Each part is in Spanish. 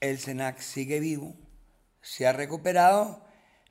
el SENAC sigue vivo, se ha recuperado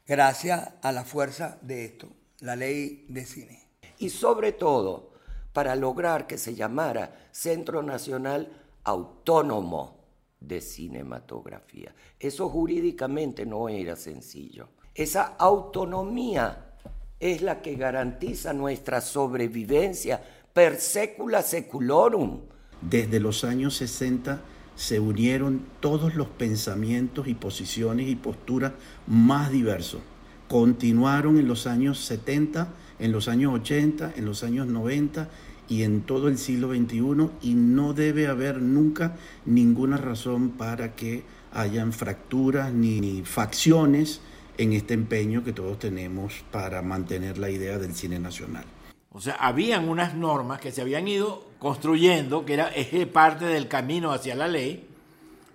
gracias a la fuerza de esto, la ley de cine. Y sobre todo, para lograr que se llamara Centro Nacional Autónomo de Cinematografía. Eso jurídicamente no era sencillo. Esa autonomía es la que garantiza nuestra sobrevivencia per secula seculorum. Desde los años 60 se unieron todos los pensamientos y posiciones y posturas más diversos. Continuaron en los años 70, en los años 80, en los años 90 y en todo el siglo XXI y no debe haber nunca ninguna razón para que hayan fracturas ni facciones en este empeño que todos tenemos para mantener la idea del cine nacional. O sea, habían unas normas que se habían ido construyendo, que era parte del camino hacia la ley,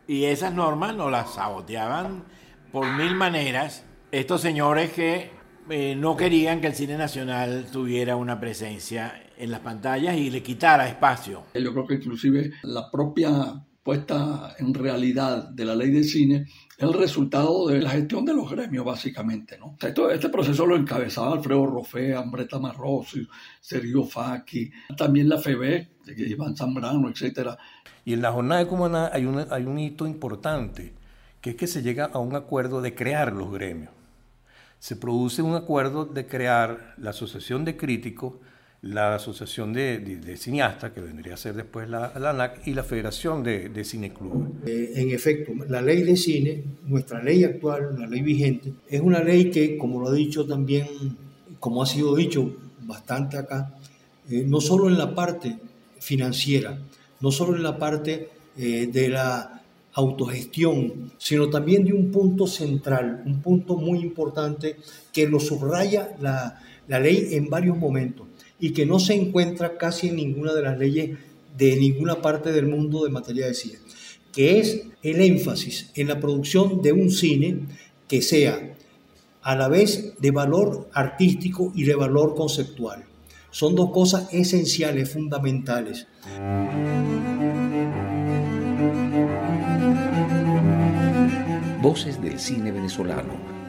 y esas normas nos las saboteaban por mil maneras estos señores que eh, no querían que el cine nacional tuviera una presencia en las pantallas y le quitara espacio. Yo creo que inclusive la propia puesta en realidad de la ley de cine el resultado de la gestión de los gremios, básicamente. ¿no? este proceso lo encabezaba Alfredo Rofea, Ambreta Marrossi, Sergio Facchi, también la FEB, Iván Zambrano, etc. Y en la jornada de Cumaná hay un hito importante, que es que se llega a un acuerdo de crear los gremios. Se produce un acuerdo de crear la Asociación de Críticos, la Asociación de, Cineastas, que vendría a ser después la, ANAC, y la Federación de, de Cineclubes. Eh, en efecto, la ley de cine, nuestra ley actual, la ley vigente, es una ley que, como lo ha dicho también, como ha sido dicho bastante acá, eh, no solo en la parte financiera, no solo en la parte eh, de la autogestión, sino también de un punto central, un punto muy importante que lo subraya la, la ley en varios momentos y que no se encuentra casi en ninguna de las leyes de ninguna parte del mundo de materia de cine, que es el énfasis en la producción de un cine que sea a la vez de valor artístico y de valor conceptual. Son dos cosas esenciales, fundamentales. Voces del cine venezolano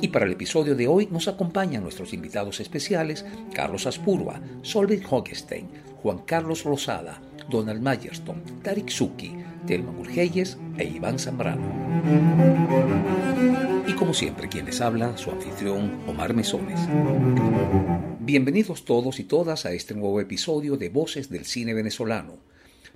Y para el episodio de hoy nos acompañan nuestros invitados especiales Carlos Aspurua, Solveig Hogestein, Juan Carlos Rosada, Donald Mayerston, Tarik Suki, Telma Murgeyes e Iván Zambrano. Y como siempre, quien les habla, su anfitrión Omar Mesones. Bienvenidos todos y todas a este nuevo episodio de Voces del Cine Venezolano.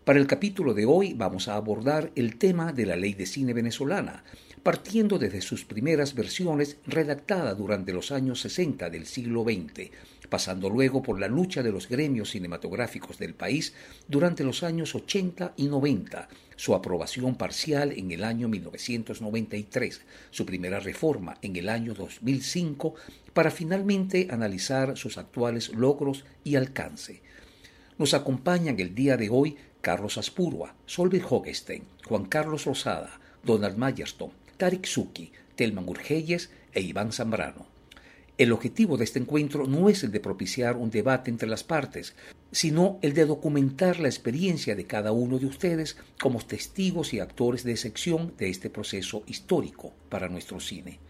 Para el capítulo de hoy vamos a abordar el tema de la ley de cine venezolana, partiendo desde sus primeras versiones redactadas durante los años 60 del siglo XX, pasando luego por la lucha de los gremios cinematográficos del país durante los años 80 y 90, su aprobación parcial en el año 1993, su primera reforma en el año 2005, para finalmente analizar sus actuales logros y alcance. Nos acompañan el día de hoy Carlos Aspurua, Solveig Hogestein, Juan Carlos Rosada, Donald Mayerston, Tarik Suki, Telman Urgeyes e Iván Zambrano. El objetivo de este encuentro no es el de propiciar un debate entre las partes, sino el de documentar la experiencia de cada uno de ustedes como testigos y actores de sección de este proceso histórico para nuestro cine.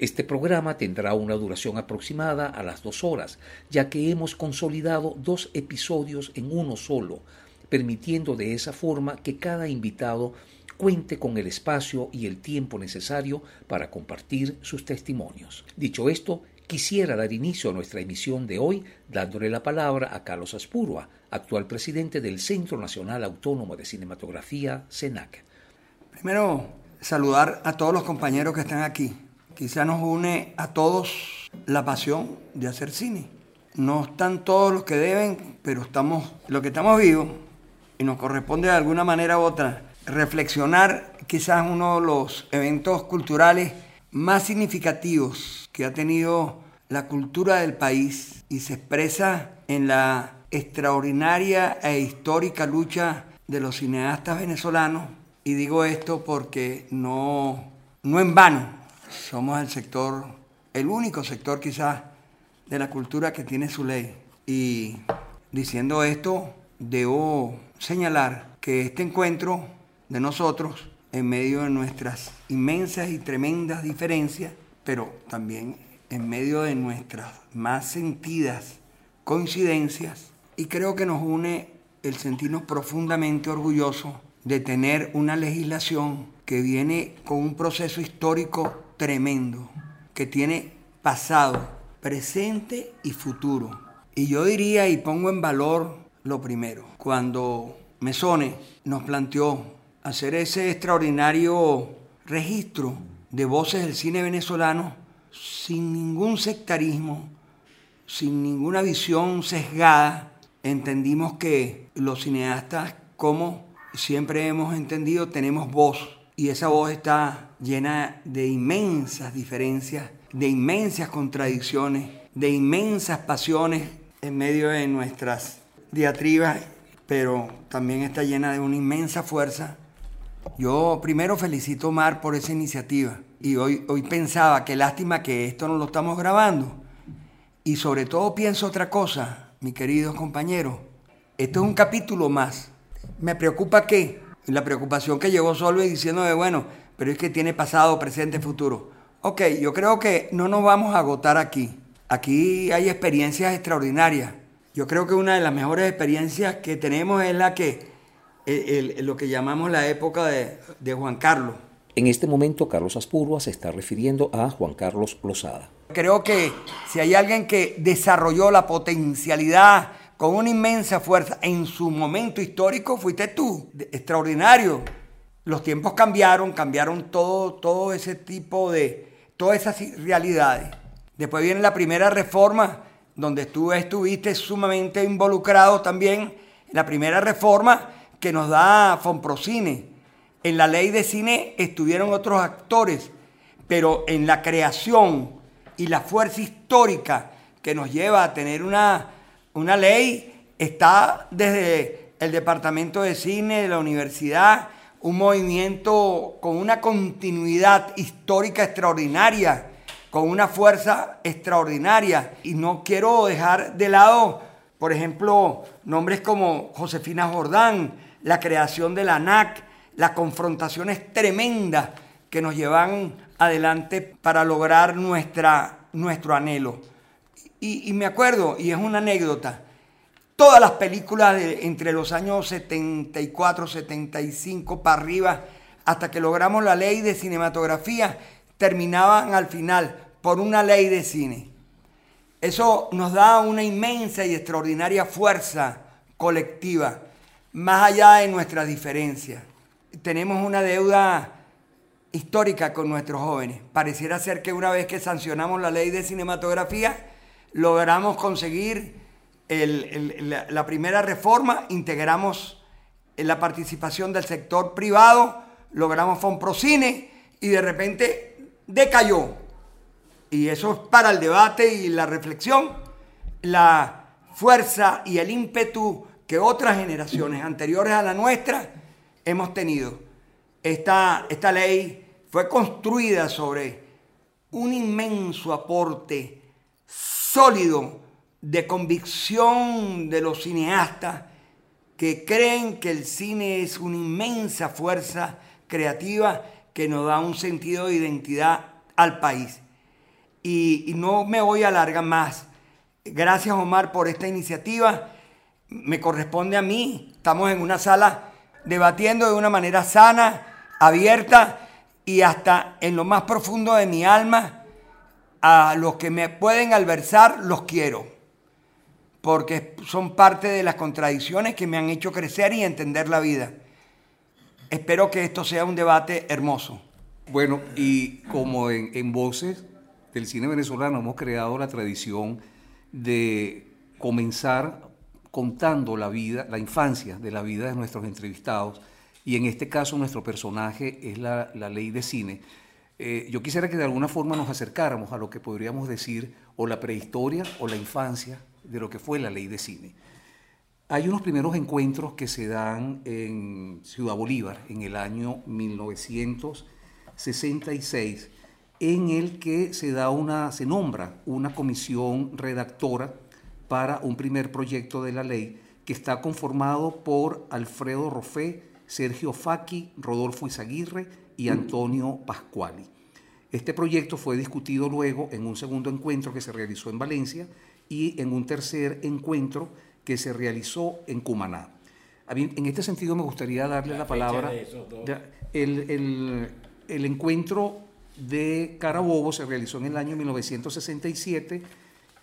Este programa tendrá una duración aproximada a las dos horas, ya que hemos consolidado dos episodios en uno solo, permitiendo de esa forma que cada invitado cuente con el espacio y el tiempo necesario para compartir sus testimonios. Dicho esto, quisiera dar inicio a nuestra emisión de hoy dándole la palabra a Carlos Aspurua, actual presidente del Centro Nacional Autónomo de Cinematografía, CENAC. Primero, saludar a todos los compañeros que están aquí. Quizá nos une a todos la pasión de hacer cine. No están todos los que deben, pero estamos, los que estamos vivos y nos corresponde de alguna manera u otra reflexionar quizás uno de los eventos culturales más significativos que ha tenido la cultura del país y se expresa en la extraordinaria e histórica lucha de los cineastas venezolanos. Y digo esto porque no, no en vano somos el sector, el único sector quizás de la cultura que tiene su ley. Y diciendo esto, debo señalar que este encuentro de nosotros, en medio de nuestras inmensas y tremendas diferencias, pero también en medio de nuestras más sentidas coincidencias, y creo que nos une el sentirnos profundamente orgullosos de tener una legislación que viene con un proceso histórico tremendo, que tiene pasado, presente y futuro. Y yo diría y pongo en valor lo primero, cuando Mesone nos planteó hacer ese extraordinario registro de voces del cine venezolano sin ningún sectarismo, sin ninguna visión sesgada, entendimos que los cineastas, como siempre hemos entendido, tenemos voz y esa voz está llena de inmensas diferencias, de inmensas contradicciones, de inmensas pasiones en medio de nuestras diatribas, pero también está llena de una inmensa fuerza. Yo primero felicito a Omar por esa iniciativa y hoy, hoy pensaba que lástima que esto no lo estamos grabando. Y sobre todo pienso otra cosa, mi queridos compañeros. Esto es un capítulo más. Me preocupa que la preocupación que llegó solo diciendo de bueno, pero es que tiene pasado, presente, futuro. Ok, yo creo que no nos vamos a agotar aquí. Aquí hay experiencias extraordinarias. Yo creo que una de las mejores experiencias que tenemos es la que, lo que llamamos la época de, de Juan Carlos. En este momento, Carlos Aspurua se está refiriendo a Juan Carlos Lozada. Creo que si hay alguien que desarrolló la potencialidad con una inmensa fuerza en su momento histórico, fuiste tú. Extraordinario. Los tiempos cambiaron, cambiaron todo, todo ese tipo de, todas esas realidades. Después viene la primera reforma, donde tú estuviste sumamente involucrado también la primera reforma que nos da Fonprocine. En la ley de cine estuvieron otros actores, pero en la creación y la fuerza histórica que nos lleva a tener una, una ley está desde el Departamento de Cine de la universidad, un movimiento con una continuidad histórica extraordinaria, con una fuerza extraordinaria. Y no quiero dejar de lado, por ejemplo, nombres como Josefina Jordán, la creación de la ANAC, las confrontaciones tremendas que nos llevan adelante para lograr nuestra, nuestro anhelo. Y, me acuerdo, y es una anécdota, todas las películas entre los años 74, 75 para arriba, hasta que logramos la ley de cinematografía, terminaban al final por una ley de cine. Eso nos da una inmensa y extraordinaria fuerza colectiva, más allá de nuestras diferencias. Tenemos una deuda histórica con nuestros jóvenes. Pareciera ser que una vez que sancionamos la ley de cinematografía, logramos conseguir la, primera reforma, integramos la participación del sector privado, logramos Fonprocine y de repente decayó. Y eso es para el debate y la reflexión, la fuerza y el ímpetu que otras generaciones anteriores a la nuestra hemos tenido esta, esta ley fue construida sobre un inmenso aporte sólido de convicción de los cineastas que creen que el cine es una inmensa fuerza creativa que nos da un sentido de identidad al país. Y, y, no me voy a alargar más. Gracias Omar por esta iniciativa. Me corresponde a mí. Estamos en una sala debatiendo de una manera sana, abierta y hasta en lo más profundo de mi alma, a los que me pueden alversar los quiero, porque son parte de las contradicciones que me han hecho crecer y entender la vida. Espero que esto sea un debate hermoso. Bueno, y como en, en Voces del cine venezolano hemos creado la tradición de comenzar contando la vida, la infancia de la vida de nuestros entrevistados y en este caso nuestro personaje es la, ley de cine. eh, yo quisiera que de alguna forma nos acercáramos a lo que podríamos decir o la prehistoria o la infancia de lo que fue la ley de cine. Hay unos primeros encuentros que se dan en Ciudad Bolívar en el año 1966, en el que se da una, se nombra una comisión redactora para un primer proyecto de la ley que está conformado por Alfredo Rofé, Sergio Faki, Rodolfo Izaguirre y Antonio Pascuali. Este proyecto fue discutido luego en un segundo encuentro que se realizó en Valencia y en un tercer encuentro que se realizó en Cumaná. En este sentido me gustaría darle la, palabra. El, el, el, encuentro de Carabobo se realizó en el año 1967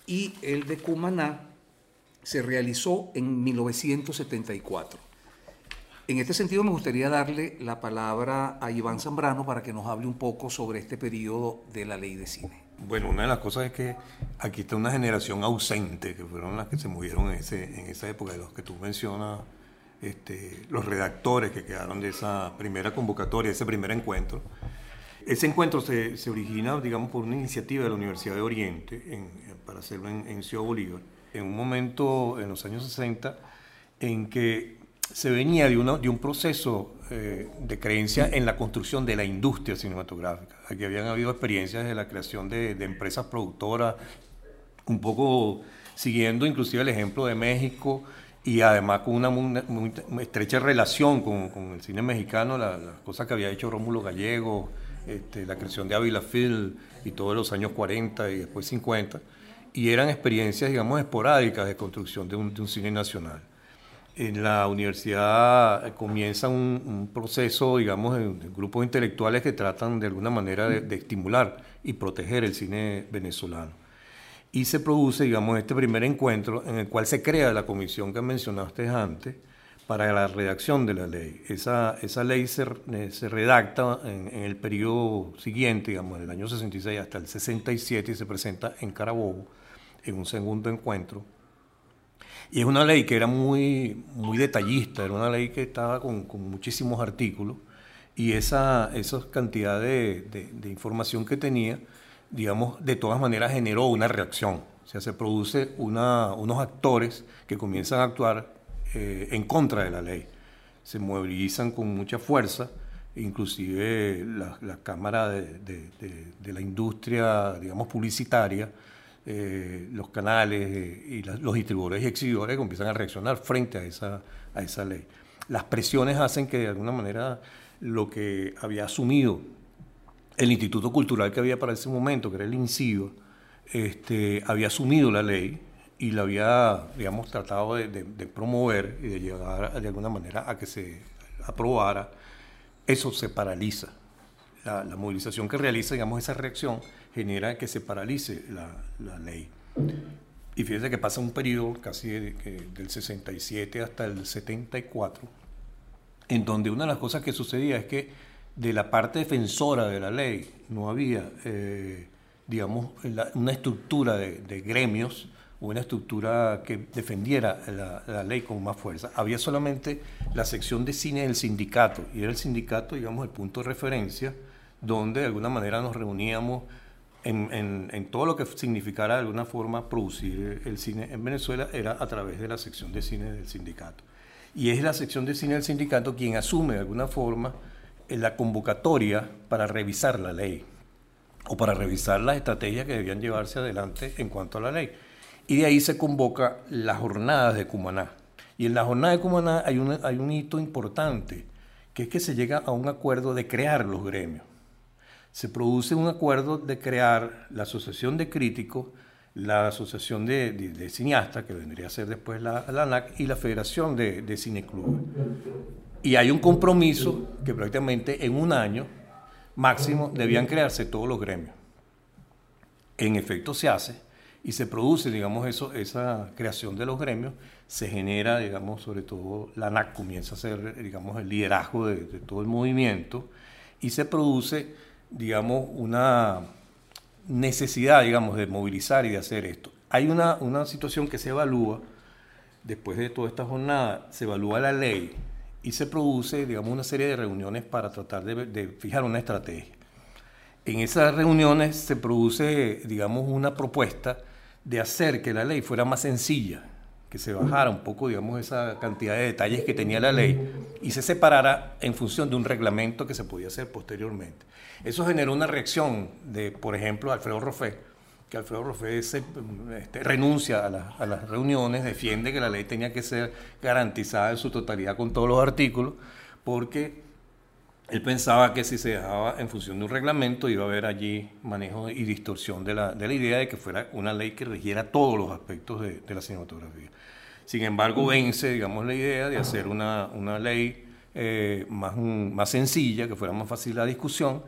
y el de Cumaná se realizó en 1974. En este sentido me gustaría darle la palabra a Iván Zambrano para que nos hable un poco sobre este periodo de la ley de cine. Bueno, una de las cosas es que aquí está una generación ausente, que fueron las que se movieron en, ese, en esa época, de los que tú mencionas, este, los redactores que quedaron de esa primera convocatoria, ese primer encuentro. Ese encuentro se, se origina, digamos, por una iniciativa de la Universidad de Oriente en, para hacerlo en, en Ciudad Bolívar, en un momento en los años 60 en que se venía de, uno, de un proceso eh, de creencia en la construcción de la industria cinematográfica. Aquí habían habido experiencias de la creación de, empresas productoras, un poco siguiendo inclusive el ejemplo de México y además con una muy, estrecha relación con, con, el cine mexicano, las la cosas que había hecho Rómulo Gallego, este, la creación de Ávila Film y todos los años 40 y después 50, y eran experiencias, digamos, esporádicas de construcción de un, de un cine nacional en la universidad comienza un, proceso, digamos, de, grupos intelectuales que tratan de alguna manera de, estimular y proteger el cine venezolano. Y se produce, digamos, este primer encuentro en el cual se crea la comisión que mencionaste antes para la redacción de la ley. Esa, esa ley se, eh, se redacta en, en, el periodo siguiente, digamos, del año 66 hasta el 67 y se presenta en Carabobo en un segundo encuentro y es una ley que era muy, muy detallista, era una ley que estaba con, con muchísimos artículos y esa, esa cantidad de, de, información que tenía, digamos, de todas maneras generó una reacción. O sea, se produce una, unos actores que comienzan a actuar eh, en contra de la ley. Se movilizan con mucha fuerza, inclusive la, la Cámara de, de la Industria, digamos, publicitaria, eh, los canales eh, y los distribuidores y exhibidores comienzan a reaccionar frente a esa, a esa ley. Las presiones hacen que de alguna manera lo que había asumido el Instituto Cultural que había para ese momento, que era el INCIBA, este, había asumido la ley y la había, digamos, tratado de, promover y de llegar de alguna manera a que se aprobara, eso se paraliza. La, la movilización que realiza, digamos, esa reacción genera que se paralice la, la ley. Y fíjense que pasa un periodo casi del 67 hasta el 74, en donde una de las cosas que sucedía es que de la parte defensora de la ley no había, eh, digamos, una estructura de, de, gremios una estructura que defendiera la, la, ley con más fuerza. Había solamente la sección de cine del sindicato, y era el sindicato, digamos, el punto de referencia, donde de alguna manera nos reuníamos en, todo lo que significara de alguna forma producir el cine en Venezuela era a través de la sección de cine del sindicato. Y es la sección de cine del sindicato quien asume de alguna forma la convocatoria para revisar la ley o para revisar las estrategias que debían llevarse adelante en cuanto a la ley. Y de ahí se convoca las jornadas de Cumaná. Y en la jornada de Cumaná hay hay un hito importante, que es que se llega a un acuerdo de crear los gremios se produce un acuerdo de crear la Asociación de Críticos, la Asociación de, Cineastas, que vendría a ser después la, ANAC, y la Federación de, de Cineclubes. Y hay un compromiso que prácticamente en un año máximo debían crearse todos los gremios. En efecto se hace y se produce, digamos, eso, esa creación de los gremios, se genera, digamos, sobre todo la ANAC comienza a ser, digamos, el liderazgo de, todo el movimiento y se produce digamos, una necesidad, digamos, de movilizar y de hacer esto. Hay una, una situación que se evalúa, después de toda esta jornada, se evalúa la ley y se produce, digamos, una serie de reuniones para tratar de, fijar una estrategia. En esas reuniones se produce, digamos, una propuesta de hacer que la ley fuera más sencilla, que se bajara un poco, digamos, esa cantidad de detalles que tenía la ley y se separara en función de un reglamento que se podía hacer posteriormente. Eso generó una reacción de, por ejemplo, Alfredo Roffé, que Alfredo Roffé se, este, renuncia a, a, las reuniones, defiende que la ley tenía que ser garantizada en su totalidad con todos los artículos, porque él pensaba que si se dejaba en función de un reglamento iba a haber allí manejo y distorsión de la, de la idea de que fuera una ley que regiera todos los aspectos de, de la cinematografía. Sin embargo, vence, digamos, la idea de hacer una, una ley eh, más, más sencilla, que fuera más fácil la discusión,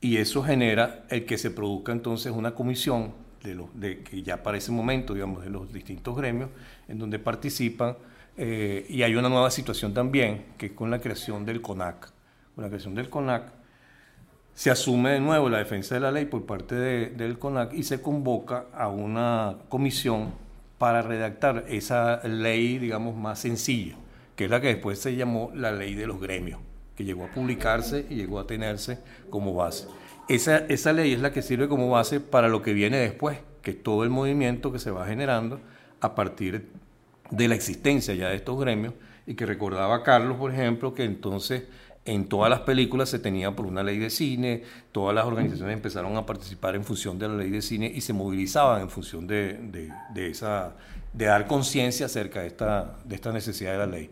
y eso genera el que se produzca entonces una comisión de, los, de que ya para ese momento, digamos, de los distintos gremios, en donde participan, eh, y hay una nueva situación también, que es con la creación del CONAC la creación del CONAC, se asume de nuevo la defensa de la ley por parte del CONAC y se convoca a una comisión para redactar esa ley, digamos, más sencilla, que es la que después se llamó la ley de los gremios, que llegó a publicarse y llegó a tenerse como base. Esa, esa ley es la que sirve como base para lo que viene después, que es todo el movimiento que se va generando a partir de la existencia ya de estos gremios y que recordaba Carlos, por ejemplo, que entonces en todas las películas se tenía por una ley de cine, todas las organizaciones empezaron a participar en función de la ley de cine y se movilizaban en función de, de, esa, de dar conciencia acerca de esta, de esta necesidad de la ley.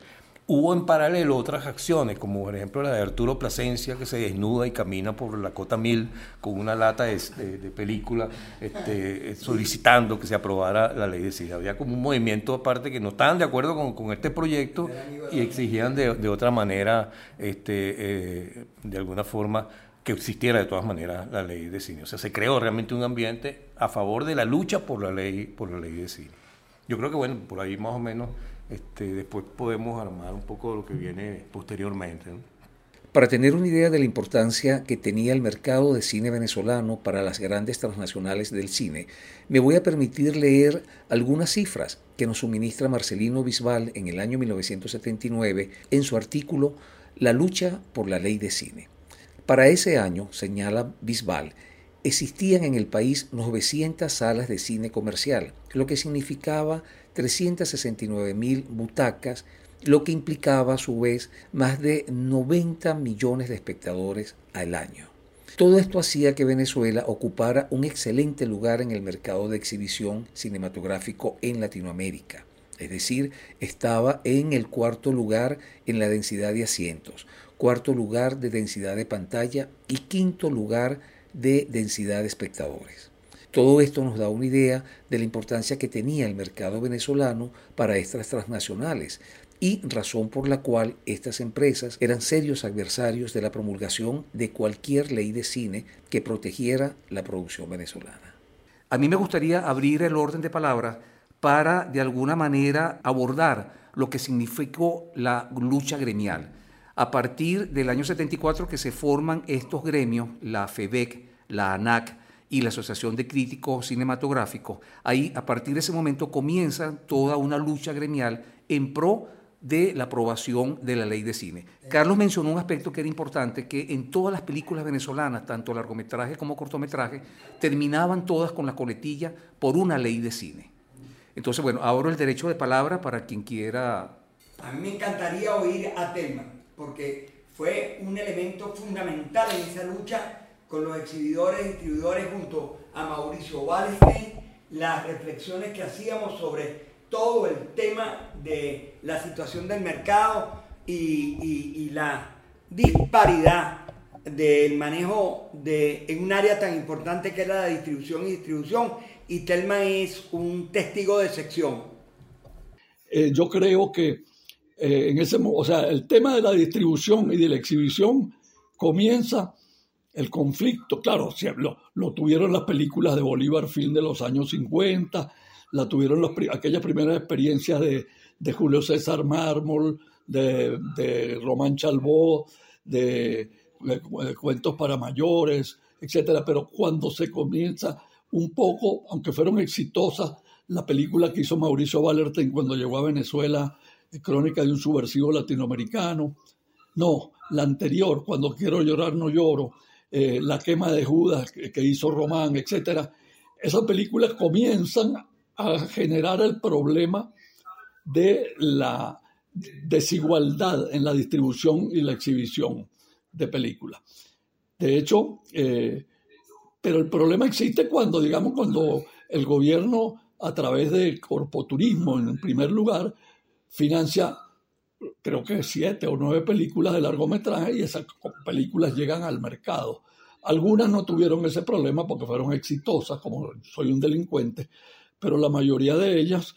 Hubo en paralelo otras acciones, como por ejemplo la de Arturo Plasencia, que se desnuda y camina por la Cota Mil con una lata de, película este, solicitando que se aprobara la ley de cine. Había como un movimiento aparte que no estaban de acuerdo con, este proyecto y exigían de, de otra manera, este, eh, de alguna forma, que existiera de todas maneras la ley de cine. O sea, se creó realmente un ambiente a favor de la lucha por la ley, por la ley de cine. Yo creo que, bueno, por ahí más o menos este, después podemos armar un poco lo que viene posteriormente. Para tener una idea de la importancia que tenía el mercado de cine venezolano para las grandes transnacionales del cine, me voy a permitir leer algunas cifras que nos suministra Marcelino Bisbal en el año 1979 en su artículo La lucha por la ley de cine. Para ese año, señala Bisbal, existían en el país 900 salas de cine comercial, lo que significaba 369 mil butacas, lo que implicaba a su vez más de 90 millones de espectadores al año. Todo esto hacía que Venezuela ocupara un excelente lugar en el mercado de exhibición cinematográfico en Latinoamérica. Es decir, estaba en el cuarto lugar en la densidad de asientos, cuarto lugar de densidad de pantalla y quinto lugar de densidad de espectadores. Todo esto nos da una idea de la importancia que tenía el mercado venezolano para estas transnacionales y razón por la cual estas empresas eran serios adversarios de la promulgación de cualquier ley de cine que protegiera la producción venezolana. A mí me gustaría abrir el orden de palabras para de alguna manera abordar lo que significó la lucha gremial. A partir del año 74 que se forman estos gremios, la FEBEC, la ANAC, y la Asociación de Críticos Cinematográficos. Ahí, a partir de ese momento, comienza toda una lucha gremial en pro de la aprobación de la ley de cine. Carlos mencionó un aspecto que era importante, que en todas las películas venezolanas, tanto largometraje como cortometraje, terminaban todas con la coletilla por una ley de cine. Entonces, bueno, abro el derecho de palabra para quien quiera... A mí me encantaría oír a Telma, porque fue un elemento fundamental en esa lucha con los exhibidores y distribuidores junto a Mauricio Wallenstein, las reflexiones que hacíamos sobre todo el tema de la situación del mercado y, la disparidad del manejo de, en un área tan importante que es la distribución y distribución, y Telma es un testigo de sección. Eh, yo creo que eh, en ese, o sea, el tema de la distribución y de la exhibición comienza el conflicto, claro, lo, lo, tuvieron las películas de Bolívar Film de los años 50, la tuvieron los, aquellas primeras experiencias de, Julio César Mármol, de, Román Chalbó, de, cuentos para mayores, etcétera. Pero cuando se comienza un poco, aunque fueron exitosas, la película que hizo Mauricio Vallerten cuando llegó a Venezuela, Crónica de un subversivo latinoamericano. No, la anterior, Cuando quiero llorar no lloro, eh, La quema de Judas que, hizo Román, etc. Esas películas comienzan a generar el problema de la desigualdad en la distribución y la exhibición de películas. De hecho, eh, pero el problema existe cuando, digamos, cuando el gobierno, a través de corpoturismo, en primer lugar, financia, creo que siete o nueve películas de largometraje y esas películas llegan al mercado. Algunas no tuvieron ese problema porque fueron exitosas, como Soy un delincuente, pero la mayoría de ellas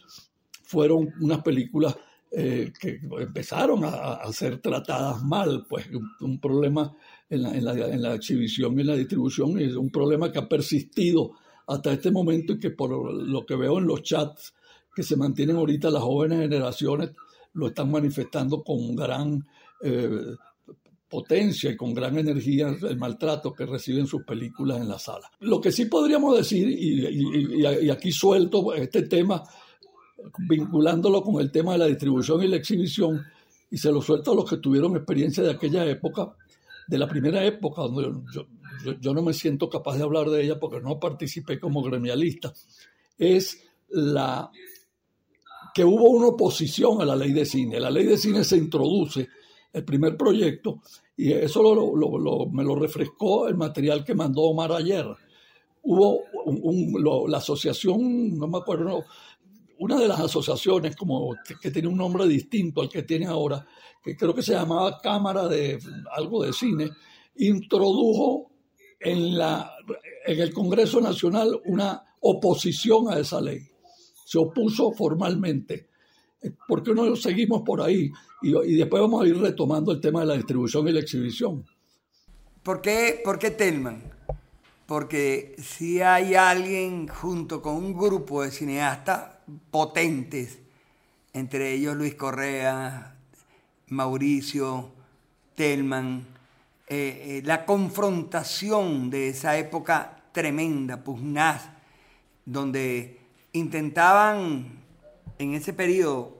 fueron unas películas eh, que empezaron a, ser tratadas mal, pues un problema en la, exhibición y en la distribución es un problema que ha persistido hasta este momento y que por lo que veo en los chats que se mantienen ahorita las jóvenes generaciones lo están manifestando con gran eh, potencia y con gran energía el maltrato que reciben sus películas en la sala. Lo que sí podríamos decir, y, y aquí suelto este tema, vinculándolo con el tema de la distribución y la exhibición, y se lo suelto a los que tuvieron experiencia de aquella época, de la primera época, donde yo, no me siento capaz de hablar de ella porque no participé como gremialista, es la que hubo una oposición a la ley de cine. La ley de cine se introduce, el primer proyecto, y eso me lo refrescó el material que mandó Omar ayer. Hubo la asociación, no me acuerdo, una de las asociaciones como que, que, tiene un nombre distinto al que tiene ahora, que creo que se llamaba Cámara de algo de Cine, introdujo en, la, en el Congreso Nacional una oposición a esa ley. Se opuso formalmente. ¿Por qué no seguimos por ahí? Y, después vamos a ir retomando el tema de la distribución y la exhibición. ¿Por qué, ¿Por qué Telman? Porque si hay alguien junto con un grupo de cineastas potentes, entre ellos Luis Correa, Mauricio, Telman, eh, eh, la confrontación de esa época tremenda, pugnaz, donde intentaban en ese periodo,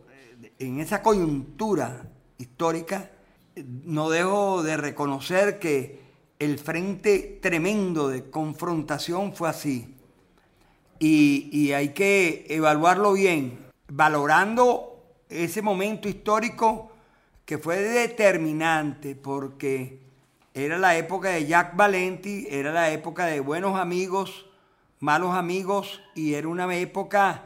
en esa coyuntura histórica, no dejo de reconocer que el frente tremendo de confrontación fue así. Y, y hay que evaluarlo bien, valorando ese momento histórico que fue determinante porque era la época de Jack Valenti, era la época de buenos amigos, malos amigos, y era una época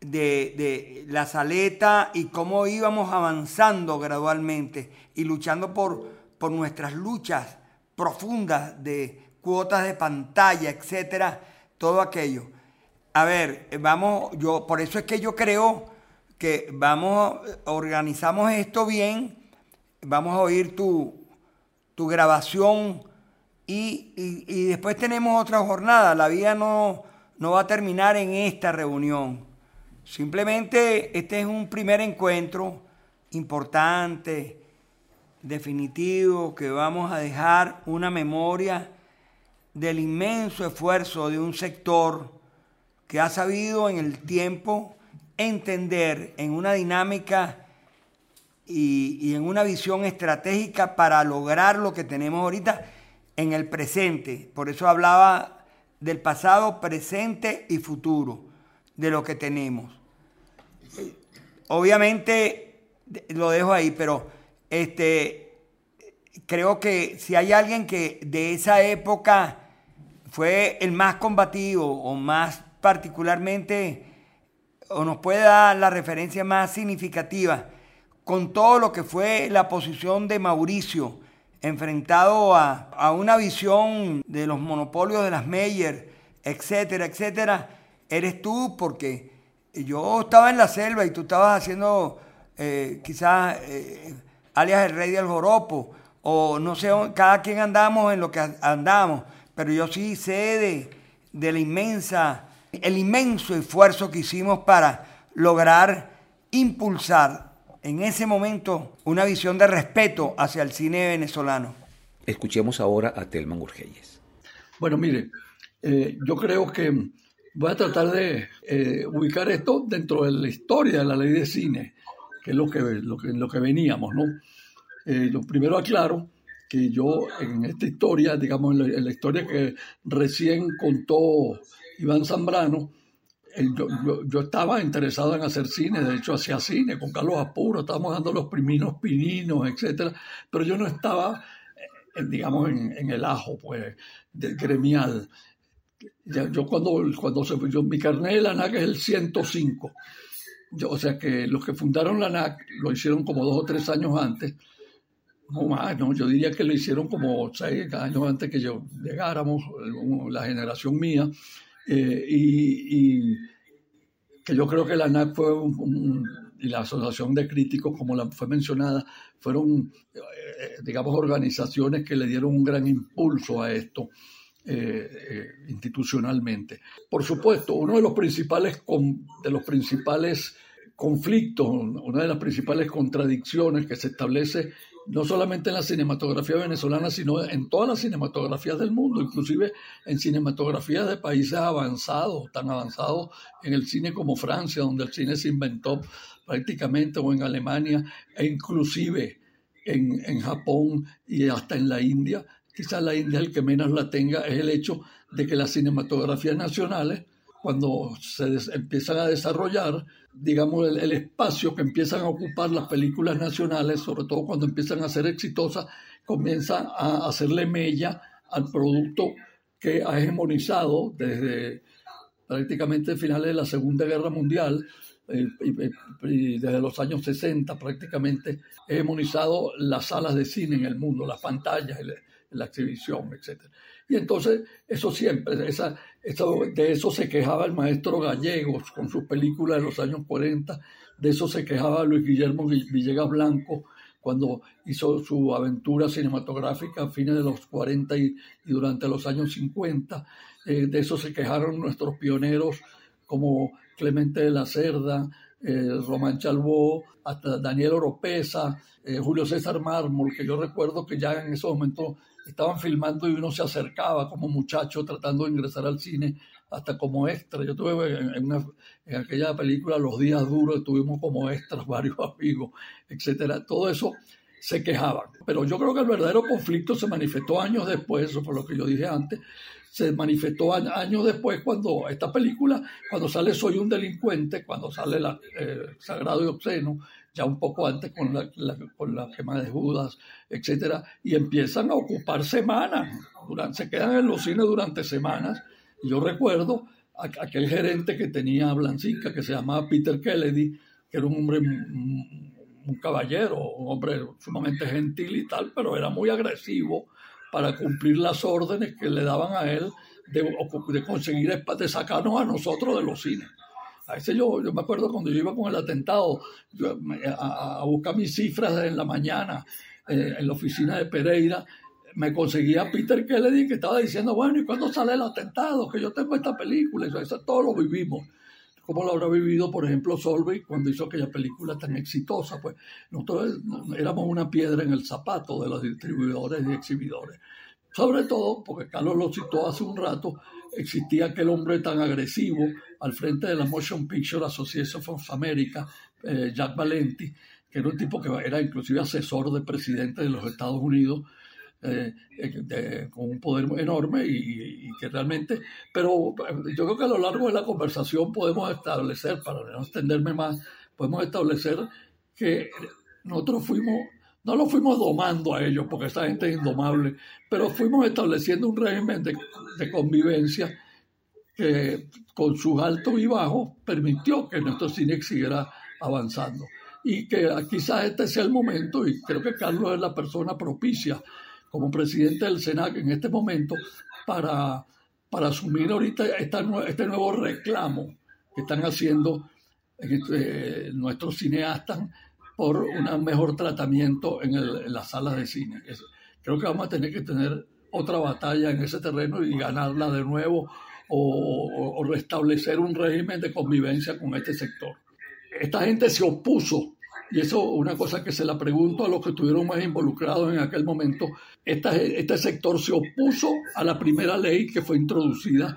de, la saleta y cómo íbamos avanzando gradualmente y luchando por, por nuestras luchas profundas de cuotas de pantalla, etcétera, todo aquello. A ver, vamos, yo, por eso es que yo creo que vamos, organizamos esto bien, vamos a oír tu, grabación y, después tenemos otra jornada. La vida no, no va a terminar en esta reunión. Simplemente este es un primer encuentro importante, definitivo, que vamos a dejar una memoria del inmenso esfuerzo de un sector que ha sabido en el tiempo entender en una dinámica y, en una visión estratégica para lograr lo que tenemos ahorita en el presente. Por eso hablaba del pasado, presente y futuro de lo que tenemos. Obviamente lo dejo ahí, pero este, creo que si hay alguien que de esa época fue el más combativo o más particularmente o nos puede dar la referencia más significativa con todo lo que fue la posición de Mauricio enfrentado a, una visión de los monopolios de las Meyer, etcétera, etcétera, eres tú porque yo estaba en la selva y tú estabas haciendo eh, quizás eh, alias el rey del joropo o no sé, cada quien andamos en lo que andamos, pero yo sí sé de, de la inmensa el inmenso esfuerzo que hicimos para lograr impulsar en ese momento una visión de respeto hacia el cine venezolano. Escuchemos ahora a Telman Urgelles. Bueno, mire, eh, yo creo que voy a tratar de eh, ubicar esto dentro de la historia de la ley de cine, que es lo que, lo que, lo que veníamos, ¿no? Eh, lo primero aclaro que yo en esta historia, digamos, en la, historia que recién contó Iván Zambrano, eh, yo, estaba interesado en hacer cine, de hecho hacía cine con Carlos Apuro, estábamos dando los priminos pininos, etcétera, pero yo no estaba, eh, digamos, en, el ajo, pues, del gremial. yo cuando, cuando se, yo, mi carnet de la NAC es el 105, yo, o sea que los que fundaron la NAC lo hicieron como dos o tres años antes, no más, no, yo diría que lo hicieron como seis años antes que yo llegáramos, la generación mía, eh, y, que yo creo que la NAC fue y la Asociación de Críticos, como la fue mencionada, fueron, eh, digamos, organizaciones que le dieron un gran impulso a esto. Eh, institucionalmente. Por supuesto, uno de los principales, de los principales conflictos, una de las principales contradicciones que se establece no solamente en la cinematografía venezolana, sino en todas las cinematografías del mundo, inclusive en cinematografías de países avanzados, tan avanzados en el cine como Francia, donde el cine se inventó prácticamente, o en Alemania, e inclusive en, en Japón y hasta en la India. Quizás la India el que menos la tenga es el hecho de que las cinematografías nacionales, cuando se empiezan a desarrollar, digamos, el, espacio que empiezan a ocupar las películas nacionales, sobre todo cuando empiezan a ser exitosas, comienzan a hacerle mella al producto que ha hegemonizado desde prácticamente finales de la Segunda Guerra Mundial eh, y, desde los años 60 prácticamente hegemonizado las salas de cine en el mundo, las pantallas, la exhibición, etc. Y entonces, eso siempre, esa, de eso se quejaba el maestro Gallegos con sus películas de los años 40, de eso se quejaba Luis Guillermo Villegas Blanco cuando hizo su aventura cinematográfica a fines de los 40 y, durante los años 50. Eh, de eso se quejaron nuestros pioneros como Clemente de la Cerda, eh, Román Chalbó, hasta Daniel Oropesa, eh, Julio César Mármol, que yo recuerdo que ya en ese momento estaban filmando y uno se acercaba como muchacho tratando de ingresar al cine, hasta como extra. Yo tuve en, aquella película Los días duros, tuvimos como extras varios amigos, etcétera. Todo eso se quejaban. Pero yo creo que el verdadero conflicto se manifestó años después, eso fue lo que yo dije antes, se manifestó años después cuando esta película, cuando sale Soy un delincuente, cuando sale la, eh, Sagrado y Obsceno, ya un poco antes con la, con la quema de Judas, etcétera, y empiezan a ocupar semanas, durante, se quedan en los cines durante semanas. Y yo recuerdo aquel gerente que tenía Blancica, que se llamaba Peter Kennedy, que era un hombre, un caballero, un hombre sumamente gentil y tal, pero era muy agresivo para cumplir las órdenes que le daban a él de, de conseguir, de sacarnos a nosotros de los cines. A ese yo, yo me acuerdo cuando yo iba con el atentado a, buscar mis cifras en la mañana eh, en la oficina de Pereira, me conseguía a Peter Kennedy que estaba diciendo, bueno, ¿y cuándo sale el atentado? Que yo tengo esta película, eso, eso todo lo vivimos. ¿Cómo lo habrá vivido, por ejemplo, Solveig cuando hizo aquella película tan exitosa? Pues nosotros éramos una piedra en el zapato de los distribuidores y exhibidores. Sobre todo, porque Carlos lo citó hace un rato, existía aquel hombre tan agresivo al frente de la Motion Picture Association of America, eh, Jack Valenti, que era un tipo que era inclusive asesor del presidente de los Estados Unidos, eh, eh, con un poder enorme y, que realmente, pero yo creo que a lo largo de la conversación podemos establecer, para no extenderme más, podemos establecer que nosotros fuimos no lo fuimos domando a ellos, porque esa gente es indomable, pero fuimos estableciendo un régimen de, convivencia que con sus altos y bajos permitió que nuestro cine siguiera avanzando. Y que quizás este sea el momento, y creo que Carlos es la persona propicia como presidente del SENAC en este momento para, para asumir ahorita este nuevo reclamo que están haciendo este, nuestros cineastas por un mejor tratamiento en, las salas de cine. creo que vamos a tener que tener otra batalla en ese terreno y ganarla de nuevo o, restablecer un régimen de convivencia con este sector. Esta gente se opuso y eso una cosa que se la pregunto a los que estuvieron más involucrados en aquel momento, este sector se opuso a la primera ley que fue introducida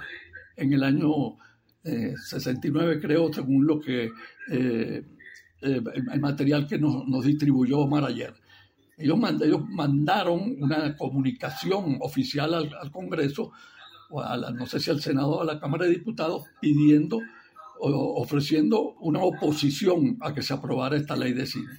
en el año 69, eh, creo, según lo que eh, eh, el, material que nos, distribuyó Omar ayer. Ellos, mandaron una comunicación oficial al, Congreso, o a no sé si al Senado o a la Cámara de Diputados, pidiendo ofreciendo una oposición a que se aprobara esta ley de cine.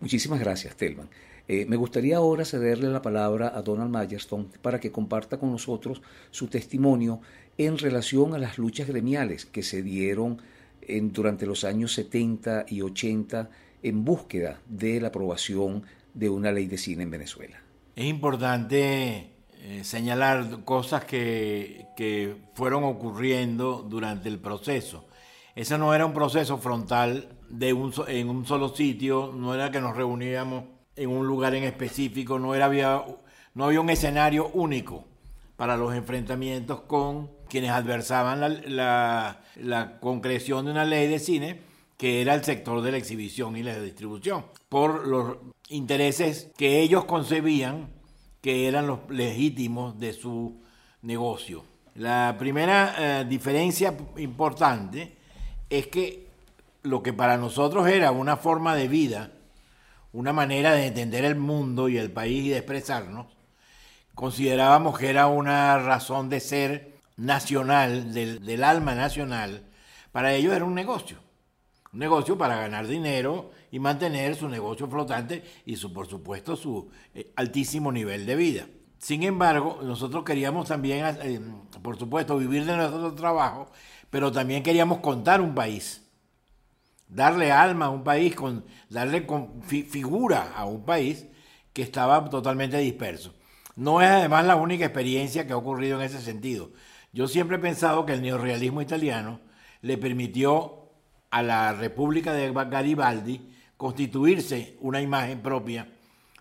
Muchísimas gracias, Telman. Eh, me gustaría ahora cederle la palabra a Donald Mayerstone para que comparta con nosotros su testimonio en relación a las luchas gremiales que se dieron en, durante los años 70 y 80 en búsqueda de la aprobación de una ley de cine en Venezuela. Es importante eh, señalar cosas que, que fueron ocurriendo durante el proceso. Ese no era un proceso frontal de un, en un solo sitio, no era que nos reuníamos en un lugar en específico, no, era, había, no había un escenario único para los enfrentamientos con quienes adversaban la, la, concreción de una ley de cine, que era el sector de la exhibición y la distribución, por los intereses que ellos concebían que eran los legítimos de su negocio. La primera eh, diferencia importante es que lo que para nosotros era una forma de vida, una manera de entender el mundo y el país y de expresarnos, considerábamos que era una razón de ser nacional, del, alma nacional, para ellos era un negocio. Un negocio para ganar dinero y mantener su negocio flotante y su, por supuesto su eh, altísimo nivel de vida. Sin embargo, nosotros queríamos también, eh, por supuesto, vivir de nuestro trabajo, pero también queríamos contar un país darle alma a un país, darle figura a un país que estaba totalmente disperso. No es además la única experiencia que ha ocurrido en ese sentido. Yo siempre he pensado que el neorrealismo italiano le permitió a la República de Garibaldi constituirse una imagen propia,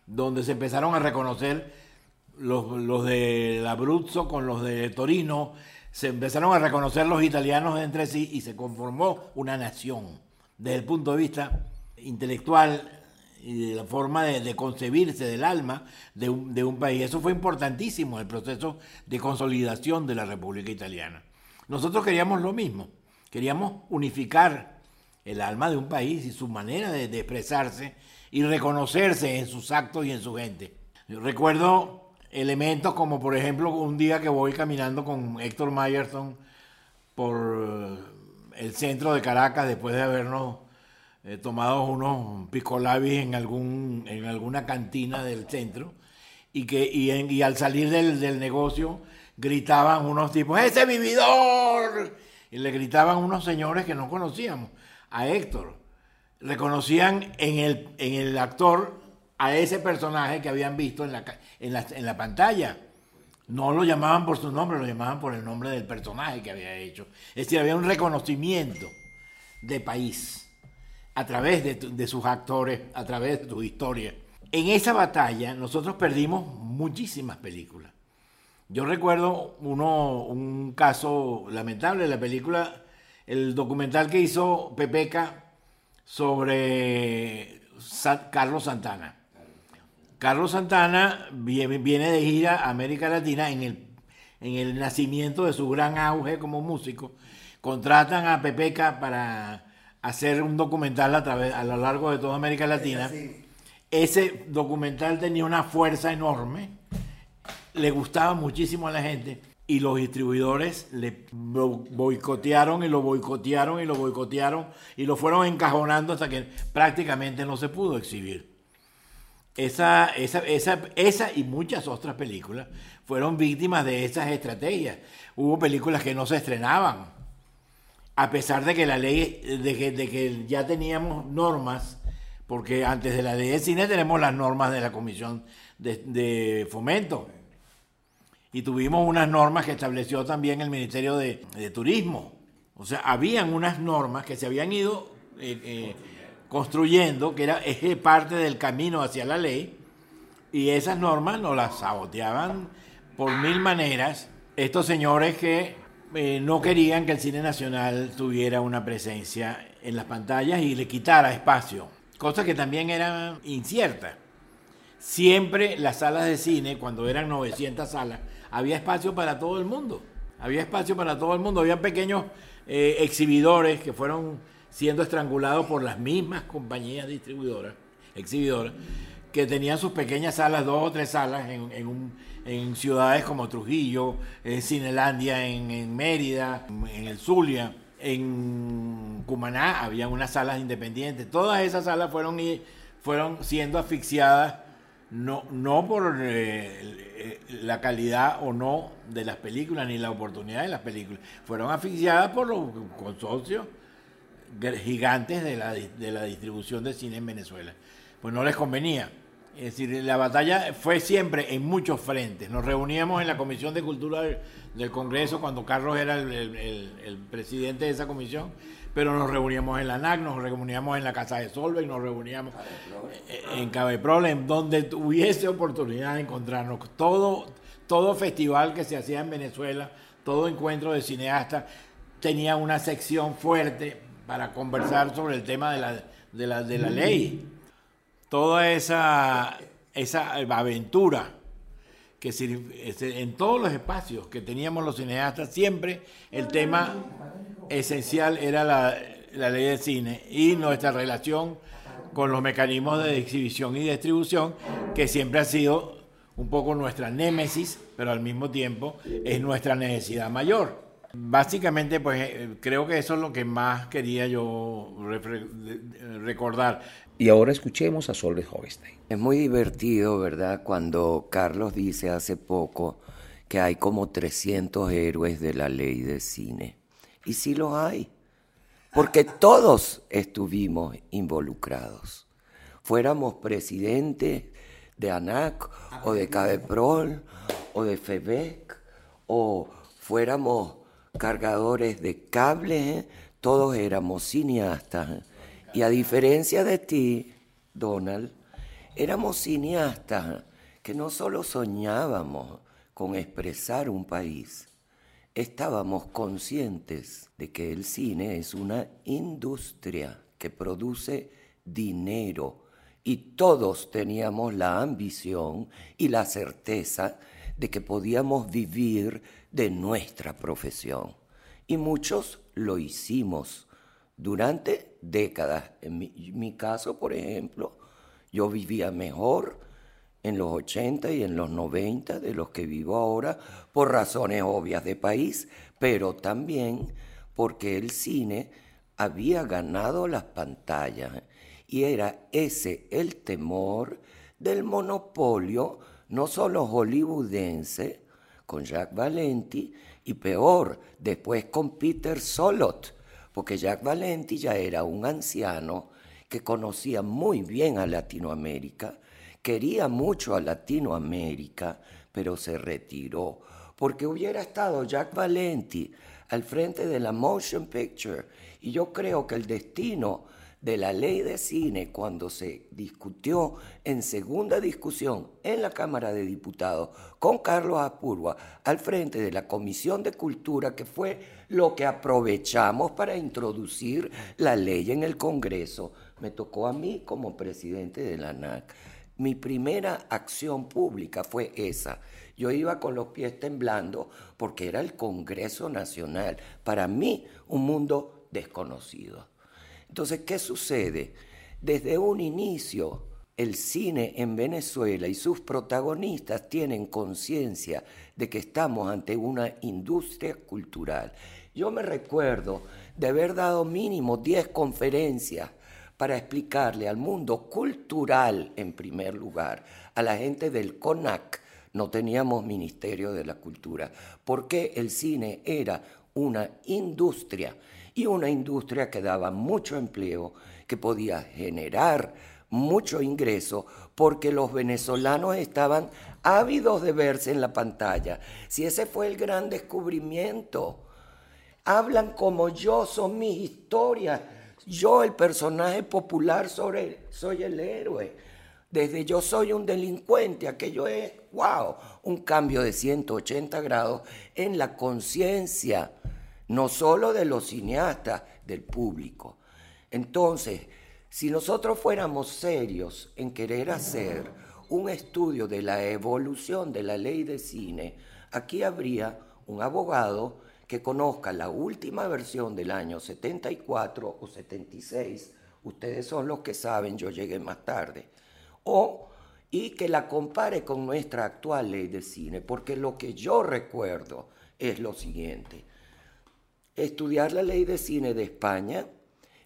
donde se empezaron a reconocer los, los de Abruzzo con los de Torino, se empezaron a reconocer los italianos entre sí y se conformó una nación desde el punto de vista intelectual y de la forma de, concebirse del alma de un, de un, país. Eso fue importantísimo en el proceso de consolidación de la República Italiana. Nosotros queríamos lo mismo, queríamos unificar el alma de un país y su manera de, expresarse y reconocerse en sus actos y en su gente. Yo recuerdo elementos como por ejemplo un día que voy caminando con Héctor Mayerson por el centro de Caracas después de habernos eh, tomado unos picolabis en, algún, en alguna cantina del centro y, que, y, al salir del, del, negocio gritaban unos tipos, ¡ese vividor! Y le gritaban unos señores que no conocíamos, a Héctor. Reconocían en el, en el actor a ese personaje que habían visto en la, en la, en la pantalla no lo llamaban por su nombre, lo llamaban por el nombre del personaje que había hecho. Es decir, había un reconocimiento de país a través de, sus actores, a través de su historia. En esa batalla nosotros perdimos muchísimas películas. Yo recuerdo uno, un caso lamentable de la película, el documental que hizo Pepeca sobre Carlos Santana. Carlos Santana viene de gira a América Latina en el, en el nacimiento de su gran auge como músico. Contratan a Pepeca para hacer un documental a, través, a lo largo de toda América Latina. Ese documental tenía una fuerza enorme, le gustaba muchísimo a la gente y los distribuidores le boicotearon y lo boicotearon y lo boicotearon y lo fueron encajonando hasta que prácticamente no se pudo exhibir. Esa, esa, esa, esa y muchas otras películas fueron víctimas de esas estrategias. Hubo películas que no se estrenaban, a pesar de que la ley, de que, de que ya teníamos normas, porque antes de la ley de cine tenemos las normas de la Comisión de, Fomento. Y tuvimos unas normas que estableció también el Ministerio de, de Turismo. O sea, habían unas normas que se habían ido eh, eh, construyendo, que era es parte del camino hacia la ley, y esas normas nos las saboteaban por mil maneras estos señores que eh, no querían que el cine nacional tuviera una presencia en las pantallas y le quitara espacio, cosa que también era incierta. Siempre las salas de cine, cuando eran 900 salas, había espacio para todo el mundo. Había espacio para todo el mundo. Había pequeños eh, exhibidores que fueron siendo estrangulado por las mismas compañías distribuidoras, exhibidoras, que tenían sus pequeñas salas, dos o tres salas en, en, un- en ciudades como Trujillo, en Cinelandia, en, en Mérida, en el Zulia, en Cumaná, había unas salas independientes. Todas esas salas fueron, fueron siendo asfixiadas no, no por eh, eh, la calidad o no de las películas ni la oportunidad de las películas, fueron asfixiadas por los consorcios gigantes de la, de la distribución de cine en Venezuela. Pues no les convenía. Es decir, la batalla fue siempre en muchos frentes. Nos reuníamos en la Comisión de Cultura del, Congreso cuando Carlos era el, el- presidente de esa comisión, pero nos reuníamos en la ANAC, nos reuníamos en la Casa de Solveig, nos reuníamos eh, en Cabeprol, en donde tuviese oportunidad de encontrarnos. Todo, todo festival que se hacía en Venezuela, todo encuentro de cineastas, tenía una sección fuerte para conversar sobre el tema de la, de la, de la ley. Toda esa, esa aventura que ese- en todos los espacios que teníamos los cineastas, siempre el tema esencial era la, la ley de cine y nuestra relación con los mecanismos de exhibición y distribución, que siempre ha sido un poco nuestra némesis, pero al mismo tiempo es nuestra necesidad mayor. Básicamente, pues eh, creo que eso es lo que más quería yo recordar. Y ahora escuchemos a Solveig Hogestein. Es muy divertido, ¿verdad? Cuando Carlos dice hace poco que hay como 300 héroes de la ley de cine. Y sí los hay, porque todos estuvimos involucrados. Fuéramos presidentes de ANAC o de CABEPROL o de FEBEC o fuéramos cargadores de cables, ¿eh? todos éramos cineastas. Y a diferencia de ti, Donald, éramos cineastas que no solo soñábamos con expresar un país, estábamos conscientes de que el cine es una industria que produce dinero y todos teníamos la ambición y la certeza de que podíamos vivir de nuestra profesión. Y muchos lo hicimos durante décadas. En mi, caso, por ejemplo, yo vivía mejor en los 80 y en los 90 de los que vivo ahora por razones obvias de país, pero también porque el cine había ganado las pantallas y era ese el temor del monopolio no solo hollywoodense con Jacques Valenti y peor después con Peter Solot, porque Jacques Valenti ya era un anciano que conocía muy bien a Latinoamérica, quería mucho a Latinoamérica, pero se retiró, porque hubiera estado Jacques Valenti al frente de la Motion Picture, y yo creo que el destino de la ley de cine cuando se discutió en segunda discusión en la Cámara de Diputados con Carlos Apurua al frente de la Comisión de Cultura, que fue lo que aprovechamos para introducir la ley en el Congreso. Me tocó a mí como presidente de la ANAC. Mi primera acción pública fue esa. Yo iba con los pies temblando porque era el Congreso Nacional. Para mí, un mundo desconocido. Entonces, ¿qué sucede? Desde un inicio, el cine en Venezuela y sus protagonistas tienen conciencia de que estamos ante una industria cultural. Yo me recuerdo de haber dado mínimo 10 conferencias para explicarle al mundo cultural, en primer lugar, a la gente del CONAC, no teníamos Ministerio de la Cultura, porque el cine era una industria y una industria que daba mucho empleo, que podía generar mucho ingreso, porque los venezolanos estaban ávidos de verse en la pantalla. Si ese fue el gran descubrimiento, hablan como yo, son mis historias. Yo, el personaje popular, sobre, soy el héroe. Desde yo soy un delincuente, aquello es, wow, un cambio de 180 grados en la conciencia, no solo de los cineastas, del público. Entonces, si nosotros fuéramos serios en querer hacer un estudio de la evolución de la ley de cine, aquí habría un abogado que conozca la última versión del año 74 o 76, ustedes son los que saben, yo llegué más tarde, o y que la compare con nuestra actual ley de cine, porque lo que yo recuerdo es lo siguiente. Estudiar la ley de cine de España,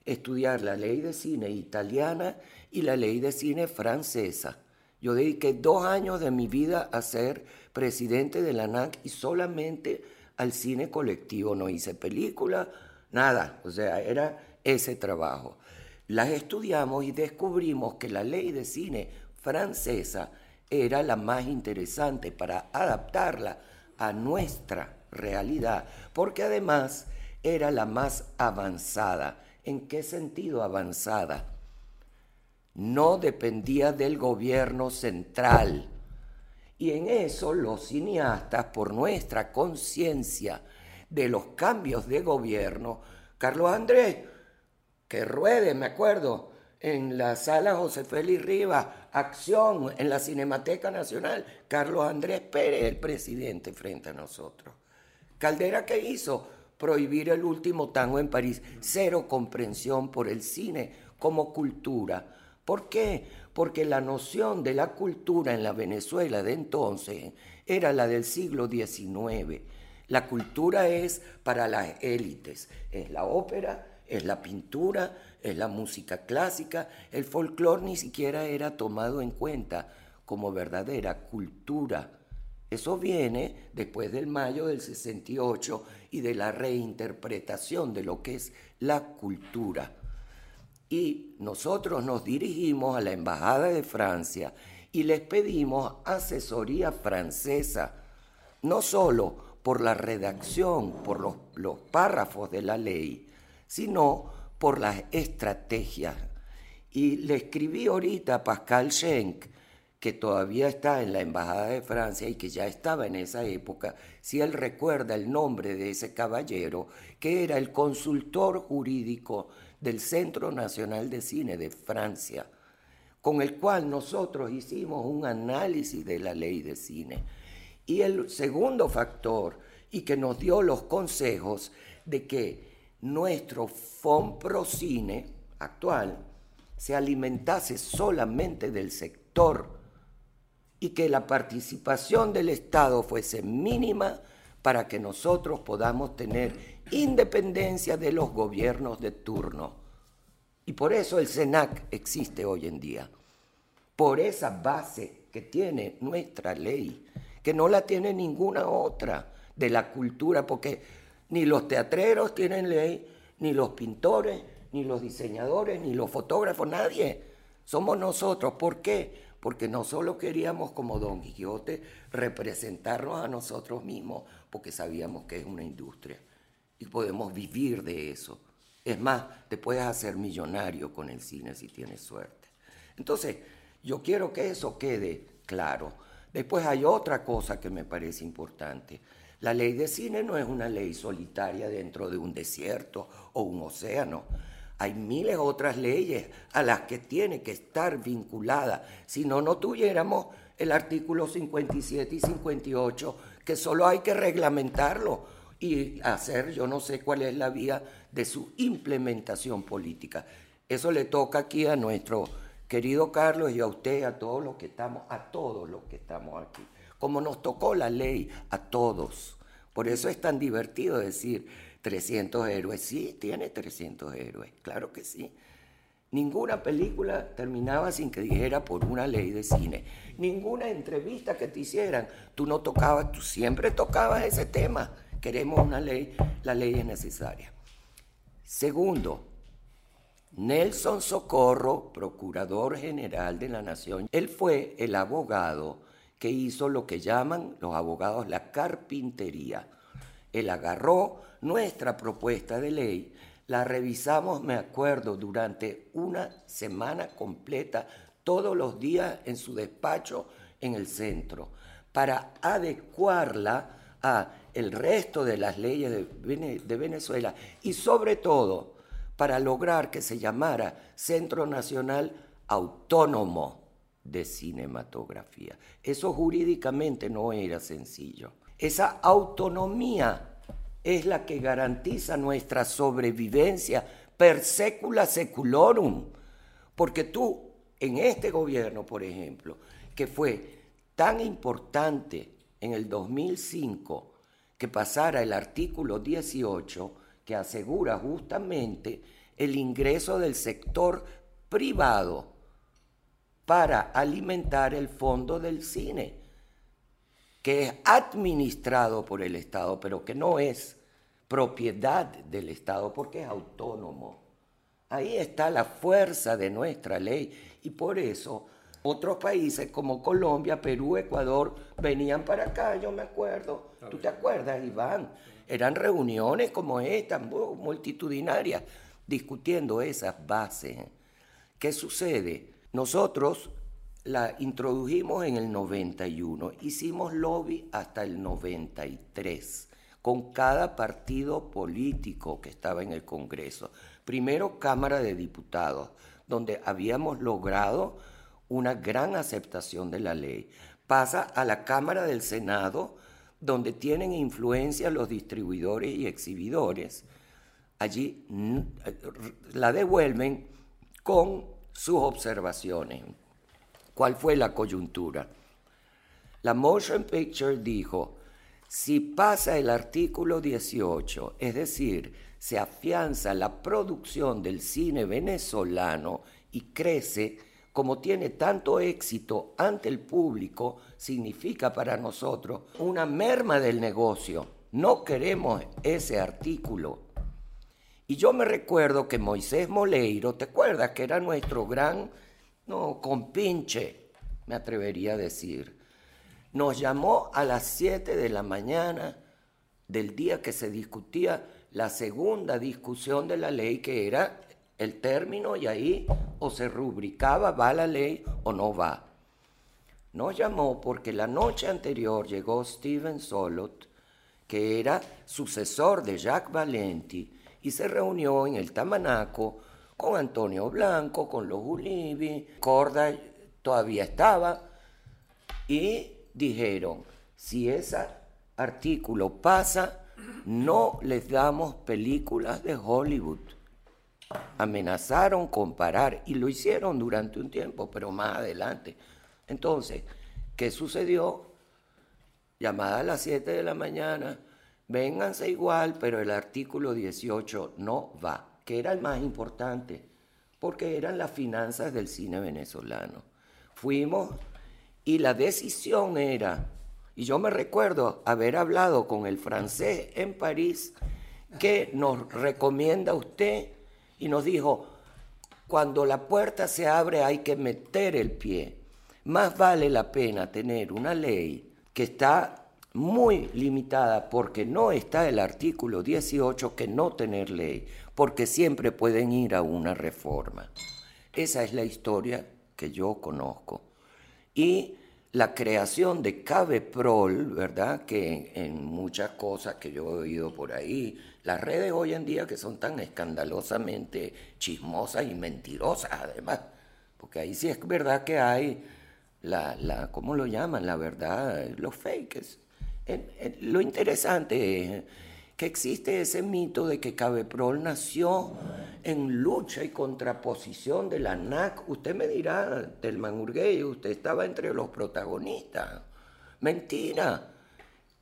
estudiar la ley de cine italiana y la ley de cine francesa. Yo dediqué dos años de mi vida a ser presidente de la ANAC y solamente al cine colectivo. No hice película, nada. O sea, era ese trabajo. Las estudiamos y descubrimos que la ley de cine francesa era la más interesante para adaptarla a nuestra realidad, porque además era la más avanzada. ¿En qué sentido avanzada? No dependía del gobierno central. Y en eso los cineastas, por nuestra conciencia de los cambios de gobierno, Carlos Andrés, que ruede, me acuerdo, en la sala José Félix Rivas, acción en la Cinemateca Nacional, Carlos Andrés Pérez, el presidente, frente a nosotros. Caldera, ¿qué hizo? Prohibir el último tango en París. Cero comprensión por el cine como cultura. ¿Por qué? Porque la noción de la cultura en la Venezuela de entonces era la del siglo XIX. La cultura es para las élites, es la ópera, es la pintura, es la música clásica, el folclore ni siquiera era tomado en cuenta como verdadera cultura. Eso viene después del mayo del 68 y de la reinterpretación de lo que es la cultura. Y nosotros nos dirigimos a la Embajada de Francia y les pedimos asesoría francesa, no solo por la redacción, por los, los párrafos de la ley, sino por las estrategias. Y le escribí ahorita a Pascal Schenck, que todavía está en la Embajada de Francia y que ya estaba en esa época, si él recuerda el nombre de ese caballero, que era el consultor jurídico del Centro Nacional de Cine de Francia, con el cual nosotros hicimos un análisis de la ley de cine. Y el segundo factor, y que nos dio los consejos de que nuestro Fonprocine actual se alimentase solamente del sector y que la participación del Estado fuese mínima para que nosotros podamos tener independencia de los gobiernos de turno. Y por eso el SENAC existe hoy en día, por esa base que tiene nuestra ley, que no la tiene ninguna otra de la cultura, porque ni los teatreros tienen ley, ni los pintores, ni los diseñadores, ni los fotógrafos, nadie. Somos nosotros. ¿Por qué? Porque no solo queríamos como Don Quijote representarnos a nosotros mismos, porque sabíamos que es una industria y podemos vivir de eso. Es más, te puedes hacer millonario con el cine si tienes suerte. Entonces, yo quiero que eso quede claro. Después hay otra cosa que me parece importante. La ley de cine no es una ley solitaria dentro de un desierto o un océano. Hay miles otras leyes a las que tiene que estar vinculada. Si no, no tuviéramos el artículo 57 y 58, que solo hay que reglamentarlo y hacer, yo no sé cuál es la vía de su implementación política. Eso le toca aquí a nuestro querido Carlos y a usted, a todos los que estamos, a todos los que estamos aquí como nos tocó la ley a todos. Por eso es tan divertido decir 300 héroes. Sí, tiene 300 héroes, claro que sí. Ninguna película terminaba sin que dijera por una ley de cine. Ninguna entrevista que te hicieran, tú no tocabas, tú siempre tocabas ese tema. Queremos una ley, la ley es necesaria. Segundo, Nelson Socorro, Procurador General de la Nación, él fue el abogado que hizo lo que llaman los abogados la carpintería. Él agarró nuestra propuesta de ley, la revisamos, me acuerdo, durante una semana completa, todos los días en su despacho en el centro, para adecuarla a el resto de las leyes de Venezuela y sobre todo para lograr que se llamara Centro Nacional Autónomo de cinematografía. Eso jurídicamente no era sencillo. Esa autonomía es la que garantiza nuestra sobrevivencia per secula seculorum. Porque tú, en este gobierno, por ejemplo, que fue tan importante en el 2005 que pasara el artículo 18 que asegura justamente el ingreso del sector privado para alimentar el fondo del cine, que es administrado por el Estado, pero que no es propiedad del Estado porque es autónomo. Ahí está la fuerza de nuestra ley y por eso otros países como Colombia, Perú, Ecuador venían para acá, yo me acuerdo. ¿Tú te acuerdas, Iván? Eran reuniones como esta, multitudinarias, discutiendo esas bases. ¿Qué sucede? Nosotros la introdujimos en el 91, hicimos lobby hasta el 93 con cada partido político que estaba en el Congreso. Primero Cámara de Diputados, donde habíamos logrado una gran aceptación de la ley. Pasa a la Cámara del Senado, donde tienen influencia los distribuidores y exhibidores. Allí la devuelven con sus observaciones. ¿Cuál fue la coyuntura? La Motion Picture dijo, si pasa el artículo 18, es decir, se afianza la producción del cine venezolano y crece, como tiene tanto éxito ante el público, significa para nosotros una merma del negocio. No queremos ese artículo. Y yo me recuerdo que Moisés Moleiro, ¿te acuerdas que era nuestro gran, no, compinche, me atrevería a decir? nos llamó a las 7 de la mañana del día que se discutía la segunda discusión de la ley, que era el término y ahí o se rubricaba va la ley o no va. Nos llamó porque la noche anterior llegó Steven Solot, que era sucesor de Jacques Valenti, y se reunió en el Tamanaco con Antonio Blanco, con los Ulibi, Corda todavía estaba, y dijeron, si ese artículo pasa, no les damos películas de Hollywood. Amenazaron con parar y lo hicieron durante un tiempo, pero más adelante. Entonces, ¿qué sucedió? Llamada a las 7 de la mañana, vénganse igual, pero el artículo 18 no va, que era el más importante, porque eran las finanzas del cine venezolano. Fuimos y la decisión era, y yo me recuerdo haber hablado con el francés en París, que nos recomienda usted y nos dijo, cuando la puerta se abre hay que meter el pie. Más vale la pena tener una ley que está muy limitada porque no está el artículo 18 que no tener ley, porque siempre pueden ir a una reforma. Esa es la historia que yo conozco y la creación de Cabeprol, ¿verdad? Que en, muchas cosas que yo he oído por ahí, las redes hoy en día que son tan escandalosamente chismosas y mentirosas además, porque ahí sí es verdad que hay la, la ¿cómo lo llaman? La verdad, los fakes. lo interesante es que existe ese mito de que Cabeprol nació en lucha y contraposición de la NAC. Usted me dirá, Telman Urguey, usted estaba entre los protagonistas. Mentira.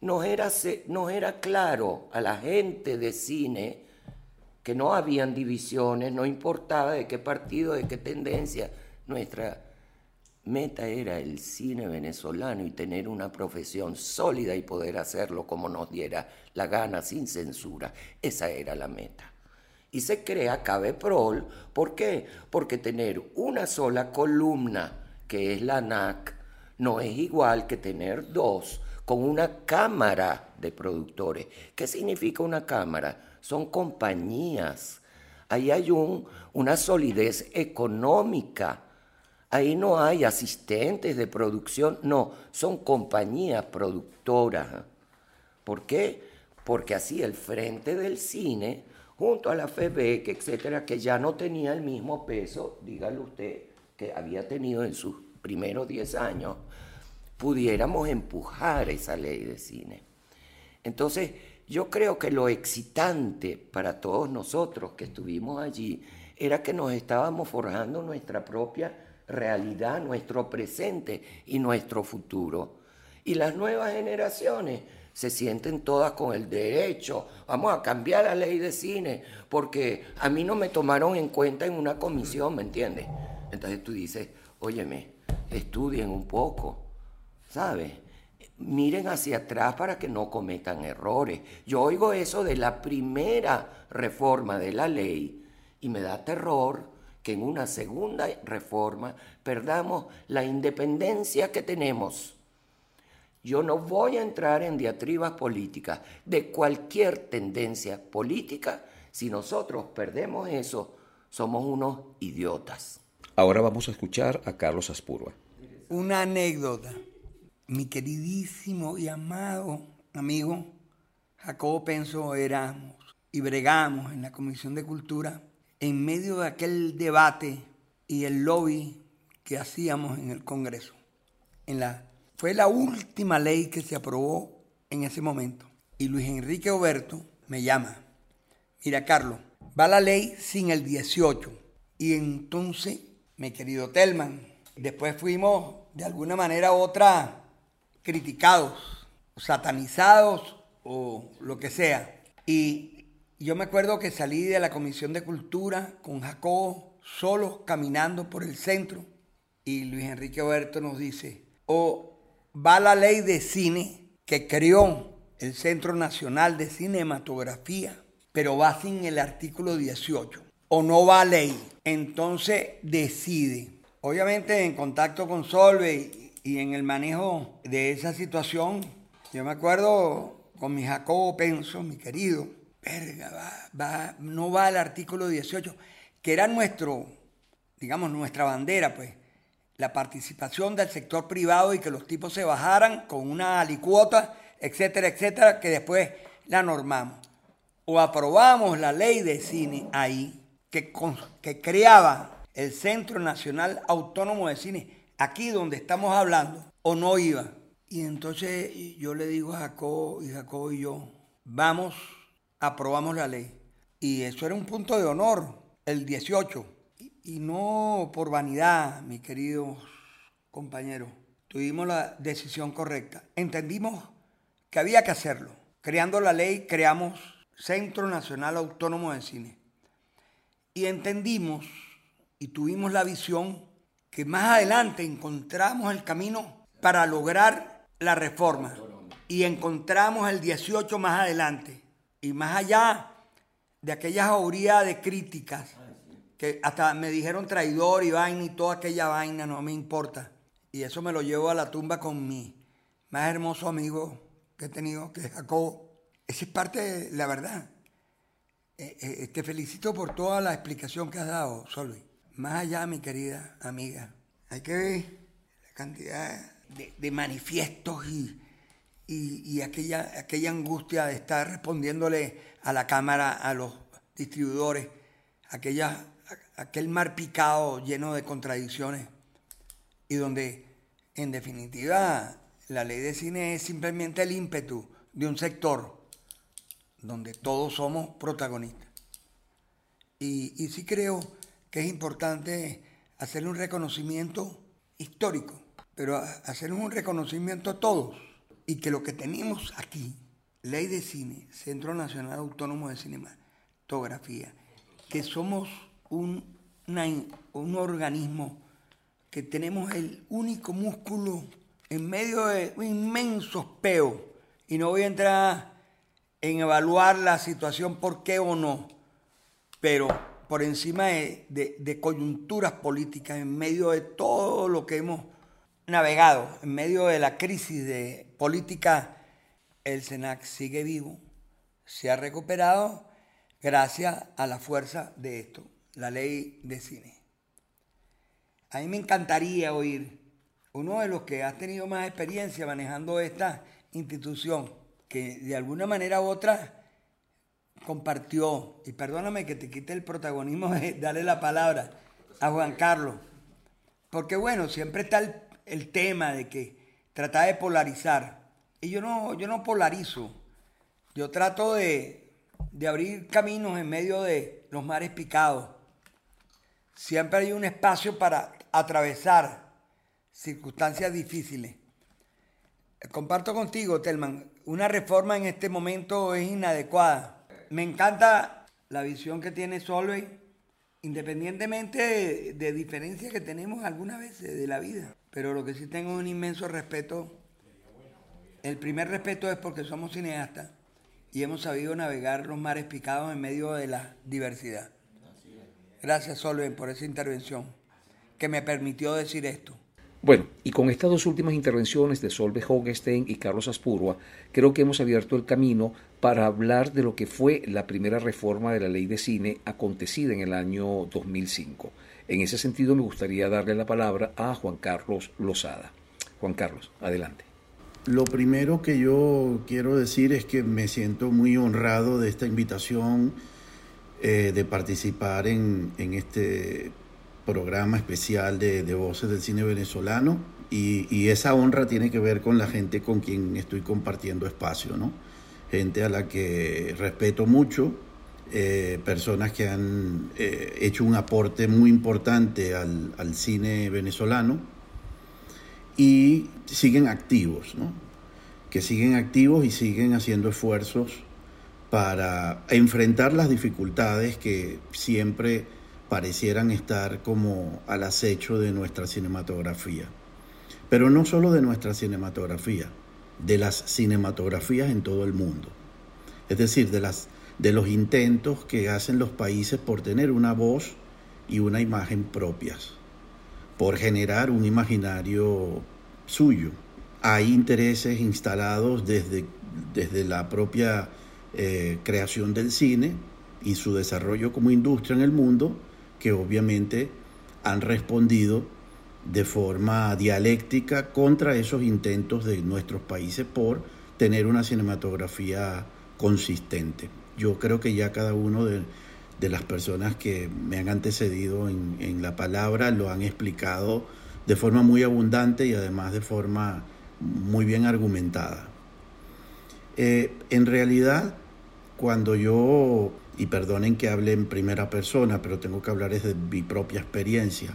Nos era, nos era claro a la gente de cine que no habían divisiones, no importaba de qué partido, de qué tendencia. Nuestra meta era el cine venezolano y tener una profesión sólida y poder hacerlo como nos diera la gana, sin censura. Esa era la meta. Y se crea Cabeprol, ¿por qué? Porque tener una sola columna, que es la NAC, no es igual que tener dos con una cámara de productores. ¿Qué significa una cámara? Son compañías. Ahí hay un, una solidez económica Ahí no hay asistentes de producción, no, son compañías productoras. ¿Por qué? Porque así el frente del cine, junto a la FEBEC, etcétera, que ya no tenía el mismo peso, dígale usted, que había tenido en sus primeros 10 años, pudiéramos empujar esa ley de cine. Entonces, yo creo que lo excitante para todos nosotros que estuvimos allí era que nos estábamos forjando nuestra propia realidad, nuestro presente y nuestro futuro. Y las nuevas generaciones se sienten todas con el derecho, vamos a cambiar la ley de cine, porque a mí no me tomaron en cuenta en una comisión, ¿me entiendes? Entonces tú dices, óyeme, estudien un poco, ¿sabes? Miren hacia atrás para que no cometan errores. Yo oigo eso de la primera reforma de la ley y me da terror que en una segunda reforma perdamos la independencia que tenemos. Yo no voy a entrar en diatribas políticas de cualquier tendencia política. Si nosotros perdemos eso, somos unos idiotas. Ahora vamos a escuchar a Carlos Aspurua. Una anécdota. Mi queridísimo y amado amigo Jacobo Penso éramos y bregamos en la Comisión de Cultura en medio de aquel debate y el lobby que hacíamos en el Congreso. En la, fue la última ley que se aprobó en ese momento. Y Luis Enrique Oberto me llama. Mira, Carlos, va la ley sin el 18. Y entonces, mi querido Telman, después fuimos de alguna manera u otra criticados, satanizados o lo que sea. Y yo me acuerdo que salí de la Comisión de Cultura con Jacobo, solos caminando por el centro, y Luis Enrique Oberto nos dice, o va la ley de cine que creó el Centro Nacional de Cinematografía, pero va sin el artículo 18, o no va ley. Entonces decide. Obviamente en contacto con Solve y en el manejo de esa situación, yo me acuerdo con mi Jacobo Penso, mi querido, verga, va, no va al artículo 18, que era nuestro, digamos, nuestra bandera, pues, la participación del sector privado y que los tipos se bajaran con una alicuota, etcétera, etcétera, que después la normamos. O aprobamos la ley de cine ahí, que, que creaba el Centro Nacional Autónomo de Cine, aquí donde estamos hablando, o no iba. Y entonces yo le digo a Jacob y Jacob y yo, vamos aprobamos la ley. Y eso era un punto de honor, el 18. Y, no por vanidad, mis queridos compañeros. Tuvimos la decisión correcta. Entendimos que había que hacerlo. Creando la ley, creamos Centro Nacional Autónomo de Cine. Y entendimos y tuvimos la visión que más adelante encontramos el camino para lograr la reforma. Y encontramos el 18 más adelante. Y más allá de aquella jauría de críticas, que hasta me dijeron traidor y vaina y toda aquella vaina, no me importa. Y eso me lo llevo a la tumba con mi más hermoso amigo que he tenido, que es Jacobo. Esa es parte de la verdad. Eh, eh, te felicito por toda la explicación que has dado, Solvi. Más allá, mi querida amiga, hay que ver la cantidad de manifiestos y, y, aquella, aquella angustia de estar respondiéndole a la Cámara, a los distribuidores, aquella, aquel mar picado lleno de contradicciones y donde en definitiva la ley de cine es simplemente el ímpetu de un sector donde todos somos protagonistas. Y, y sí creo que es importante hacerle un reconocimiento histórico, pero hacer un reconocimiento a todos y que lo que tenemos aquí, Ley de Cine, Centro Nacional Autónomo de Cinematografía, que somos un, un organismo que tenemos el único músculo en medio de un inmenso peo, y no voy a entrar en evaluar la situación por qué o no, pero por encima de, de coyunturas políticas, en medio de todo lo que hemos navegado en medio de la crisis de política, el SENAC sigue vivo, se ha recuperado gracias a la fuerza de esto, la ley de cine. A mí me encantaría oír uno de los que ha tenido más experiencia manejando esta institución, que de alguna manera u otra compartió, y perdóname que te quite el protagonismo de darle la palabra a Juan Carlos, porque bueno, siempre está el el tema de que trata de polarizar. Y yo no, yo no polarizo. Yo trato de, abrir caminos en medio de los mares picados. siempre hay un espacio para atravesar circunstancias difíciles. Comparto contigo, Telman, una reforma en este momento es inadecuada. Me encanta la visión que tiene Solvay, independientemente de, de diferencias que tenemos algunas veces de la vida. Pero lo que sí tengo un inmenso respeto. El primer respeto es porque somos cineastas y hemos sabido navegar los mares picados en medio de la diversidad. Gracias, Solven, por esa intervención que me permitió decir esto. Bueno, y con estas dos últimas intervenciones de Solve Hogestein y Carlos Aspurua, creo que hemos abierto el camino para hablar de lo que fue la primera reforma de la ley de cine acontecida en el año 2005. En ese sentido, me gustaría darle la palabra a Juan Carlos Lozada. Juan Carlos, adelante. Lo primero que yo quiero decir es que me siento muy honrado de esta invitación eh, de participar en, en este programa especial de, Voces del Cine Venezolano y, esa honra tiene que ver con la gente con quien estoy compartiendo espacio, ¿no? Gente a la que respeto mucho, eh, personas que han eh, hecho un aporte muy importante al, al, cine venezolano y siguen activos, ¿no? Que siguen activos y siguen haciendo esfuerzos para enfrentar las dificultades que siempre parecieran estar como al acecho de nuestra cinematografía. Pero no solo de nuestra cinematografía, de las cinematografías en todo el mundo. Es decir, de, las, de los intentos que hacen los países por tener una voz y una imagen propias, por generar un imaginario suyo. Hay intereses instalados desde, desde la propia eh, creación del cine y su desarrollo como industria en el mundo, que obviamente han respondido de forma dialéctica contra esos intentos de nuestros países por tener una cinematografía consistente. Yo creo que ya cada uno de, las personas que me han antecedido en, la palabra lo han explicado de forma muy abundante y además de forma muy bien argumentada. Eh, en realidad, cuando yo y perdonen que hable en primera persona, pero tengo que hablar desde mi propia experiencia.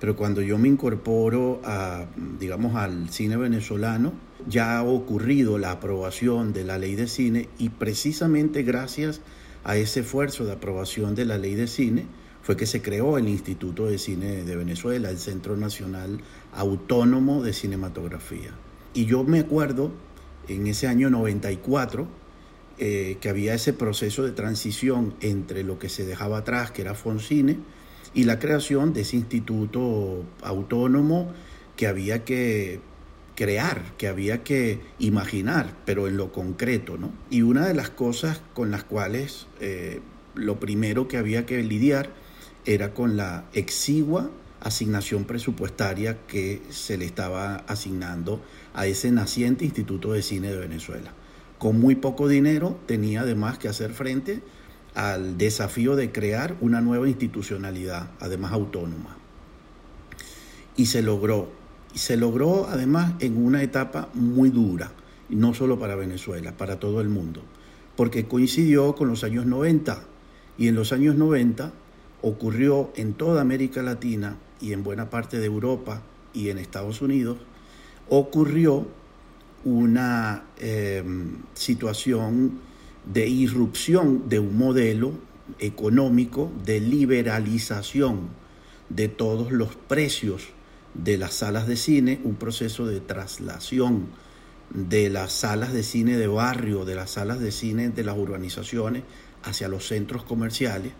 Pero cuando yo me incorporo a, digamos, al cine venezolano, ya ha ocurrido la aprobación de la ley de cine y precisamente gracias a ese esfuerzo de aprobación de la ley de cine fue que se creó el Instituto de Cine de Venezuela, el Centro Nacional Autónomo de Cinematografía. Y yo me acuerdo en ese año 94, eh, que había ese proceso de transición entre lo que se dejaba atrás, que era Foncine, y la creación de ese instituto autónomo que había que crear, que había que imaginar, pero en lo concreto, ¿no? Y una de las cosas con las cuales eh, lo primero que había que lidiar era con la exigua asignación presupuestaria que se le estaba asignando a ese naciente Instituto de Cine de Venezuela con muy poco dinero tenía además que hacer frente al desafío de crear una nueva institucionalidad, además autónoma. Y se logró. Y se logró además en una etapa muy dura, no solo para Venezuela, para todo el mundo, porque coincidió con los años 90. Y en los años 90 ocurrió en toda América Latina y en buena parte de Europa y en Estados Unidos, ocurrió una em, situación de irrupción de un modelo económico de liberalización de todos los precios de las salas de cine, un proceso de traslación de las salas de cine de barrio, de las salas de cine de las urbanizaciones hacia los centros comerciales.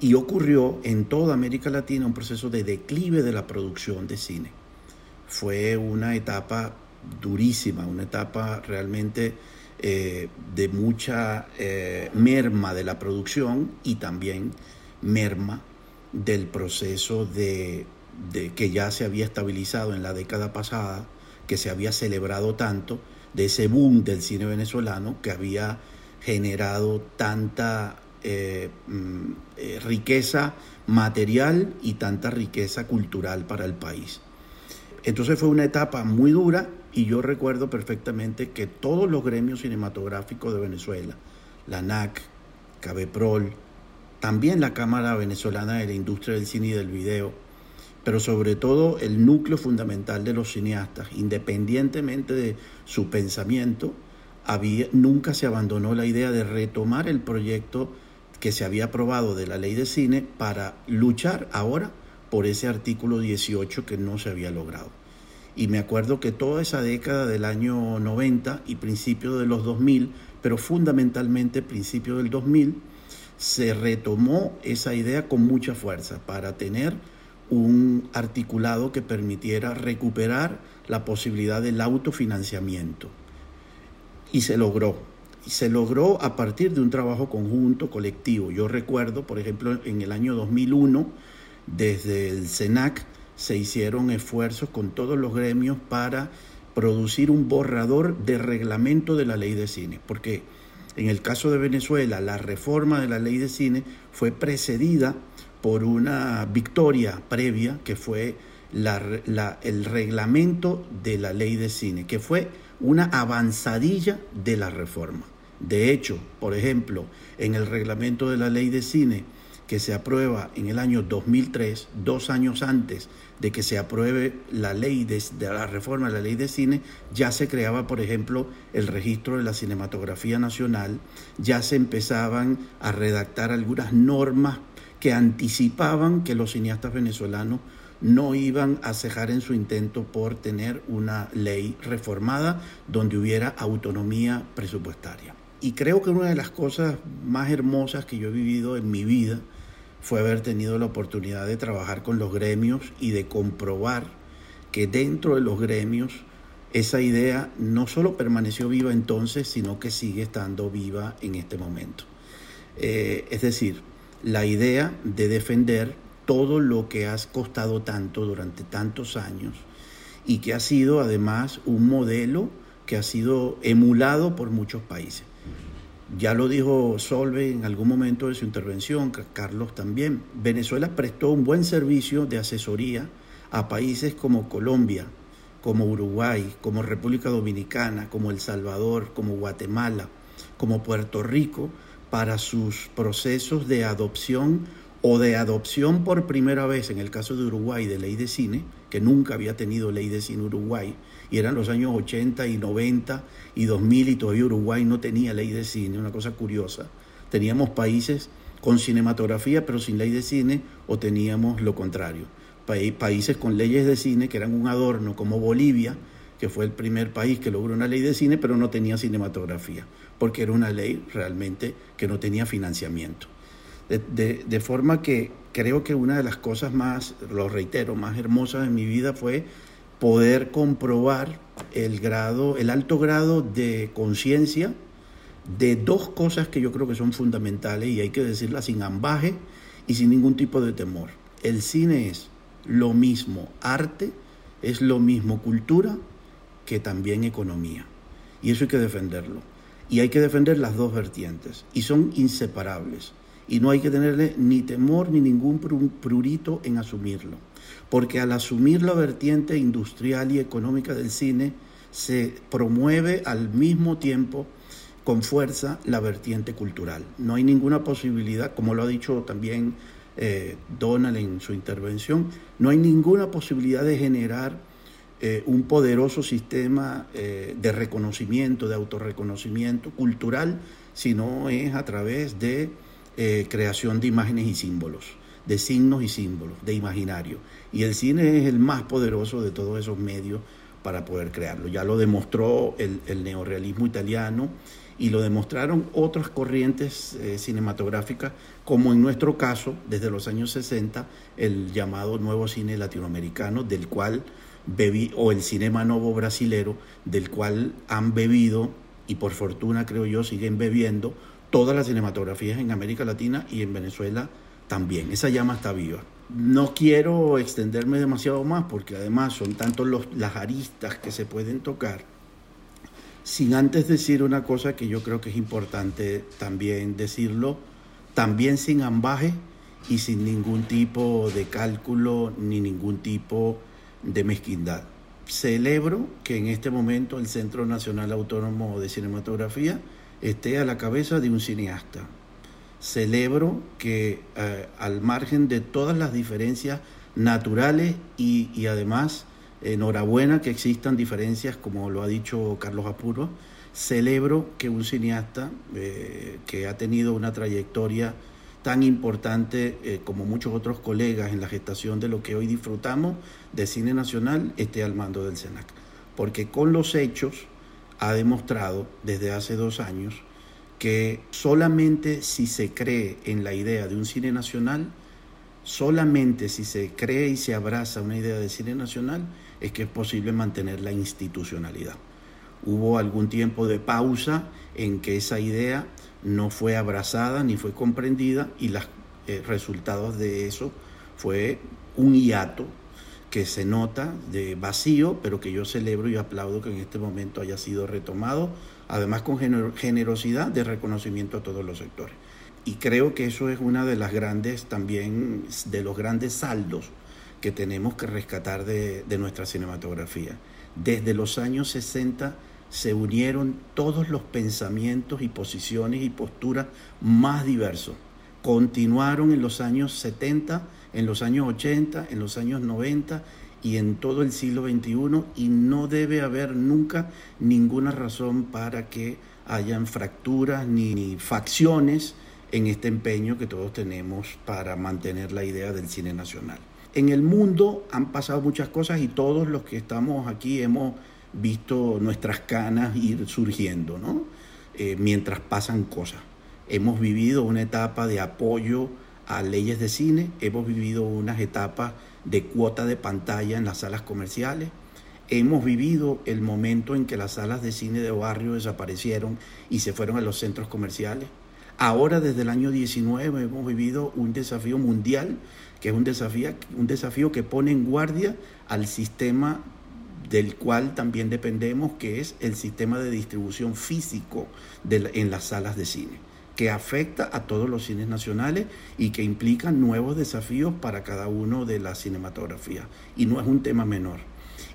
Y ocurrió en toda América Latina un proceso de declive de la producción de cine. Fue una etapa durísima, una etapa realmente eh, de mucha eh, merma de la producción y también merma del proceso de, que ya se había estabilizado en la década pasada, que se había celebrado tanto, de ese boom del cine venezolano que había generado tanta eh, mm, riqueza material y tanta riqueza cultural para el país. Entonces fue una etapa muy dura y yo recuerdo perfectamente que todos los gremios cinematográficos de Venezuela, la NAC, Cabeprol, también la Cámara Venezolana de la Industria del Cine y del Video, pero sobre todo el núcleo fundamental de los cineastas, independientemente de su pensamiento, había, nunca se abandonó la idea de retomar el proyecto que se había aprobado de la ley de cine para luchar ahora por ese artículo 18 que no se había logrado. Y me acuerdo que toda esa década del año 90 y principio de los 2000, pero fundamentalmente principio del 2000, se retomó esa idea con mucha fuerza para tener un articulado que permitiera recuperar la posibilidad del autofinanciamiento. Y se logró. Y se logró a partir de un trabajo conjunto, colectivo. Yo recuerdo, por ejemplo, en el año 2001, desde el SENAC se hicieron esfuerzos con todos los gremios para producir un borrador de reglamento de la ley de cine, porque en el caso de Venezuela la reforma de la ley de cine fue precedida por una victoria previa que fue el reglamento de la ley de cine, que fue una avanzadilla de la reforma. De hecho, por ejemplo, en el reglamento de la ley de cine que se aprueba en el año 2003, dos años antes de que se apruebe la ley de, la reforma de la ley de cine, ya se creaba, por ejemplo, el registro de la cinematografía nacional, ya se empezaban a redactar algunas normas que anticipaban que los cineastas venezolanos no iban a cejar en su intento por tener una ley reformada donde hubiera autonomía presupuestaria. Y creo que una de las cosas más hermosas que yo he vivido en mi vida fue haber tenido la oportunidad de trabajar con los gremios y de comprobar que dentro de los gremios esa idea no solo permaneció viva entonces, sino que sigue estando viva en este momento. Eh, es decir, la idea de defender todo lo que has costado tanto durante tantos años y que ha sido además un modelo que ha sido emulado por muchos países. Ya lo dijo Solve en algún momento de su intervención, Carlos también. Venezuela prestó un buen servicio de asesoría a países como Colombia, como Uruguay, como República Dominicana, como El Salvador, como Guatemala, como Puerto Rico, para sus procesos de adopción o de adopción por primera vez, en el caso de Uruguay, de ley de cine, que nunca había tenido ley de cine Uruguay, y eran los años 80 y 90 y 2000 y todavía Uruguay no tenía ley de cine, una cosa curiosa. Teníamos países con cinematografía pero sin ley de cine o teníamos lo contrario. países con leyes de cine que eran un adorno como Bolivia, que fue el primer país que logró una ley de cine pero no tenía cinematografía, porque era una ley realmente que no tenía financiamiento. De, forma que creo que una de las cosas más, lo reitero, más hermosas de mi vida fue poder comprobar el grado, el alto grado de conciencia de dos cosas que yo creo que son fundamentales y hay que decirlas sin ambaje y sin ningún tipo de temor. El cine es lo mismo arte, es lo mismo cultura que también economía. Y eso hay que defenderlo. Y hay que defender las dos vertientes. Y son inseparables y no hay que tenerle ni temor ni ningún prurito en asumirlo, porque al asumir la vertiente industrial y económica del cine, se promueve al mismo tiempo con fuerza la vertiente cultural. No hay ninguna posibilidad, como lo ha dicho también eh, Donald en su intervención, no hay ninguna posibilidad de generar eh, un poderoso sistema eh, de reconocimiento, de autorreconocimiento cultural, si no es a través de creación de imágenes y símbolos, de signos y símbolos, de imaginario. Y el cine es el más poderoso de todos esos medios para poder crearlo. Ya lo demostró el, neorealismo italiano y lo demostraron otras corrientes eh, cinematográficas, como en nuestro caso, desde los años 60, el llamado nuevo cine latinoamericano, del cual bebí, o el cinema novo brasilero, del cual han bebido, y por fortuna creo yo siguen bebiendo, todas las cinematografías en América Latina y en Venezuela también. Esa llama está viva. No quiero extenderme demasiado más porque además son tantos los, las aristas que se pueden tocar, sin antes decir una cosa que yo creo que es importante también decirlo, también sin ambaje y sin ningún tipo de cálculo ni ningún tipo de mezquindad. Celebro que en este momento el Centro Nacional Autónomo de Cinematografía esté a la cabeza de un cineasta. Celebro que eh, al margen de todas las diferencias naturales y, además enhorabuena que existan diferencias, como lo ha dicho Carlos Apuro, celebro que un cineasta eh, que ha tenido una trayectoria tan importante eh, como muchos otros colegas en la gestación de lo que hoy disfrutamos de cine nacional esté al mando del SENAC. Porque con los hechos ha demostrado desde hace dos años que solamente si se cree en la idea de un cine nacional, solamente si se cree y se abraza una idea de cine nacional, es que es posible mantener la institucionalidad. Hubo algún tiempo de pausa en que esa idea no fue abrazada ni fue comprendida y los eh, resultados de eso fue un hiato que se nota de vacío, pero que yo celebro y aplaudo que en este momento haya sido retomado, además con generosidad de reconocimiento a todos los sectores. Y creo que eso es una de las grandes, también de los grandes saldos que tenemos que rescatar de, de nuestra cinematografía. Desde los años 60 se unieron todos los pensamientos y posiciones y posturas más diversos. Continuaron en los años 70, en los años 80, en los años 90 y en todo el siglo XXI y no debe haber nunca ninguna razón para que hayan fracturas ni, facciones en este empeño que todos tenemos para mantener la idea del cine nacional. En el mundo han pasado muchas cosas y todos los que estamos aquí hemos visto nuestras canas ir surgiendo, ¿no? Eh, mientras pasan cosas. Hemos vivido una etapa de apoyo a leyes de cine, hemos vivido unas etapas de cuota de pantalla en las salas comerciales, hemos vivido el momento en que las salas de cine de barrio desaparecieron y se fueron a los centros comerciales. Ahora, desde el año 19, hemos vivido un desafío mundial, que es un desafío, un desafío que pone en guardia al sistema del cual también dependemos, que es el sistema de distribución físico en las salas de cine, que afecta a todos los cines nacionales y que implica nuevos desafíos para cada uno de la cinematografía. Y no es un tema menor.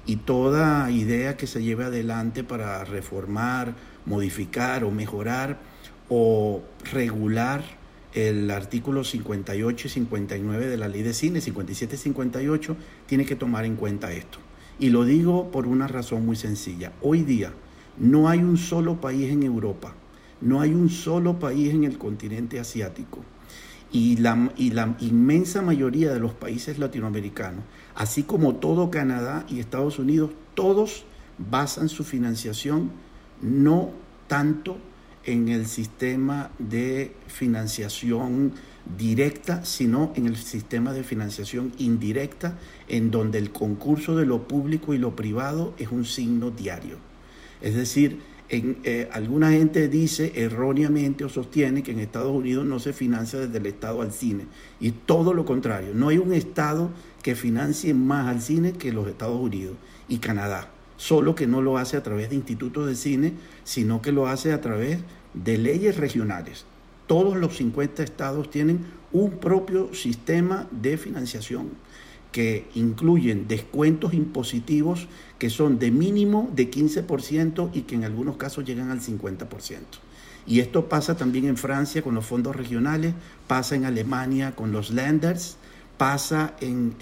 Y toda idea que se lleve adelante para reformar, modificar o mejorar o regular el artículo 58 y 59 de la ley de cine, 57 y 58, tiene que tomar en cuenta esto. Y lo digo por una razón muy sencilla. Hoy día no hay un solo país en Europa, no hay un solo país en el continente asiático. Y la, inmensa mayoría de los países latinoamericanos, así como todo Canadá y Estados Unidos, todos basan su financiación no tanto en el sistema de financiación directa, sino en el sistema de financiación indirecta, en donde el concurso de lo público y lo privado es un signo diario. Es decir, en, eh, alguna gente dice erróneamente o sostiene que en Estados Unidos no se financia desde el Estado al cine. Y todo lo contrario, no hay un Estado que financie más al cine que los Estados Unidos y Canadá. Solo que no lo hace a través de institutos de cine, sino que lo hace a través de leyes regionales todos los 50 estados tienen un propio sistema de financiación que incluyen descuentos impositivos que son de mínimo de 15% y que en algunos casos llegan al 50%. Y esto pasa también en Francia con los fondos regionales, pasa en Alemania con los lenders, pasa en,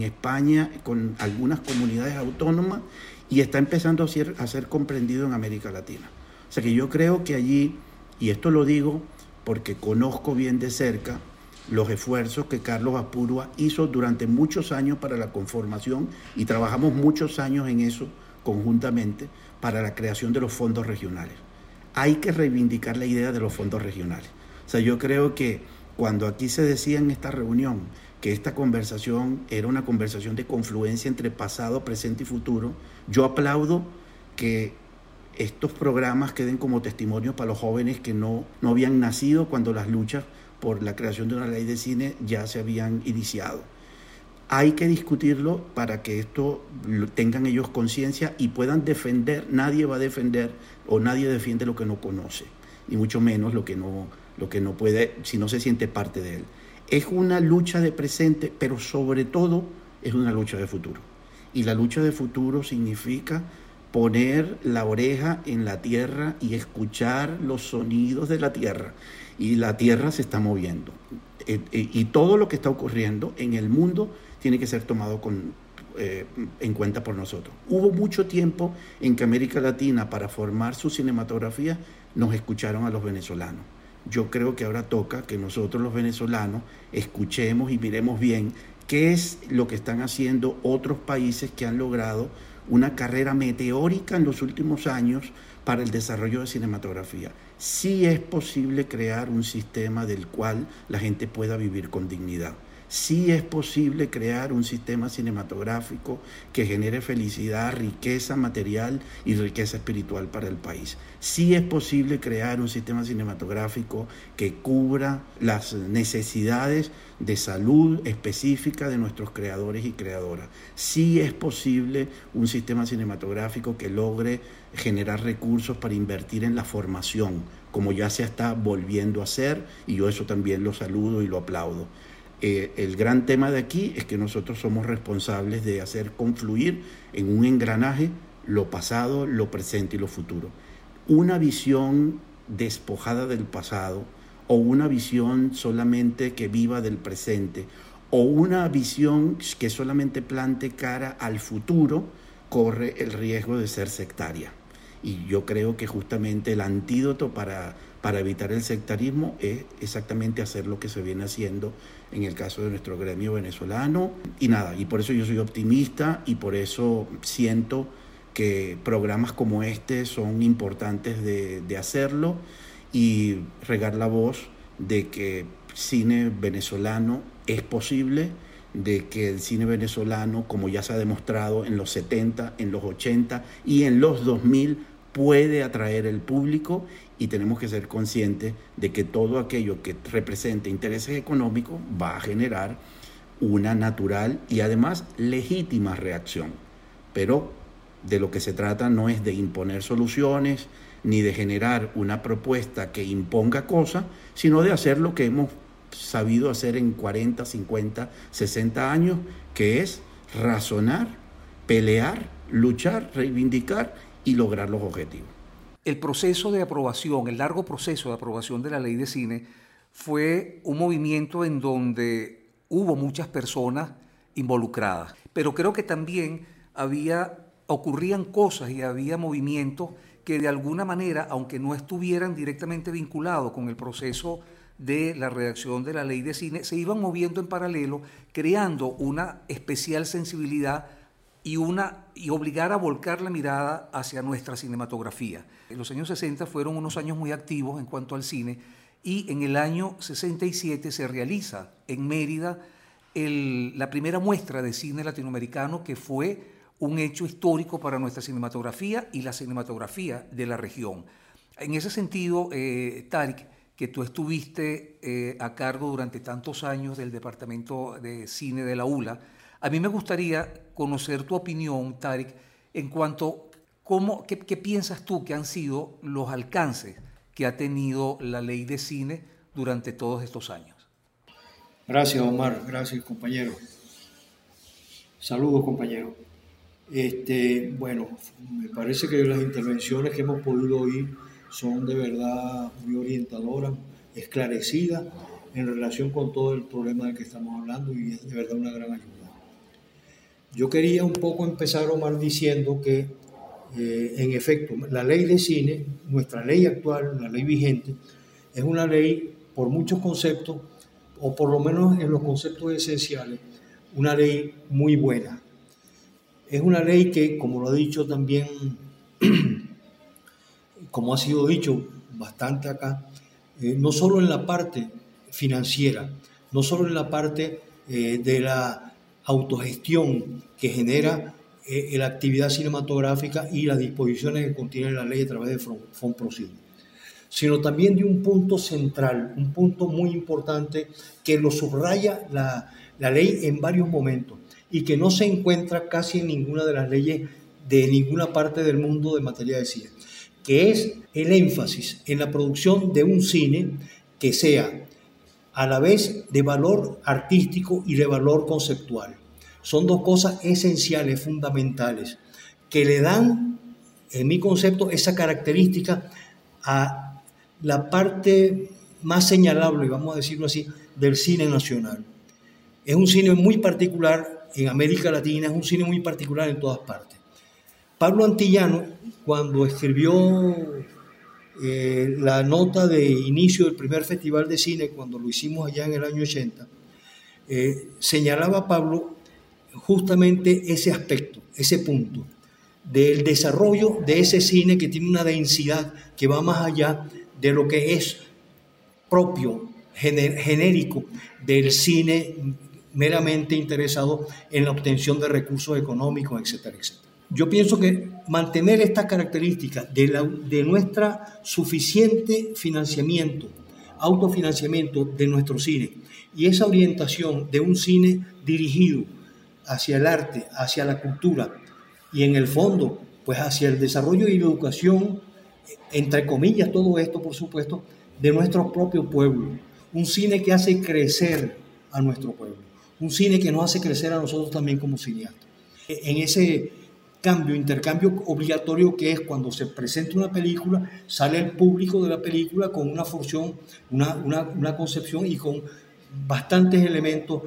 España con algunas comunidades autónomas y está empezando a ser, a ser comprendido en América Latina. O sea que yo creo que allí, y esto lo digo porque conozco bien de cerca los esfuerzos que Carlos Apurua hizo durante muchos años para la conformación y trabajamos muchos años en eso conjuntamente para la creación de los fondos regionales. Hay que reivindicar la idea de los fondos regionales. O sea, yo creo que cuando aquí se decía en esta reunión que esta conversación era una conversación de confluencia entre pasado, presente y futuro, yo aplaudo que estos programas queden como testimonio para los jóvenes que no, no habían nacido cuando las luchas por la creación de una ley de cine ya se habían iniciado. Hay que discutirlo para que esto tengan ellos conciencia y puedan defender. Nadie va a defender o nadie defiende lo que no conoce, y mucho menos lo que no, lo que no puede, si no se siente parte de él. Es una lucha de presente, pero sobre todo es una lucha de futuro. Y la lucha de futuro significa poner la oreja en la tierra y escuchar los sonidos de la tierra. Y la tierra se está moviendo. Eh, eh, y todo lo que está ocurriendo en el mundo tiene que ser tomado con, eh, en cuenta por nosotros. Hubo mucho tiempo en que América Latina, para formar su cinematografía, nos escucharon a los venezolanos. Yo creo que ahora toca que nosotros los venezolanos escuchemos y miremos bien qué es lo que están haciendo otros países que han logrado una carrera meteórica en los últimos años para el desarrollo de cinematografía. Sí es posible crear un sistema del cual la gente pueda vivir con dignidad sí es posible crear un sistema cinematográfico que genere felicidad, riqueza material y riqueza espiritual para el país. Sí es posible crear un sistema cinematográfico que cubra las necesidades de salud específica de nuestros creadores y creadoras. Sí es posible un sistema cinematográfico que logre generar recursos para invertir en la formación, como ya se está volviendo a hacer, y yo eso también lo saludo y lo aplaudo. Eh, el gran tema de aquí es que nosotros somos responsables de hacer confluir en un engranaje lo pasado, lo presente y lo futuro. Una visión despojada del pasado o una visión solamente que viva del presente o una visión que solamente plante cara al futuro corre el riesgo de ser sectaria. Y yo creo que justamente el antídoto para, para evitar el sectarismo es exactamente hacer lo que se viene haciendo en el caso de nuestro gremio venezolano. Y nada, y por eso yo soy optimista y por eso siento que programas como este son importantes de, de hacerlo y regar la voz de que cine venezolano es posible, de que el cine venezolano, como ya se ha demostrado en los 70, en los 80 y en los 2000, puede atraer el público y tenemos que ser conscientes de que todo aquello que represente intereses económicos va a generar una natural y además legítima reacción. Pero de lo que se trata no es de imponer soluciones ni de generar una propuesta que imponga cosas, sino de hacer lo que hemos sabido hacer en 40, 50, 60 años, que es razonar, pelear, luchar, reivindicar y lograr los objetivos. El proceso de aprobación, el largo proceso de aprobación de la ley de cine, fue un movimiento en donde hubo muchas personas involucradas, pero creo que también había, ocurrían cosas y había movimientos que de alguna manera, aunque no estuvieran directamente vinculados con el proceso de la redacción de la ley de cine, se iban moviendo en paralelo, creando una especial sensibilidad y, una, y obligar a volcar la mirada hacia nuestra cinematografía. Los años 60 fueron unos años muy activos en cuanto al cine y en el año 67 se realiza en Mérida la primera muestra de cine latinoamericano que fue un hecho histórico para nuestra cinematografía y la cinematografía de la región. En ese sentido, eh, que tú estuviste eh, a cargo durante tantos años del Departamento de Cine de la ULA, a mí me gustaría conocer tu opinión, Tarek, en cuanto cómo, qué, piensas tú que han sido los alcances que ha tenido la ley de cine durante todos estos años. Gracias, Omar. Gracias, compañero. Saludos, compañero. Este, bueno, me parece que las intervenciones que hemos podido oír son de verdad muy orientadoras, esclarecidas en relación con todo el problema del que estamos hablando y es de verdad una gran ayuda. Yo quería un poco empezar, Omar, diciendo que, eh, en efecto, la ley de cine, nuestra ley actual, la ley vigente, es una ley por muchos conceptos, o por lo menos en los conceptos esenciales, una ley muy buena. Es una ley que, como lo ha dicho también, como ha sido dicho bastante acá, eh, no solo en la parte financiera, no solo en la parte eh, de la autogestión que genera eh, la actividad cinematográfica y las disposiciones que contiene la ley a través de FONPROCID, sino también de un punto central, un punto muy importante que lo subraya la, la ley en varios momentos y que no se encuentra casi en ninguna de las leyes de ninguna parte del mundo de materia de cine, que es el énfasis en la producción de un cine que sea a la vez de valor artístico y de valor conceptual. Son dos cosas esenciales, fundamentales, que le dan en mi concepto, esa característica a la parte más señalable, vamos a decirlo así, del cine nacional. Es un cine muy particular en América Latina, es un cine muy particular en todas partes. Pablo Antillano, cuando escribió eh, la nota de inicio del primer festival de cine, cuando lo hicimos allá en el año 80, eh, señalaba Pablo justamente ese aspecto, ese punto, del desarrollo de ese cine que tiene una densidad que va más allá de lo que es propio, genérico del cine meramente interesado en la obtención de recursos económicos, etcétera, etcétera. Yo pienso que mantener estas características de, la, de nuestra suficiente financiamiento, autofinanciamiento de nuestro cine y esa orientación de un cine dirigido hacia el arte, hacia la cultura y en el fondo, pues hacia el desarrollo y la educación, entre comillas, todo esto, por supuesto, de nuestro propio pueblo. Un cine que hace crecer a nuestro pueblo. Un cine que nos hace crecer a nosotros también como cineastas. En ese cambio, intercambio obligatorio que es cuando se presenta una película, sale el público de la película con una función, una, una, concepción y con bastantes elementos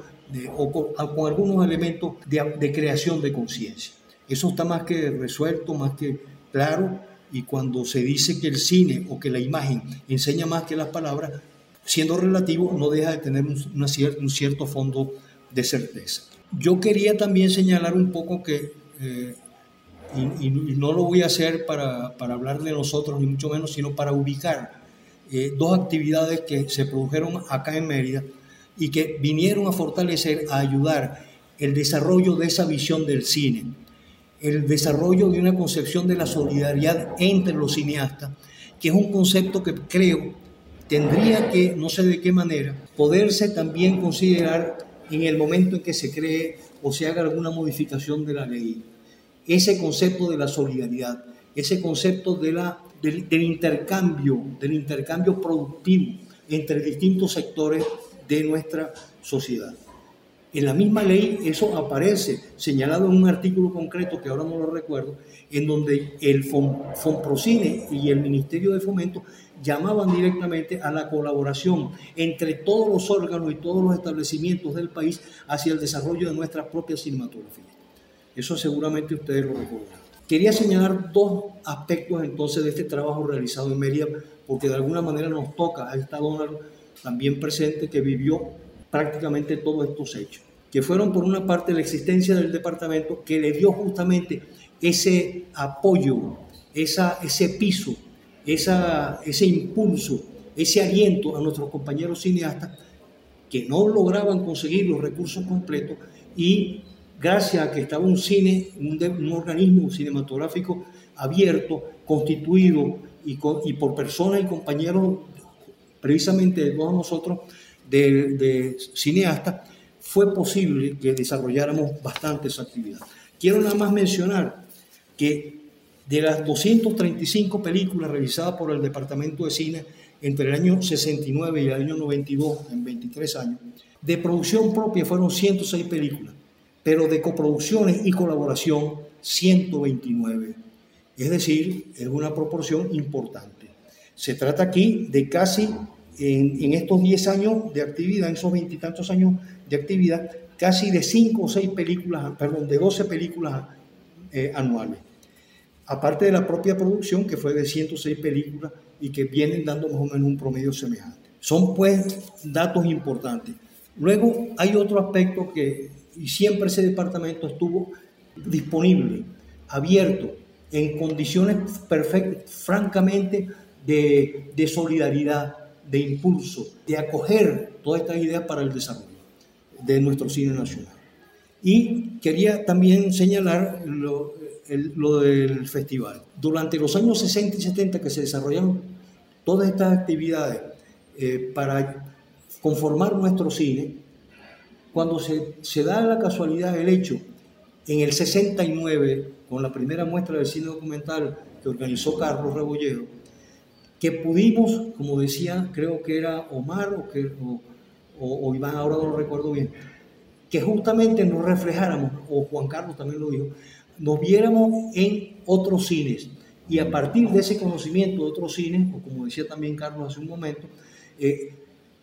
o con, algunos elementos de, de creación de conciencia. Eso está más que resuelto, más que claro, y cuando se dice que el cine o que la imagen enseña más que las palabras, siendo relativo, no deja de tener un, un cierto fondo de certeza. Yo quería también señalar un poco que, eh, y, no lo voy a hacer para, para, hablar de nosotros, ni mucho menos, sino para ubicar eh, dos actividades que se produjeron acá en Mérida y que vinieron a fortalecer, a ayudar el desarrollo de esa visión del cine, el desarrollo de una concepción de la solidaridad entre los cineastas, que es un concepto que creo tendría que, no sé de qué manera, poderse también considerar en el momento en que se cree o se haga alguna modificación de la ley. Ese concepto de la solidaridad, ese concepto de del, intercambio, del intercambio productivo entre distintos sectores de nuestra sociedad. En la misma ley eso aparece señalado en un artículo concreto que ahora no lo recuerdo, en donde el FOMPROCINE y el Ministerio de Fomento llamaban directamente a la colaboración entre todos los órganos y todos los establecimientos del país hacia el desarrollo de nuestra propia cinematografía. Eso seguramente ustedes lo recordarán. Quería señalar dos aspectos entonces de este trabajo realizado en Mérida, porque de alguna manera nos toca, ahí está Donald también presente, que vivió prácticamente todos estos hechos, que fueron por una parte la existencia del departamento que le dio justamente ese apoyo, esa, ese piso esa, ese impulso, ese aliento a nuestros compañeros cineastas que no lograban conseguir los recursos completos y gracias a que estaba un cine, un, organismo cinematográfico abierto, constituido y, por personas y compañeros precisamente de todos nosotros, de, de cineastas, fue posible que desarrolláramos bastantes actividades. Quiero nada más mencionar que de las 235 películas realizadas por el Departamento de Cine entre el año 69 y el año 92, en 23 años, de producción propia fueron 106 películas, pero de coproducciones y colaboración 129. Es decir, es una proporción importante. Se trata aquí de casi, en, estos 10 años de actividad, en esos veintitantos años de actividad, casi de 5 o 6 películas, perdón, de 12 películas eh, anuales aparte de la propia producción, que fue de 106 películas y que vienen dando más o menos un promedio semejante. Son pues datos importantes. Luego hay otro aspecto que, y siempre ese departamento estuvo disponible, abierto, en condiciones perfectas, francamente, de, de solidaridad, de impulso, de acoger todas estas ideas para el desarrollo de nuestro cine nacional. Y quería también señalar lo, lo del festival. Durante los años 60 y 70 que se desarrollaron todas estas actividades eh, para conformar nuestro cine, cuando se, se da la casualidad el hecho, en el 69, con la primera muestra del cine documental que organizó Carlos Rebolledo, que pudimos, como decía, creo que era Omar o, que, o Iván, ahora no lo recuerdo bien, que justamente nos reflejáramos, o Juan Carlos también lo dijo, nos viéramos en otros cines, y a partir de ese conocimiento de otros cines, o como decía también Carlos hace un momento, eh,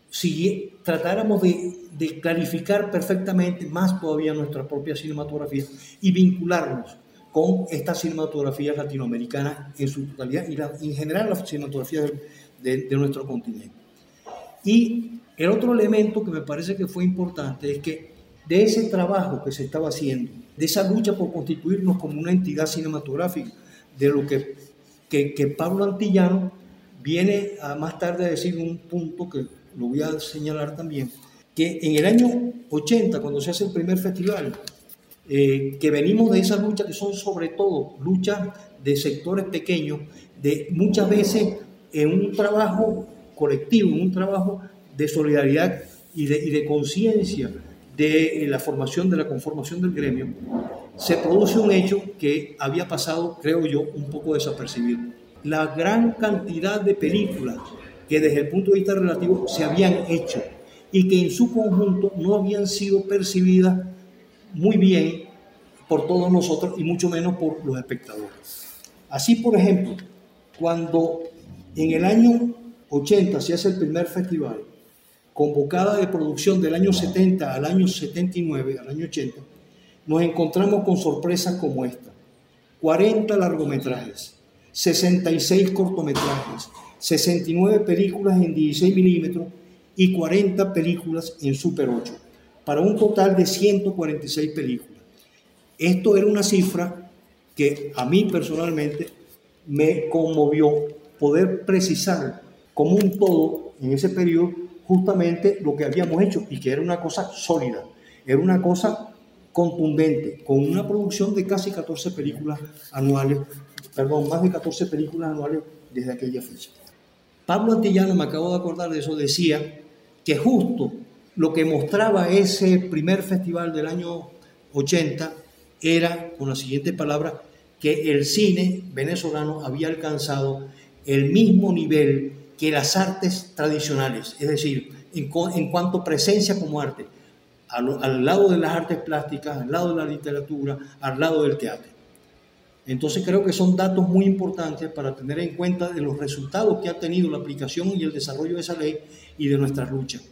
si tratáramos de, de, clarificar perfectamente más todavía nuestra propia cinematografía y vincularnos con estas cinematografías latinoamericanas en su totalidad y la, en general las cinematografías de, de, nuestro continente. Y el otro elemento que me parece que fue importante es que de ese trabajo que se estaba haciendo, de esa lucha por constituirnos como una entidad cinematográfica, de lo que, que, que Pablo Antillano viene a más tarde a decir un punto que lo voy a señalar también, que en el año 80, cuando se hace el primer festival, eh, que venimos de esa lucha que son sobre todo luchas de sectores pequeños, de muchas veces en un trabajo colectivo, en un trabajo de solidaridad y de, y de conciencia de la formación, de la conformación del gremio, se produce un hecho que había pasado, creo yo, un poco desapercibido. La gran cantidad de películas que desde el punto de vista relativo se habían hecho y que en su conjunto no habían sido percibidas muy bien por todos nosotros y mucho menos por los espectadores. Así, por ejemplo, cuando en el año 80 se hace el primer festival, convocada de producción del año 70 al año 79, al año 80, nos encontramos con sorpresas como esta. 40 largometrajes, 66 cortometrajes, 69 películas en 16 milímetros y 40 películas en Super 8, para un total de 146 películas. Esto era una cifra que a mí personalmente me conmovió poder precisar como un todo en ese periodo justamente lo que habíamos hecho y que era una cosa sólida, era una cosa contundente, con una producción de casi 14 películas anuales, perdón, más de 14 películas anuales desde aquella fecha. Pablo Antillano, me acabo de acordar de eso, decía que justo lo que mostraba ese primer festival del año 80 era, con la siguiente palabra, que el cine venezolano había alcanzado el mismo nivel que las artes tradicionales, es decir, en, en cuanto a presencia como arte, al, al, lado de las artes plásticas, al lado de la literatura, al lado del teatro. Entonces creo que son datos muy importantes para tener en cuenta de los resultados que ha tenido la aplicación y el desarrollo de esa ley y de nuestras luchas,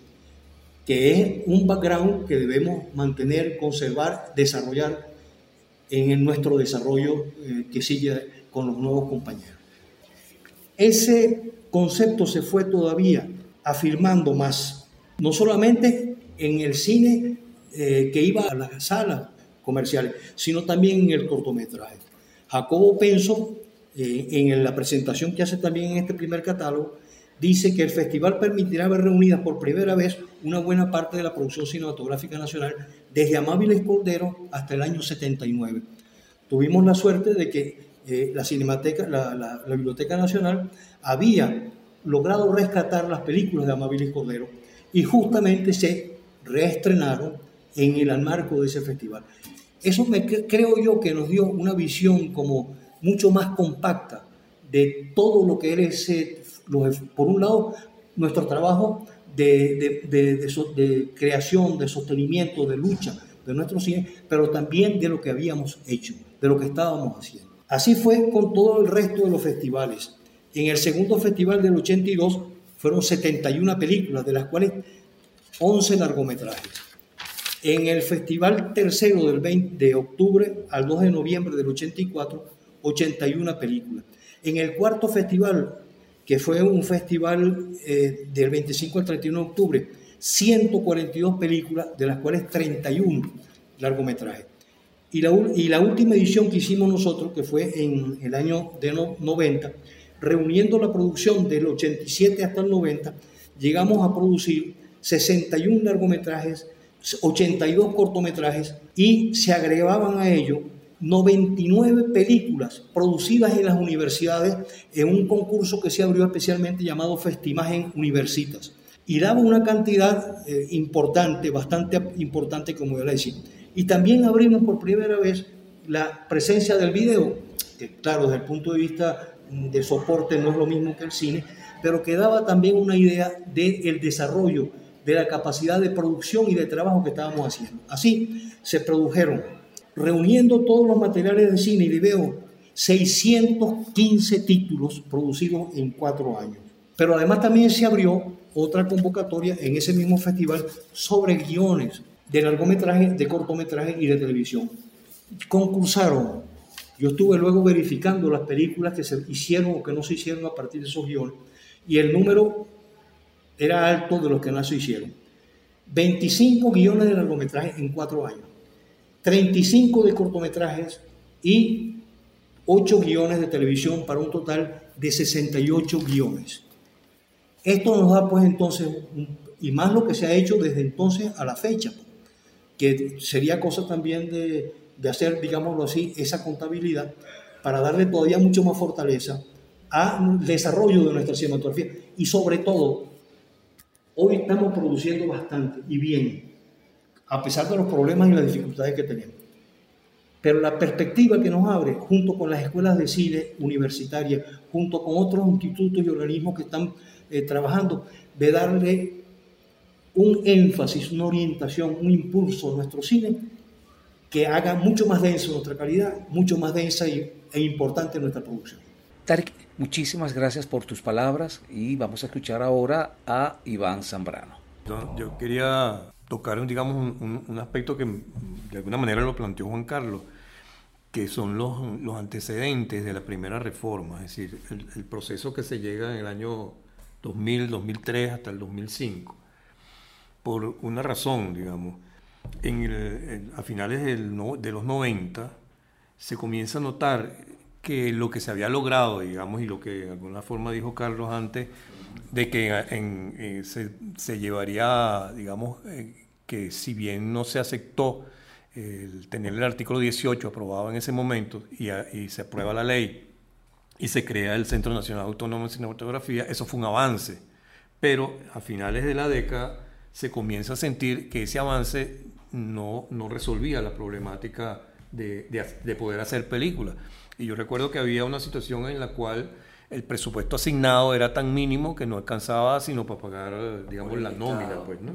que es un background que debemos mantener, conservar, desarrollar en nuestro desarrollo eh, que sigue con los nuevos compañeros. Ese concepto se fue todavía afirmando más, no solamente en el cine eh, que iba a las salas comerciales, sino también en el cortometraje. Jacobo Penso, eh, en la presentación que hace también en este primer catálogo, dice que el festival permitirá ver reunidas por primera vez una buena parte de la producción cinematográfica nacional desde Amábiles Cordero hasta el año 79. Tuvimos la suerte de que eh, la, Cinemateca, la, la, la, Biblioteca Nacional había logrado rescatar las películas de Amabilis Cordero y justamente se reestrenaron en el marco de ese festival. Eso me, creo yo que nos dio una visión como mucho más compacta de todo lo que era ese, por un lado, nuestro trabajo de, de, creación, de sostenimiento, de lucha de nuestro cine, pero también de lo que habíamos hecho, de lo que estábamos haciendo. Así fue con todo el resto de los festivales. En el segundo festival del 82 fueron 71 películas, de las cuales 11 largometrajes. En el festival tercero del 20 de octubre al 2 de noviembre del 84, 81 películas. En el cuarto festival, que fue un festival eh, del 25 al 31 de octubre, 142 películas, de las cuales 31 largometrajes. Y la, y la última edición que hicimos nosotros, que fue en el año de no, 90, reuniendo la producción del 87 hasta el 90, llegamos a producir 61 largometrajes, 82 cortometrajes y se agregaban a ello 99 películas producidas en las universidades en un concurso que se abrió especialmente llamado Festimagen Universitas. Y daba una cantidad eh, importante, bastante importante, como yo le decía. Y también abrimos por primera vez la presencia del video, que claro, desde el punto de vista de soporte no es lo mismo que el cine, pero que daba también una idea del desarrollo de la capacidad de producción y de trabajo que estábamos haciendo. Así se produjeron, reuniendo todos los materiales de cine y video 615 títulos producidos en cuatro años. Pero además también se abrió otra convocatoria en ese mismo festival sobre guiones de largometraje, de cortometraje y de televisión. Concursaron. Yo estuve luego verificando las películas que se hicieron o que no se hicieron a partir de esos guiones y el número era alto de los que no se hicieron. 25 guiones de largometraje en cuatro años, 35 de cortometrajes y 8 guiones de televisión para un total de 68 guiones. Esto nos da pues entonces, y más lo que se ha hecho desde entonces a la fecha, que sería cosa también de, de hacer, digámoslo así, esa contabilidad para darle todavía mucho más fortaleza al desarrollo de nuestra cinematografía y sobre todo Hoy estamos produciendo bastante y bien, a pesar de los problemas y las dificultades que tenemos. Pero la perspectiva que nos abre, junto con las escuelas de cine universitarias, junto con otros institutos y organismos que están eh, trabajando, de darle un énfasis, una orientación, un impulso a nuestro cine que haga mucho más denso nuestra calidad, mucho más densa y, e importante nuestra producción. Muchísimas gracias por tus palabras y vamos a escuchar ahora a Iván Zambrano. Yo, quería tocar, digamos, un, aspecto que de alguna manera lo planteó Juan Carlos, que son los, los antecedentes de la primera reforma, es decir, el, proceso que se llega en el año 2000, 2003 hasta el 2005, por una razón, digamos. En a finales de los 90 se comienza a notar que lo que se había logrado, digamos, y lo que de alguna forma dijo Carlos antes, de que en, eh, se, llevaría, digamos, eh, que si bien no se aceptó el tener el artículo 18 aprobado en ese momento y, y, se aprueba la ley y se crea el Centro Nacional Autónomo de Cinematografía, eso fue un avance. Pero a finales de la década se comienza a sentir que ese avance no, no resolvía la problemática de, de, de poder hacer películas. Y yo recuerdo que había una situación en la cual el presupuesto asignado era tan mínimo que no alcanzaba sino para pagar, digamos, la nómina, pues, ¿no?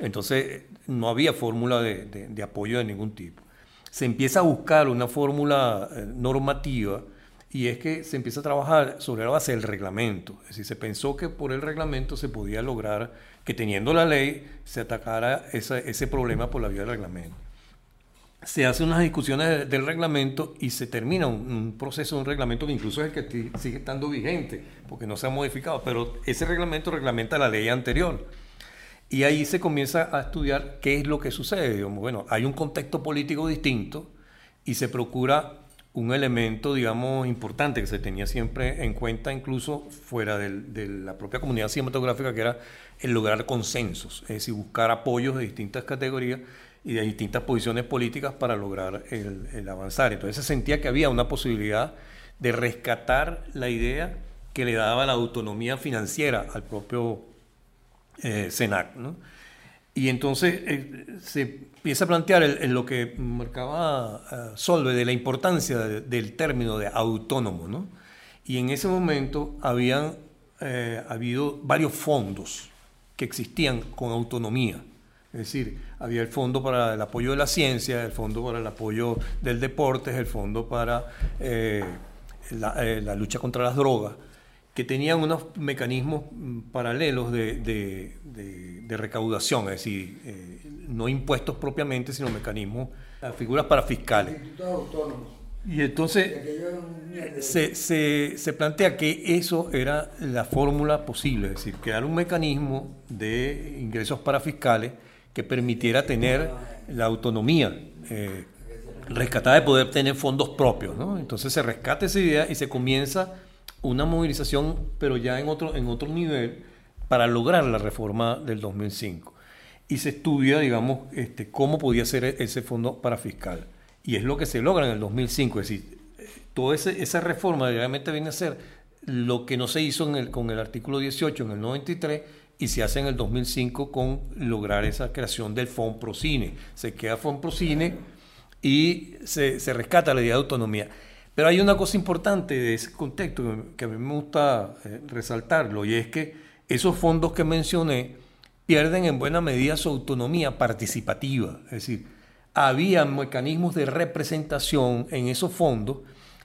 Entonces, no había fórmula de, de, apoyo de ningún tipo. Se empieza a buscar una fórmula eh, normativa y es que se empieza a trabajar sobre la base del reglamento. Es decir, se pensó que por el reglamento se podía lograr que teniendo la ley se atacara ese problema por la vía del reglamento se hacen unas discusiones del reglamento y se termina un, proceso un reglamento que incluso es el que sigue estando vigente, porque no se ha modificado, pero ese reglamento reglamenta la ley anterior. Y ahí se comienza a estudiar qué es lo que sucede. Bueno, hay un contexto político distinto y se procura un elemento, digamos, importante que se tenía siempre en cuenta, incluso fuera de la propia comunidad cinematográfica, que era el lograr consensos, es decir, buscar apoyos de distintas categorías y de distintas posiciones políticas para lograr el, avanzar. Entonces se sentía que había una posibilidad de rescatar la idea que le daba la autonomía financiera al propio eh, SENAC. Y entonces eh, se empieza a plantear en lo que marcaba uh, Solve de la importancia del término de autónomo. ¿no? Y en ese momento habían eh, habido varios fondos que existían con autonomía. Es decir, había el Fondo para el Apoyo de la Ciencia, el Fondo para el Apoyo del Deporte, el Fondo para eh, eh, la, lucha contra las drogas, que tenían unos mecanismos mm, paralelos de, recaudación, es decir, eh, no impuestos propiamente, sino mecanismos, figuras para fiscales. Y entonces se, se, se, plantea que eso era la fórmula posible, es decir, crear un mecanismo de ingresos para fiscales que permitiera tener la autonomía eh, rescatada de poder tener fondos propios. ¿no? Entonces se rescata esa idea y se comienza una movilización, pero ya en otro, en otro nivel, para lograr la reforma del 2005. Y se estudia, digamos, este, cómo podía ser ese fondo para fiscal. Y es lo que se logra en el 2005. Es decir, toda esa reforma realmente viene a ser lo que no se hizo con el artículo 18 en el 93 y se hace en el 2005 con lograr esa creación del Procine. Se queda Procine y se, se, rescata la idea de autonomía. Pero hay una cosa importante de ese contexto que a mí me gusta eh, resaltarlo y es que esos fondos que mencioné pierden en buena medida su autonomía participativa. Es decir, había mecanismos de representación en esos fondos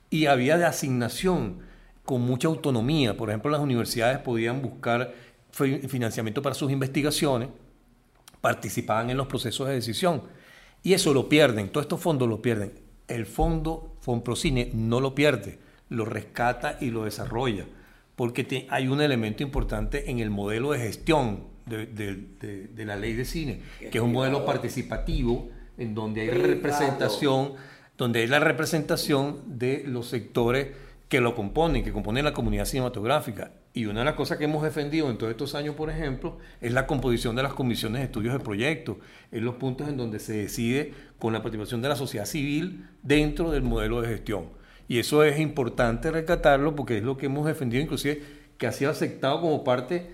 y había de asignación con mucha autonomía. Por ejemplo, las universidades podían buscar financiamiento para sus investigaciones, participaban en los procesos de decisión. Y eso lo pierden, todos estos fondos lo pierden. El fondo Fonprocine no lo pierde, lo rescata y lo desarrolla, porque hay un elemento importante en el modelo de gestión de, la ley de cine, que es un modelo participativo en donde hay representación, donde hay la representación de los sectores que lo componen, que componen la comunidad cinematográfica. Y una de las cosas que hemos defendido en todos estos años, por ejemplo, es la composición de las comisiones de estudios de proyectos, en los puntos en donde se decide con la participación de la sociedad civil dentro del modelo de gestión. Y eso es importante rescatarlo porque es lo que hemos defendido, inclusive que ha sido aceptado como parte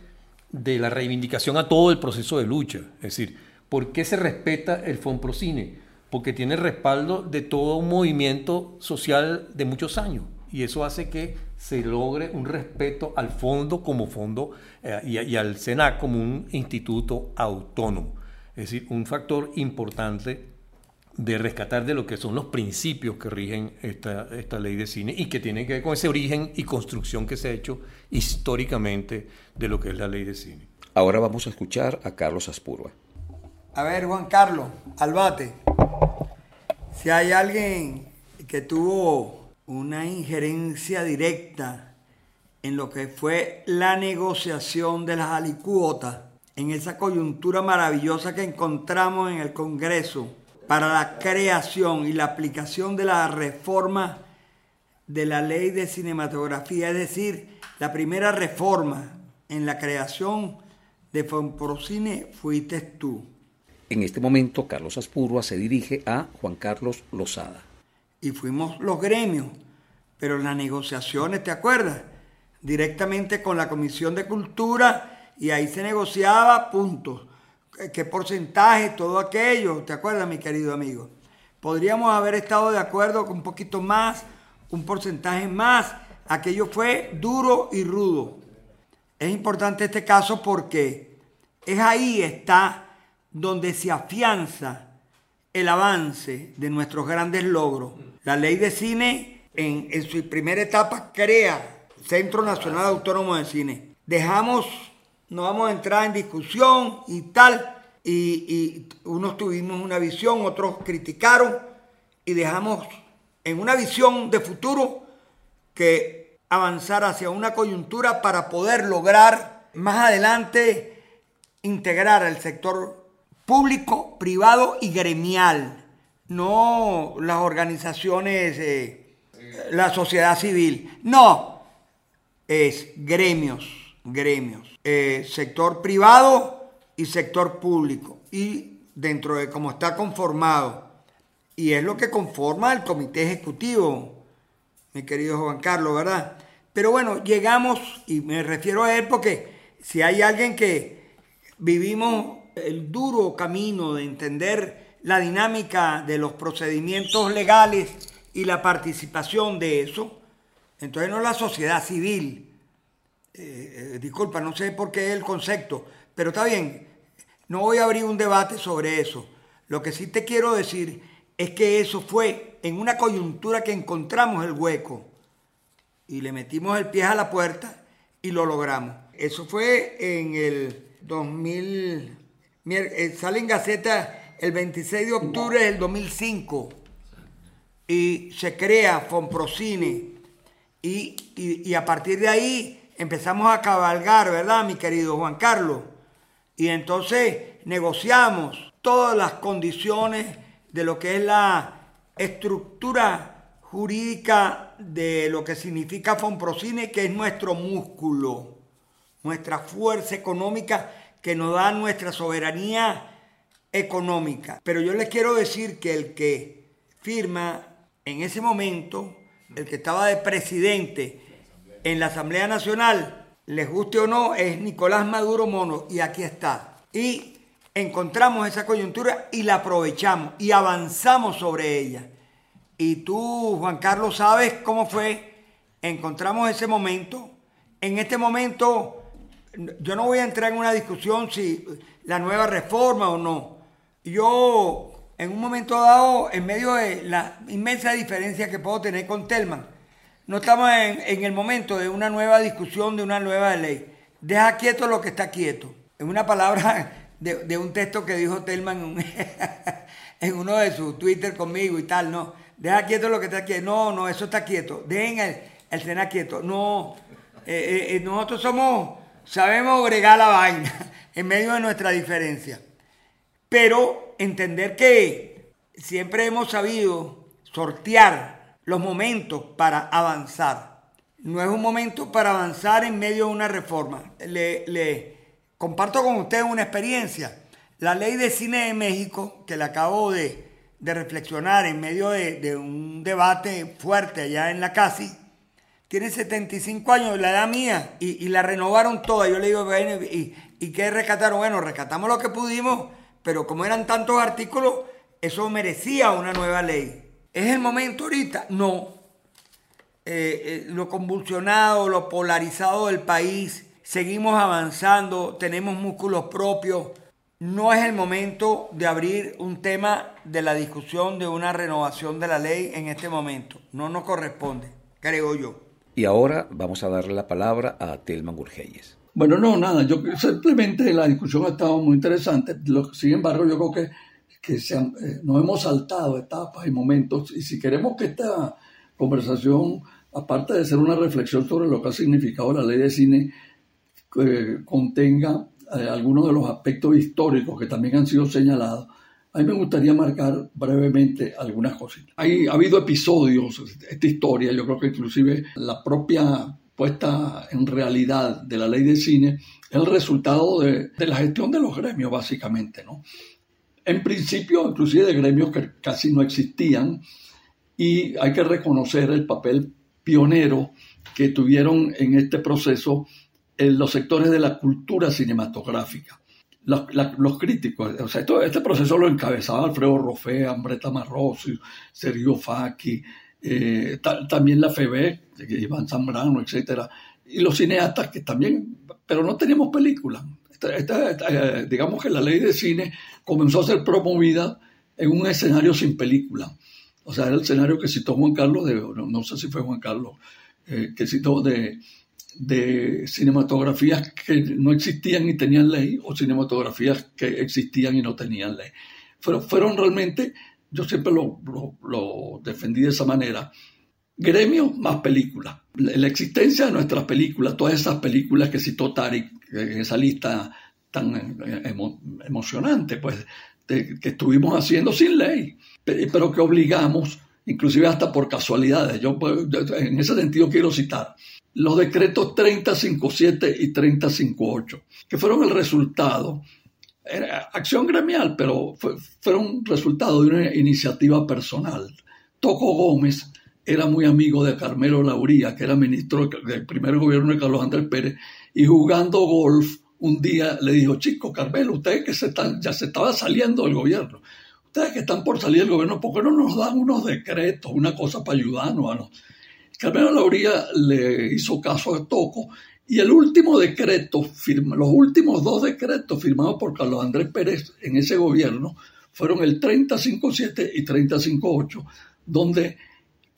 de la reivindicación a todo el proceso de lucha. Es decir, ¿por qué se respeta el Fonprocine? Porque tiene respaldo de todo un movimiento social de muchos años y eso hace que se logre un respeto al fondo como fondo eh, y, al SENAC como un instituto autónomo. Es decir, un factor importante de rescatar de lo que son los principios que rigen esta, esta ley de cine y que tiene que ver con ese origen y construcción que se ha hecho históricamente de lo que es la ley de cine. Ahora vamos a escuchar a Carlos Aspurua. A ver, Juan Carlos, al bate. Si hay alguien que tuvo una injerencia directa en lo que fue la negociación de las alicuotas, en esa coyuntura maravillosa que encontramos en el Congreso para la creación y la aplicación de la reforma de la ley de cinematografía, es decir, la primera reforma en la creación de Fonprocine fuiste tú. En este momento, Carlos Aspurua se dirige a Juan Carlos Lozada y fuimos los gremios, pero las negociaciones, ¿te acuerdas? Directamente con la Comisión de Cultura y ahí se negociaba puntos, qué porcentaje, todo aquello, ¿te acuerdas mi querido amigo? Podríamos haber estado de acuerdo con un poquito más, un porcentaje más, aquello fue duro y rudo. Es importante este caso porque es ahí está donde se afianza el avance de nuestros grandes logros. La ley de cine en, su primera etapa crea Centro Nacional Autónomo de Cine. Dejamos, no vamos a entrar en discusión y tal, y, unos tuvimos una visión, otros criticaron, y dejamos en una visión de futuro que avanzar hacia una coyuntura para poder lograr más adelante integrar al sector público, privado y gremial no las organizaciones, eh, la sociedad civil, no, es gremios, gremios, eh, sector privado y sector público, y dentro de cómo está conformado, y es lo que conforma el comité ejecutivo, mi querido Juan Carlos, ¿verdad? Pero bueno, llegamos, y me refiero a él porque si hay alguien que vivimos el duro camino de entender la dinámica de los procedimientos legales y la participación de eso. Entonces no la sociedad civil. Eh, eh, disculpa, no sé por qué el concepto, pero está bien, no voy a abrir un debate sobre eso. Lo que sí te quiero decir es que eso fue en una coyuntura que encontramos el hueco y le metimos el pie a la puerta y lo logramos. Eso fue en el 2000, eh, sale en Gaceta el 26 de octubre del 2005 y se crea Fonprocine y, y, a partir de ahí empezamos a cabalgar, ¿verdad, mi querido Juan Carlos? Y entonces negociamos todas las condiciones de lo que es la estructura jurídica de lo que significa Fonprocine, que es nuestro músculo, nuestra fuerza económica que nos da nuestra soberanía económica. Pero yo les quiero decir que el que firma en ese momento, el que estaba de presidente en la Asamblea Nacional, les guste o no, es Nicolás Maduro Mono y aquí está. Y encontramos esa coyuntura y la aprovechamos y avanzamos sobre ella. Y tú, Juan Carlos, sabes cómo fue. Encontramos ese momento. En este momento, yo no voy a entrar en una discusión si la nueva reforma o no yo, en un momento dado, en medio de la inmensa diferencia que puedo tener con Telman, no estamos en, en el momento de una nueva discusión, de una nueva ley. Deja quieto lo que está quieto. Es una palabra de, un texto que dijo Telman en, un- en uno de sus Twitter conmigo y tal, no. Deja quieto lo que está quieto. No, no, eso está quieto. Dejen el, el Sena quieto. No, eh, eh, eh, nosotros somos, sabemos bregar la vaina en medio de nuestra diferencia. Pero entender que siempre hemos sabido sortear los momentos para avanzar. No es un momento para avanzar en medio de una reforma. Le, comparto con ustedes una experiencia. La ley de cine de México, que le acabo de, de reflexionar en medio de, de un debate fuerte allá en la CASI, tiene 75 años, la edad mía, y, la renovaron toda. Yo le digo, bueno, ¿y, ¿y qué rescataron? Bueno, rescatamos lo que pudimos, pero como eran tantos artículos, eso merecía una nueva ley. ¿Es el momento ahorita? No. Eh, eh, lo convulsionado, lo polarizado del país, seguimos avanzando, tenemos músculos propios. No es el momento de abrir un tema de la discusión de una renovación de la ley en este momento. No nos corresponde, creo yo. Y ahora vamos a darle la palabra a Telman Gurgeyes. Bueno, no, nada, yo simplemente la discusión ha estado muy interesante, sin embargo yo creo que, que se han- eh, nos hemos saltado etapas y momentos y si queremos que esta conversación, aparte de ser una reflexión sobre lo que ha significado la ley de cine, eh, contenga eh, algunos de los aspectos históricos que también han sido señalados, a mí me gustaría marcar brevemente algunas cositas. Hay, ha habido episodios, esta historia, yo creo que inclusive la propia puesta en realidad de la ley de cine el resultado de, de la gestión de los gremios, básicamente, ¿no? En principio, inclusive de gremios que casi no existían, y hay que reconocer el papel pionero que tuvieron en este proceso en los sectores de la cultura cinematográfica. La- los críticos, o sea, esto- este proceso lo encabezaba Alfredo Rofea, Ambreta Marrossi, Sergio Facchi, eh, ta- también la FEB, Iván Zambrano, etcétera, y los cineastas que también, pero no teníamos película. Esta- esta- esta, eh, digamos que la ley de cine comenzó a ser promovida en un escenario sin película. O sea, era el escenario que citó Juan Carlos, de, no, no sé si fue Juan Carlos, eh, que citó de, de cinematografías que no existían y tenían ley, o cinematografías que existían y no tenían ley. Fueron, fueron realmente, yo siempre lo, lo- defendí de esa manera, gremios más películas. La, existencia de nuestras películas, todas esas películas que citó Tarik en esa lista tan eh, emo- emocionante, pues, que estuvimos haciendo sin ley, pe- pero que obligamos, inclusive hasta por casualidades. Yo, pues, yo, en ese sentido quiero citar los decretos 3057 y 3058, que fueron el resultado, era acción gremial, pero fue- fueron resultado de una iniciativa personal. Toco Gómez era muy amigo de Carmelo Lauría, que era ministro del primer gobierno de Carlos Andrés Pérez, y jugando golf un día le dijo, chico, Carmelo, ustedes que se están, ya se estaba saliendo del gobierno, ustedes que están por salir del gobierno, ¿por qué no nos dan unos decretos, una cosa para ayudarnos a los... Carmelo Lauría le hizo caso a Toco y el último decreto, los últimos dos decretos firmados por Carlos Andrés Pérez en ese gobierno fueron el 3057 y 3058, donde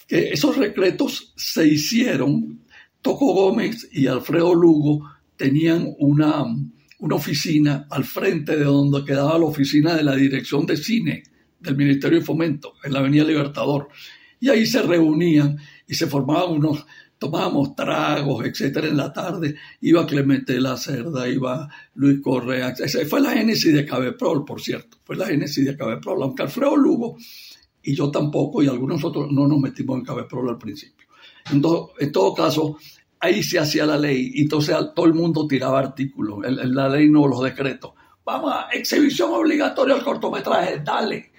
que esos decretos se hicieron. Toco Gómez y Alfredo Lugo tenían una, una oficina al frente de donde quedaba la oficina de la Dirección de Cine del Ministerio de Fomento, en la Avenida Libertador. Y ahí se reunían y se formaban unos, tomábamos tragos, etcétera, en la tarde. Iba Clemente la Cerda, iba Luis Correa. Esa Fue la génesis de Cabeprol, por cierto. Fue la génesis de Cabeprol, aunque Alfredo Lugo y yo tampoco, y algunos otros no nos metimos en Cabeprol al principio. En, todo- en todo caso, ahí se hacía la ley, y entonces todo el mundo tiraba artículos, la ley no, los decretos. Vamos a exhibición obligatoria al cortometraje, dale.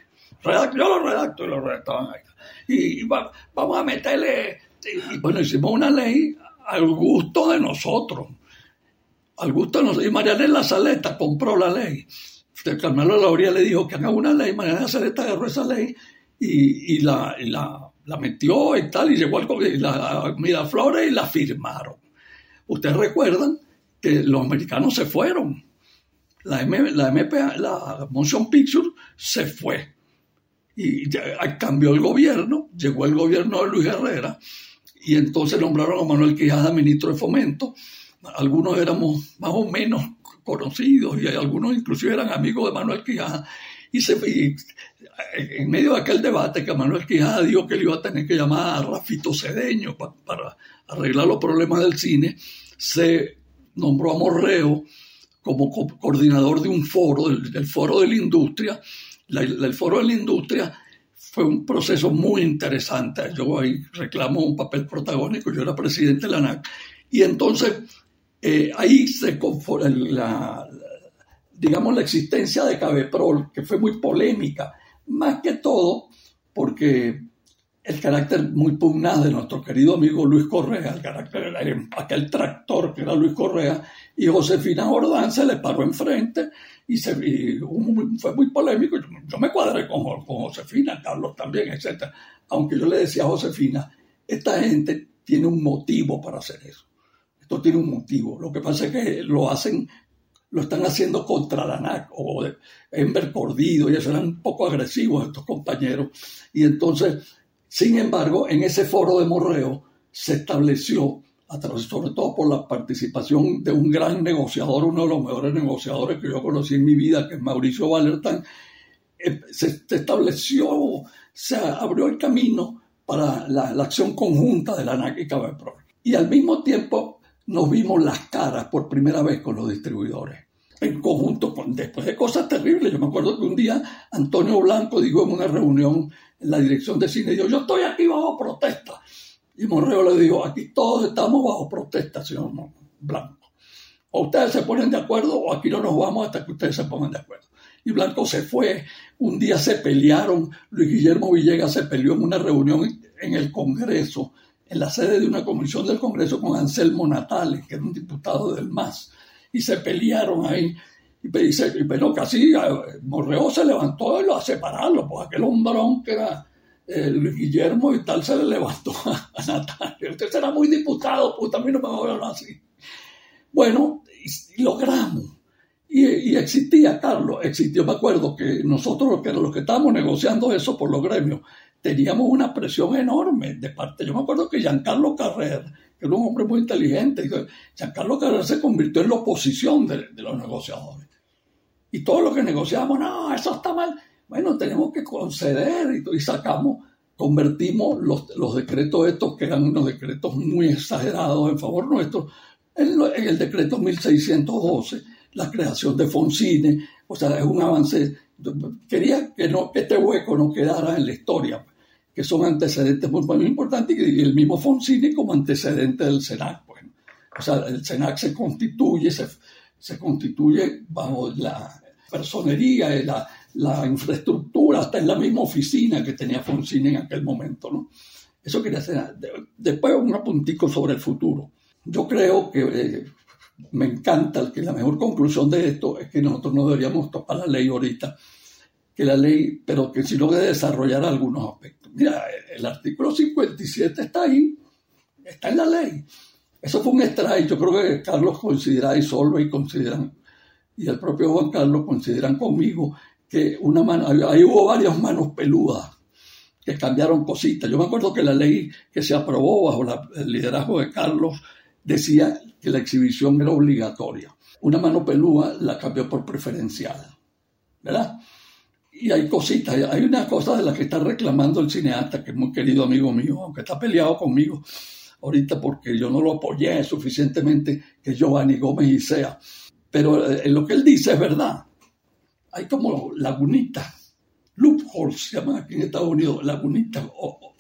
Redac- yo lo redacto y lo redactaban ahí. Y, y va- vamos a meterle, y, bueno, hicimos una ley al gusto de nosotros. Al gusto de nosotros. Y Marianela Saleta compró la ley. Usted, Carmelo Lauría le dijo que haga una ley, Marianela Saleta agarró esa ley y, y la, la, metió y tal, y llegó al y la Miraflores y la firmaron. Ustedes recuerdan que los americanos se fueron. La, M, la MPA, la Motion Picture se fue. Y cambió el gobierno, llegó el gobierno de Luis Herrera, y entonces nombraron a Manuel Quijada ministro de Fomento. Algunos éramos más o menos conocidos y algunos inclusive eran amigos de Manuel Quijada. Y, se, en medio de aquel debate que Manuel Quijada dijo que le iba a tener que llamar a Rafito Cedeño para arreglar los problemas del cine, se nombró a Morreo como coordinador de un foro, del, foro de la industria. El foro de la industria fue un proceso muy interesante. Yo ahí reclamo un papel protagónico, yo era presidente de la ANAC. Y entonces eh, ahí se la, digamos, la existencia de Cabeprol, que fue muy polémica, más que todo porque el carácter muy pugnaz de nuestro querido amigo Luis Correa, el carácter, aquel tractor que era Luis Correa, y Josefina Jordán se le paró enfrente y, se, fue muy polémico. Yo, me cuadré con, con, Josefina, Carlos también, etc. Aunque yo le decía a Josefina, esta gente tiene un motivo para hacer eso. Esto tiene un motivo. Lo que pasa es que lo hacen lo están haciendo contra la NAC o Enver Cordido y eso eran un poco agresivos estos compañeros. Y entonces sin embargo, en ese foro de Morreo se estableció, sobre todo por la participación de un gran negociador, uno de los mejores negociadores que yo conocí en mi vida, que es Mauricio Valertán, eh, se, estableció, se abrió el camino para la, acción conjunta de la ANAC y Cabepro. Y al mismo tiempo nos vimos las caras por primera vez con los distribuidores en conjunto con, después de cosas terribles. Yo me acuerdo que un día Antonio Blanco dijo en una reunión en la dirección de cine, yo estoy aquí bajo protesta. Y Morreo le dijo, aquí todos estamos bajo protesta, señor Blanco. O ustedes se ponen de acuerdo o aquí no nos vamos hasta que ustedes se pongan de acuerdo. Y Blanco se fue. Un día se pelearon. Luis Guillermo Villegas se peleó en una reunión en el Congreso, en la sede de una comisión del Congreso con Anselmo Natales, que era un diputado del MAS y se pelearon ahí. Y, pero casi eh, Morreo se levantó y lo a separarlo, pues aquel hombrón que era Luis Guillermo y tal se le levantó a, Natalia. Usted será muy diputado, pues también no me voy a hablar así. Bueno, y, logramos. Y, existía, Carlos, existió, me acuerdo que nosotros los que, los que estábamos negociando eso por los gremios, teníamos una presión enorme de parte. Yo me acuerdo que Giancarlo Carrer, que era un hombre muy inteligente. Giancarlo Carrera se convirtió en la oposición de, los negociadores. Y todo lo que negociábamos, no, eso está mal. Bueno, tenemos que conceder y, sacamos, convertimos los, decretos estos, que eran unos decretos muy exagerados en favor nuestro, en, el decreto 1612, la creación de Foncine. O sea, es un avance. Quería que, no, este hueco no quedara en la historia que son antecedentes muy, muy importantes, y el mismo Foncini como antecedente del SENAC. Bueno, o sea, el SENAC se constituye, se, se constituye bajo la personería la, la, infraestructura, hasta en la misma oficina que tenía Foncini en aquel momento. ¿no? Eso quería hacer. Después un apuntico sobre el futuro. Yo creo que eh, me encanta que la mejor conclusión de esto es que nosotros no deberíamos tocar la ley ahorita, que la ley, pero que si no de desarrollar algunos aspectos. Mira, el artículo 57 está ahí, está en la ley. Eso fue un strike. Yo creo que Carlos considera y solo y consideran, y el propio Juan Carlos consideran conmigo que una mano, ahí hubo varias manos peludas que cambiaron cositas. Yo me acuerdo que la ley que se aprobó bajo el liderazgo de Carlos decía que la exhibición era obligatoria. Una mano peluda la cambió por preferencial. ¿Verdad? y hay cositas, hay una cosa de la que está reclamando el cineasta, que es muy querido amigo mío, aunque está peleado conmigo ahorita porque yo no lo apoyé suficientemente que Giovanni Gómez y sea. Pero eh, lo que él dice es verdad. Hay como lagunitas, loopholes se llaman aquí en Estados Unidos, lagunitas, o,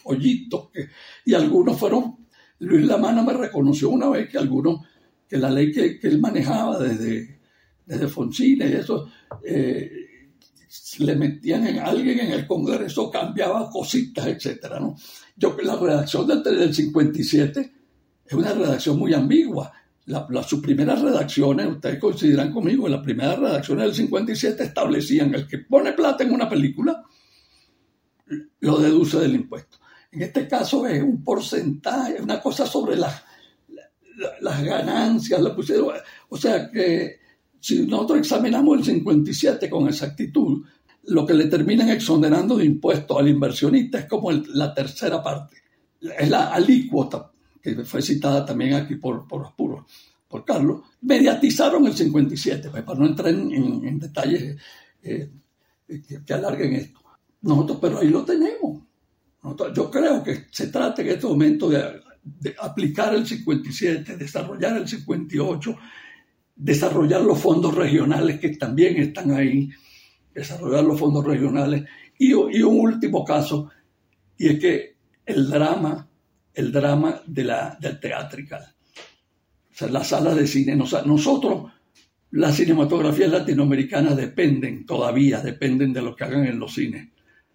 y algunos fueron, Luis Lamana me reconoció una vez que algunos, que la ley que, él manejaba desde, desde Fonsina y eso, eh, le metían en alguien en el Congreso, cambiaba cositas, etcétera, ¿no? Yo la redacción del, del 57 es una redacción muy ambigua. La, sus primeras redacciones, ustedes consideran conmigo, las primeras redacciones del 57 establecían el que pone plata en una película, lo deduce del impuesto. En este caso es un porcentaje, una cosa sobre las, las ganancias, la pusieron, o sea que si nosotros examinamos el 57 con exactitud, lo que le terminan exonerando de impuestos al inversionista es como la tercera parte, es la alícuota que fue citada también aquí por, por puros por Carlos, mediatizaron el 57, pues, para no entrar en, detalles eh, que, alarguen esto. Nosotros, pero ahí lo tenemos. yo creo que se trata en este momento de, aplicar el 57, desarrollar el 58, desarrollar los fondos regionales que también están ahí, desarrollar los fondos regionales. Y un último caso, y es que el drama, el drama de la, del teatrical, o sea, las salas de cine. Nosotros, las cinematografías latinoamericanas dependen todavía, dependen de lo que hagan en los cines.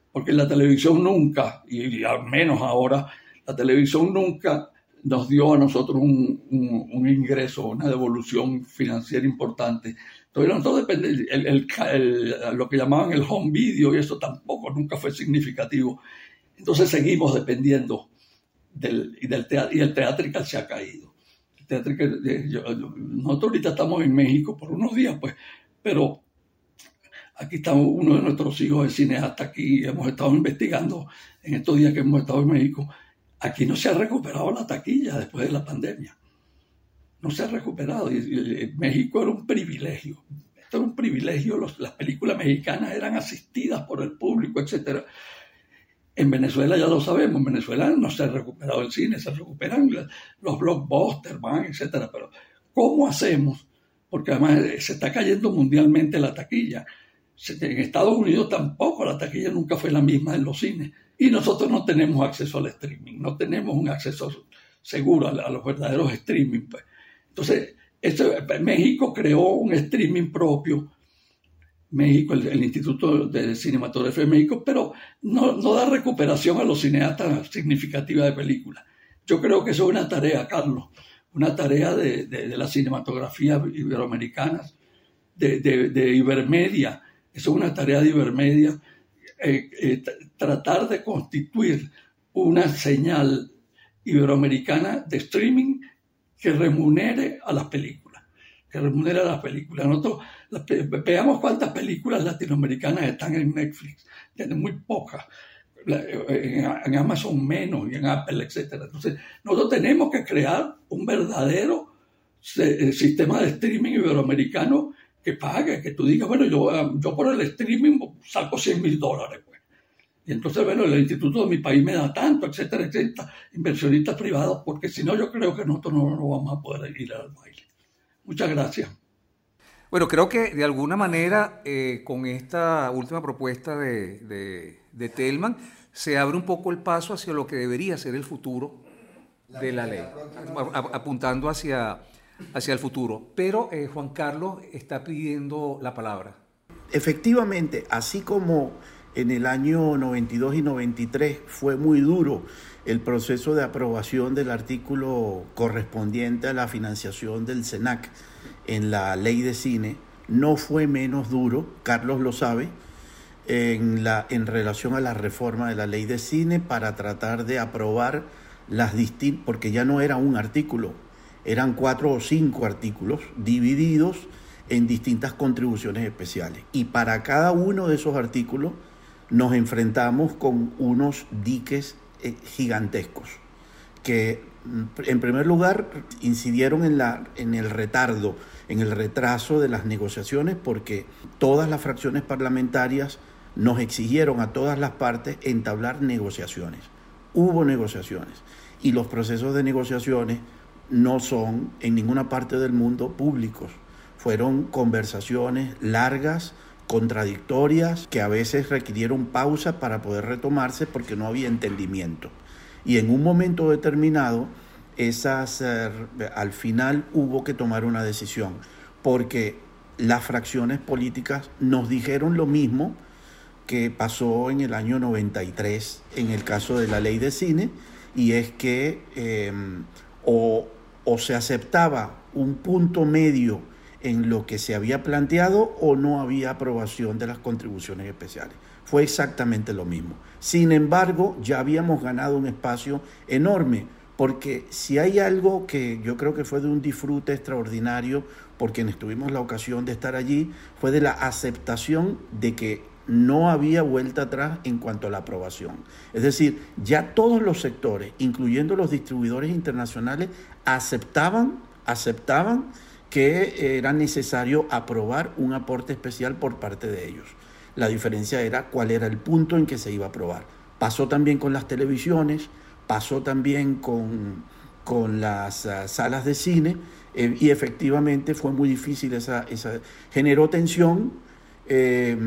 Porque la televisión nunca, y al menos ahora, la televisión nunca nos dio a nosotros un, ingreso, una devolución financiera importante. Entonces, nosotros depende, lo que llamaban el home video y eso tampoco nunca fue significativo. Entonces seguimos dependiendo del, y, del teatro, y el teatrical se ha caído. El nosotros ahorita estamos en México por unos días, pues, pero aquí estamos, uno de nuestros hijos es cineasta aquí, hemos estado investigando en estos días que hemos estado en México Aquí no se ha recuperado la taquilla después de la pandemia. No se ha recuperado. México era un privilegio. Esto era un privilegio. las películas mexicanas eran asistidas por el público, etc. En Venezuela ya lo sabemos. En Venezuela no se ha recuperado el cine, se recuperan los blockbusters, van, etc. Pero ¿cómo hacemos? Porque además eh, se está cayendo mundialmente la taquilla. En Estados Unidos tampoco la taquilla nunca fue la misma en los cines. Y nosotros no tenemos acceso al streaming, no tenemos un acceso seguro a, los verdaderos streaming. Pues. Entonces, México creó un streaming propio, México, el, Instituto de Cinematografía de México, pero no, da recuperación a los cineastas significativa de películas. Yo creo que eso es una tarea, Carlos, una tarea de, de, la cinematografía iberoamericana, de, de, Ibermedia. Eso es una tarea de Ibermedia eh, eh, tratar de constituir una señal iberoamericana de streaming que remunere a las películas, que remunere a las películas. Nosotros veamos cuántas películas latinoamericanas están en Netflix, tienen muy pocas. En, Amazon menos y en Apple, etc. Entonces, nosotros tenemos que crear un verdadero eh, sistema de streaming iberoamericano que pague, que tú digas, bueno, yo, ah, yo por el streaming saco 100 mil dólares. Pues. Y entonces, bueno, el instituto de mi país me da tanto, etcétera, etcétera, inversionistas privados, porque si no, yo creo que nosotros no, no vamos a poder ir al baile. Muchas gracias. Bueno, creo que de alguna manera eh, con esta última propuesta de, de, de, Telman se abre un poco el paso hacia lo que debería ser el futuro de la ley, apuntando hacia hacia el futuro. Pero eh, Juan Carlos está pidiendo la palabra. Efectivamente, así como en el año 92 y 93 fue muy duro el proceso de aprobación del artículo correspondiente a la financiación del SENAC en la ley de cine, no fue menos duro, Carlos lo sabe, en, la, en relación a la reforma de la ley de cine para tratar de aprobar las distintas, porque ya no era un artículo, eran cuatro o cinco artículos divididos en distintas contribuciones especiales. Y para cada uno de esos artículos nos enfrentamos con unos diques eh, gigantescos que en primer lugar incidieron en, la, en el retardo, en el retraso de las negociaciones porque todas las fracciones parlamentarias nos exigieron a todas las partes entablar negociaciones. Hubo negociaciones y los procesos de negociaciones no son en ninguna parte del mundo públicos. Fueron conversaciones largas, contradictorias, que a veces requirieron pausa para poder retomarse porque no había entendimiento. Y en un momento determinado, esas, eh, al final hubo que tomar una decisión, porque las fracciones políticas nos dijeron lo mismo que pasó en el año 93 en el caso de la ley de cine, y es que em, o, se aceptaba un punto medio en lo que se había planteado o no había aprobación de las contribuciones especiales. Fue exactamente lo mismo. Sin embargo, ya habíamos ganado un espacio enorme, porque si hay algo que yo creo que fue de un disfrute extraordinario por quienes tuvimos la ocasión de estar allí, fue de la aceptación de que no había vuelta atrás en cuanto a la aprobación. Es decir, ya todos los sectores, incluyendo los distribuidores internacionales, aceptaban, aceptaban que era necesario aprobar un aporte especial por parte de ellos. La diferencia era cuál era el punto en que se iba a aprobar. Pasó también con las televisiones, pasó también con, con las uh, salas de cine eh, y efectivamente fue muy difícil esa, esa generó tensión eh,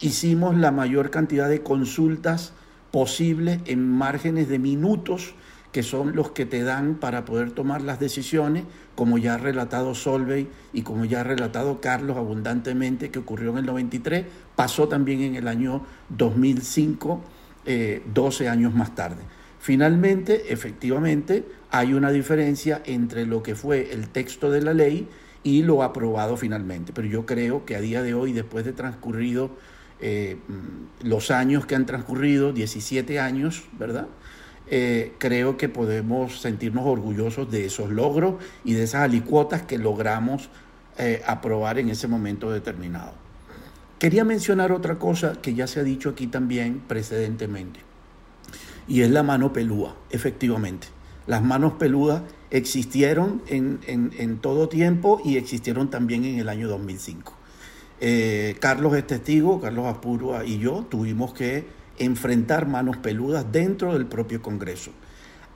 hicimos la mayor cantidad de consultas posible en márgenes de minutos que son los que te dan para poder tomar las decisiones, como ya ha relatado Solvey y como ya ha relatado Carlos abundantemente, que ocurrió en el 93, pasó también en el año 2005, 12 eh, años más tarde. Finalmente, efectivamente, hay una diferencia entre lo que fue el texto de la ley y lo aprobado finalmente. Pero yo creo que a día de hoy, después de transcurrido eh, mm, los años que han transcurrido, 17 años, ¿verdad? Eh, creo que podemos sentirnos orgullosos de esos logros y de esas alicuotas que logramos eh, aprobar en ese momento determinado. Quería mencionar otra cosa que ya se ha dicho aquí también precedentemente, y es la mano pelúa, efectivamente. Las manos peludas existieron en, todo tiempo y existieron también en el año 2005. Eh, Carlos es testigo, Carlos Apurua y yo tuvimos que enfrentar manos peludas dentro del propio Congreso.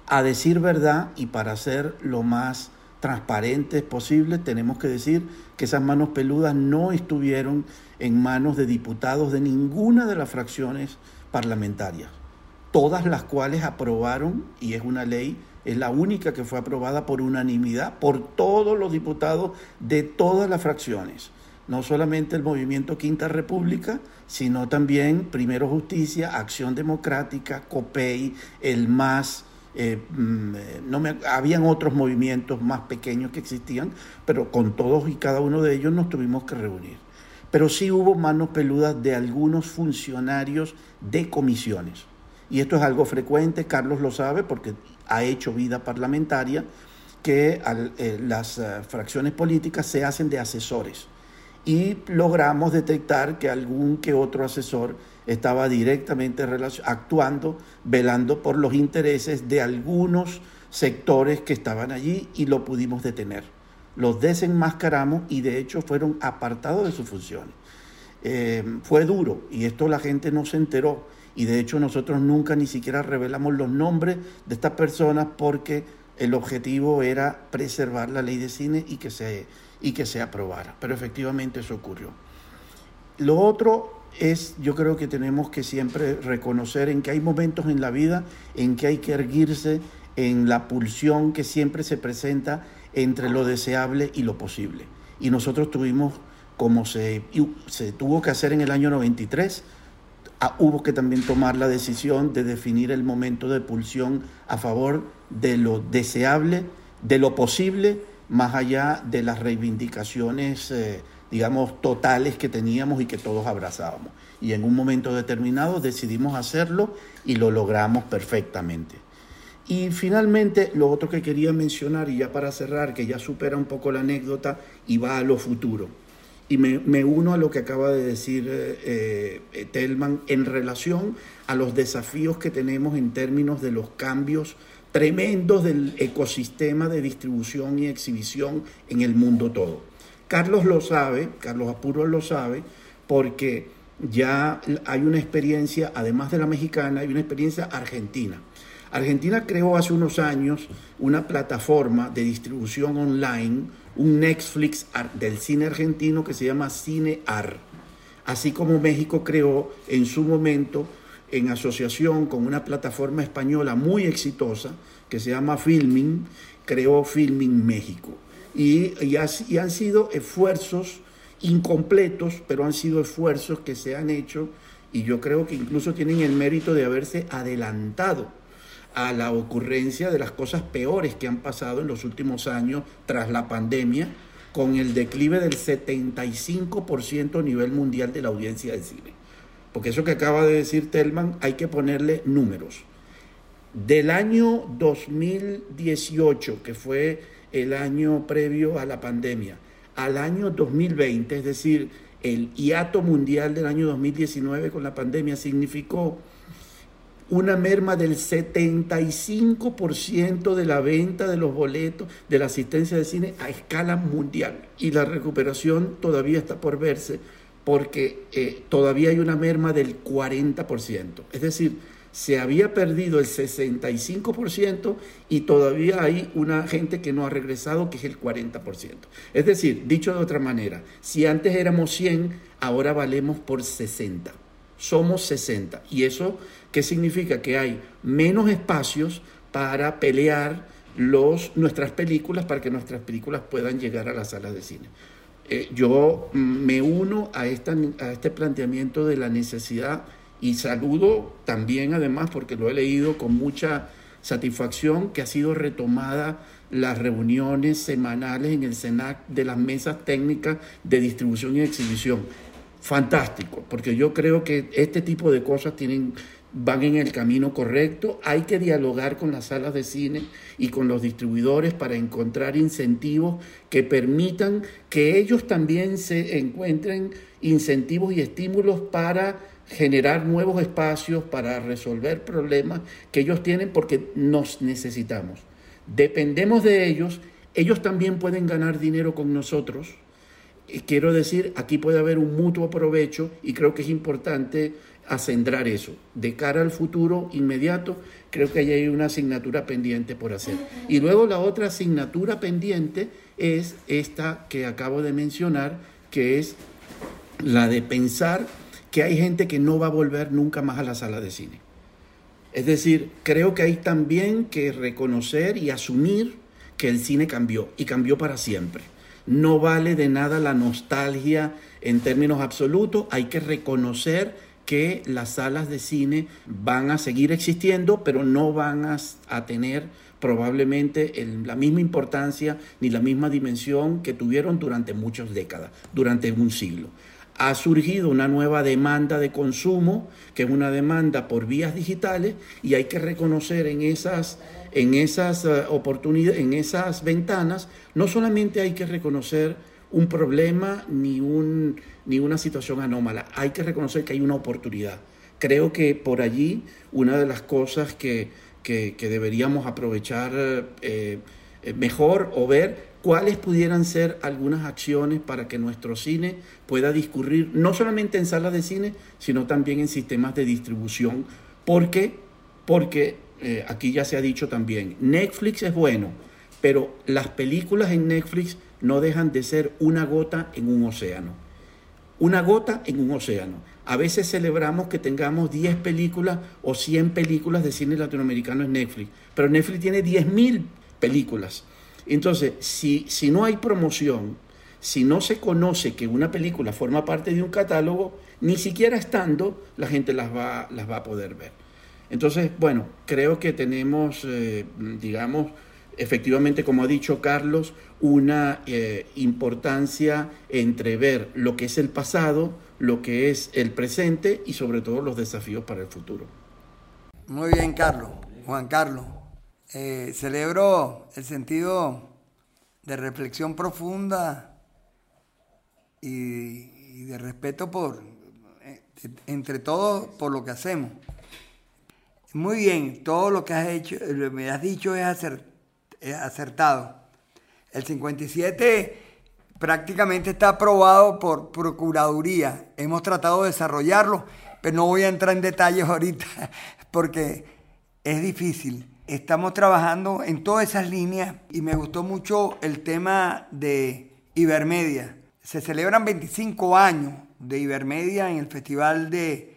A decir verdad y para ser lo más transparentes posible, tenemos que decir que esas manos peludas no estuvieron en manos de diputados de ninguna de las fracciones parlamentarias, todas las cuales aprobaron, y es una ley es la única que fue aprobada por unanimidad por todos los diputados de todas las fracciones. No solamente el movimiento Quinta República, sino también Primero Justicia, Acción Democrática, COPEI, el MAS, eh, mm, eh, no me, habían otros movimientos más pequeños que existían, pero con todos y cada uno de ellos nos tuvimos que reunir. Pero sí hubo manos peludas de algunos funcionarios de comisiones. Y esto es algo frecuente, Carlos lo sabe porque ha hecho vida parlamentaria, que eh, las fracciones políticas se hacen de asesores. Y logramos detectar que algún que otro asesor estaba directamente actuando, velando por los intereses de algunos sectores que estaban allí y lo pudimos detener. Los desenmascaramos y de hecho fueron apartados de sus funciones. Eh, fue duro y esto la gente no se enteró y de hecho nosotros nunca ni siquiera revelamos los nombres de estas personas porque el objetivo era preservar la ley de cine y que se, y que se aprobara. Pero efectivamente eso ocurrió. Lo otro es, yo creo que tenemos que siempre reconocer en que hay momentos en la vida en que hay que erguirse en la pulsión que siempre se presenta entre lo deseable y lo posible. Y nosotros tuvimos, como se, se tuvo que hacer en el año 93, Ah, hubo que también tomar la decisión de definir el momento de pulsión a favor de lo deseable, de lo posible, más allá de las reivindicaciones, eh, digamos, totales que teníamos y que todos abrazábamos. Y en un momento determinado decidimos hacerlo y lo logramos perfectamente. Y finalmente, lo otro que quería mencionar, y ya para cerrar, que ya supera un poco la anécdota y va a lo futuro y me, uno a lo que acaba de decir eh, eh, Telman en relación a los desafíos que tenemos en términos de los cambios tremendos del ecosistema de distribución y exhibición en el mundo todo. Carlos lo sabe, Carlos Apuro lo sabe, porque ya hay una experiencia, además de la mexicana, hay una experiencia argentina. Argentina creó hace unos años una plataforma de distribución online un Netflix del cine argentino que se llama CineAr. Así como México creó en su momento, en asociación con una plataforma española muy exitosa que se llama Filming, creó Filming México. Y, y, han sido esfuerzos incompletos, pero han sido esfuerzos que se han hecho y yo creo que incluso tienen el mérito de haberse adelantado a la ocurrencia de las cosas peores que han pasado en los últimos años tras la pandemia, con el declive del 75% a nivel mundial de la audiencia de cine. Porque eso que acaba de decir Telman hay que ponerle números. Del año 2018, que fue el año previo a la pandemia, al año 2020, es decir, el hiato mundial del año 2019 con la pandemia significó una merma del 75% de la venta de los boletos de la asistencia de cine a escala mundial. Y la recuperación todavía está por verse porque eh, todavía hay una merma del 40%. Es decir, se había perdido el 65% y todavía hay una gente que no ha regresado, que es el 40%. Es decir, dicho de otra manera, si antes éramos 100, ahora valemos por 60. Somos 60. Y eso ¿Qué significa? Que hay menos espacios para pelear los, nuestras películas, para que nuestras películas puedan llegar a las salas de cine. Eh, yo me uno a, esta, a este planteamiento de la necesidad y saludo también además porque lo he leído con mucha satisfacción que ha sido retomada las reuniones semanales en el SENAC de las mesas técnicas de distribución y exhibición. Fantástico, porque yo creo que este tipo de cosas tienen van en el camino correcto. Hay que dialogar con las salas de cine y con los distribuidores para encontrar incentivos que permitan que ellos también se encuentren incentivos y estímulos para generar nuevos espacios, para resolver problemas que ellos tienen porque nos necesitamos. Dependemos de ellos, ellos también pueden ganar dinero con nosotros. Quiero decir, aquí puede haber un mutuo provecho y creo que es importante a centrar eso. De cara al futuro inmediato, creo que hay una asignatura pendiente por hacer. Y luego la otra asignatura pendiente es esta que acabo de mencionar, que es la de pensar que hay gente que no va a volver nunca más a la sala de cine. Es decir, creo que hay también que reconocer y asumir que el cine cambió y cambió para siempre. No vale de nada la nostalgia en términos absolutos, hay que reconocer que las salas de cine van a seguir existiendo, pero no van a, tener probablemente la misma importancia ni la misma dimensión que tuvieron durante muchas décadas, durante un siglo. Ha surgido una nueva demanda de consumo, que es una demanda por vías digitales, y hay que reconocer en esas, en esas eh, oportunidades, en esas ventanas, no solamente hay que reconocer un problema ni, un, ni una situación anómala. Hay que reconocer que hay una oportunidad. Creo que por allí una de las cosas que, que, deberíamos aprovechar eh, eh, mejor o ver cuáles pudieran ser algunas acciones para que nuestro cine pueda discurrir no solamente en salas de cine, sino también en sistemas de distribución. ¿Por qué? Porque eh, aquí ya se ha dicho también, Netflix es bueno, pero las películas en Netflix no dejan de ser una gota en un océano. Una gota en un océano. A veces celebramos que tengamos 10 películas o 100 películas de cine latinoamericano en Netflix, pero Netflix tiene 10.000 películas. Entonces, si, si no hay promoción, si no se conoce que una película forma parte de un catálogo, ni siquiera estando, la gente las va, las va a poder ver. Entonces, bueno, creo que tenemos, eh, digamos, efectivamente, como ha dicho Carlos, una eh, importancia entre ver lo que es el pasado, lo que es el presente y sobre todo los desafíos para el futuro. Muy bien, Carlos. Juan Carlos, eh, celebro el sentido de reflexión profunda y, de respeto por eh, entre todos por lo que hacemos. Muy bien, todo lo que has hecho, me has dicho es acertado. El 57 prácticamente está aprobado por Procuraduría. Hemos tratado de desarrollarlo, pero no voy a entrar en detalles ahorita porque es difícil. Estamos trabajando en todas esas líneas y me gustó mucho el tema de Ibermedia. Se celebran 25 años de Ibermedia en el Festival de,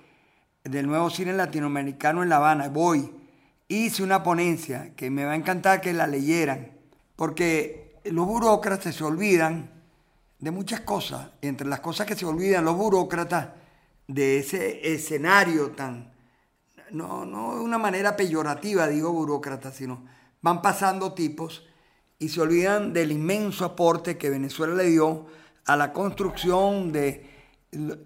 del Nuevo Cine Latinoamericano en La Habana. Voy. Hice una ponencia que me va a encantar que la leyeran, porque los burócratas se olvidan de muchas cosas, entre las cosas que se olvidan los burócratas de ese escenario tan, no, no de una manera peyorativa digo burócrata, sino van pasando tipos y se olvidan del inmenso aporte que Venezuela le dio a la construcción de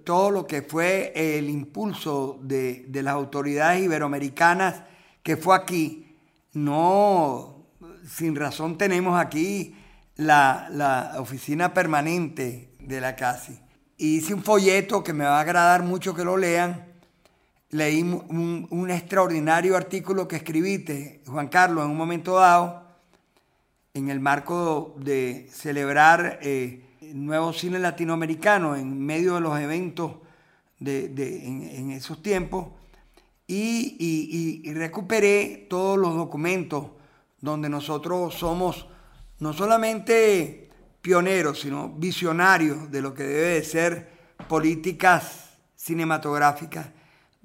todo lo que fue el impulso de, de las autoridades iberoamericanas que fue aquí. No, sin razón tenemos aquí la, oficina permanente de la CASI. hice un folleto que me va a agradar mucho que lo lean. Leí un, extraordinario artículo que escribiste, Juan Carlos, en un momento dado, en el marco de celebrar eh, el nuevo cine latinoamericano en medio de los eventos de, en, esos tiempos. Y, y recuperé todos los documentos donde nosotros somos no solamente pioneros, sino visionarios de lo que debe de ser políticas cinematográficas,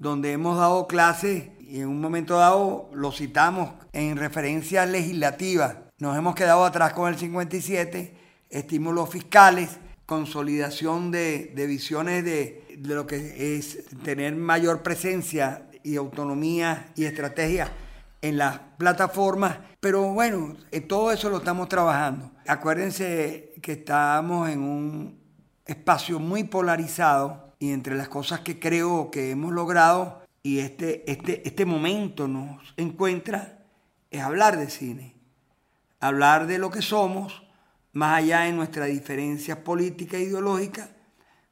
donde hemos dado clases y en un momento dado lo citamos en referencias legislativas. Nos hemos quedado atrás con el 57, estímulos fiscales, consolidación de, visiones de, de lo que es tener mayor presencia y autonomía y estrategia en las plataformas, pero bueno, eh, todo eso lo estamos trabajando. Acuérdense que estamos en un espacio muy polarizado y entre las cosas que creo que hemos logrado y este, este, este momento nos encuentra es hablar de cine, hablar de lo que somos, más allá de nuestras diferencias políticas e ideológicas,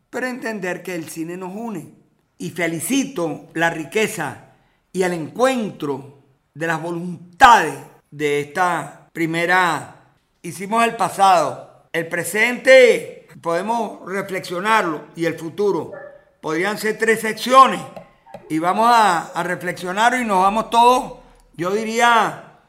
pero entender que el cine nos une. Y felicito la riqueza y el encuentro de las voluntades de esta primera. Hicimos el pasado, el presente podemos reflexionarlo y el futuro. Podrían ser tres secciones y vamos a, reflexionar y nos vamos todos, yo diría,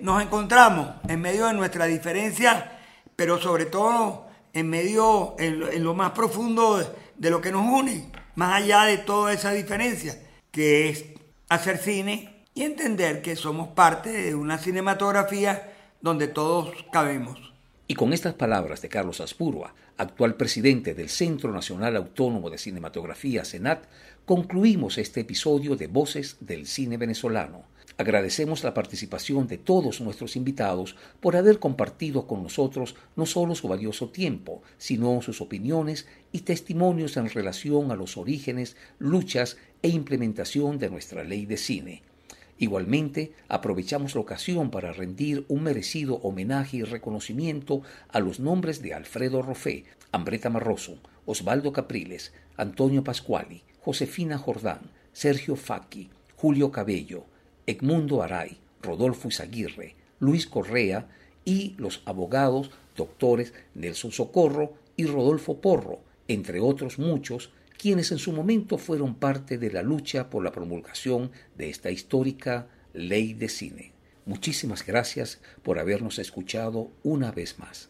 nos encontramos en medio de nuestra diferencia, pero sobre todo en medio, en, lo más profundo de, de lo que nos une, más allá de toda esa diferencia, que es hacer cine y entender que somos parte de una cinematografía donde todos cabemos. Y con estas palabras de Carlos Aspurua, actual presidente del Centro Nacional Autónomo de Cinematografía, CENAT, concluimos este episodio de Voces del Cine Venezolano. Agradecemos la participación de todos nuestros invitados por haber compartido con nosotros no solo su valioso tiempo, sino sus opiniones y testimonios en relación a los orígenes, luchas e implementación de nuestra ley de cine. Igualmente, aprovechamos la ocasión para rendir un merecido homenaje y reconocimiento a los nombres de Alfredo Rofé, Ambreta Marroso, Osvaldo Capriles, Antonio Pascuali, Josefina Jordán, Sergio Facchi, Julio Cabello, Egmundo Aray, Rodolfo Izaguirre, Luis Correa y los abogados doctores Nelson Socorro y Rodolfo Porro, entre otros muchos quienes en su momento fueron parte de la lucha por la promulgación de esta histórica ley de cine. Muchísimas gracias por habernos escuchado una vez más.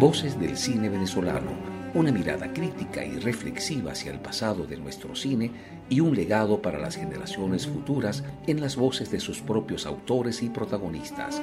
Voces del cine venezolano, una mirada crítica y reflexiva hacia el pasado de nuestro cine y un legado para las generaciones futuras en las voces de sus propios autores y protagonistas.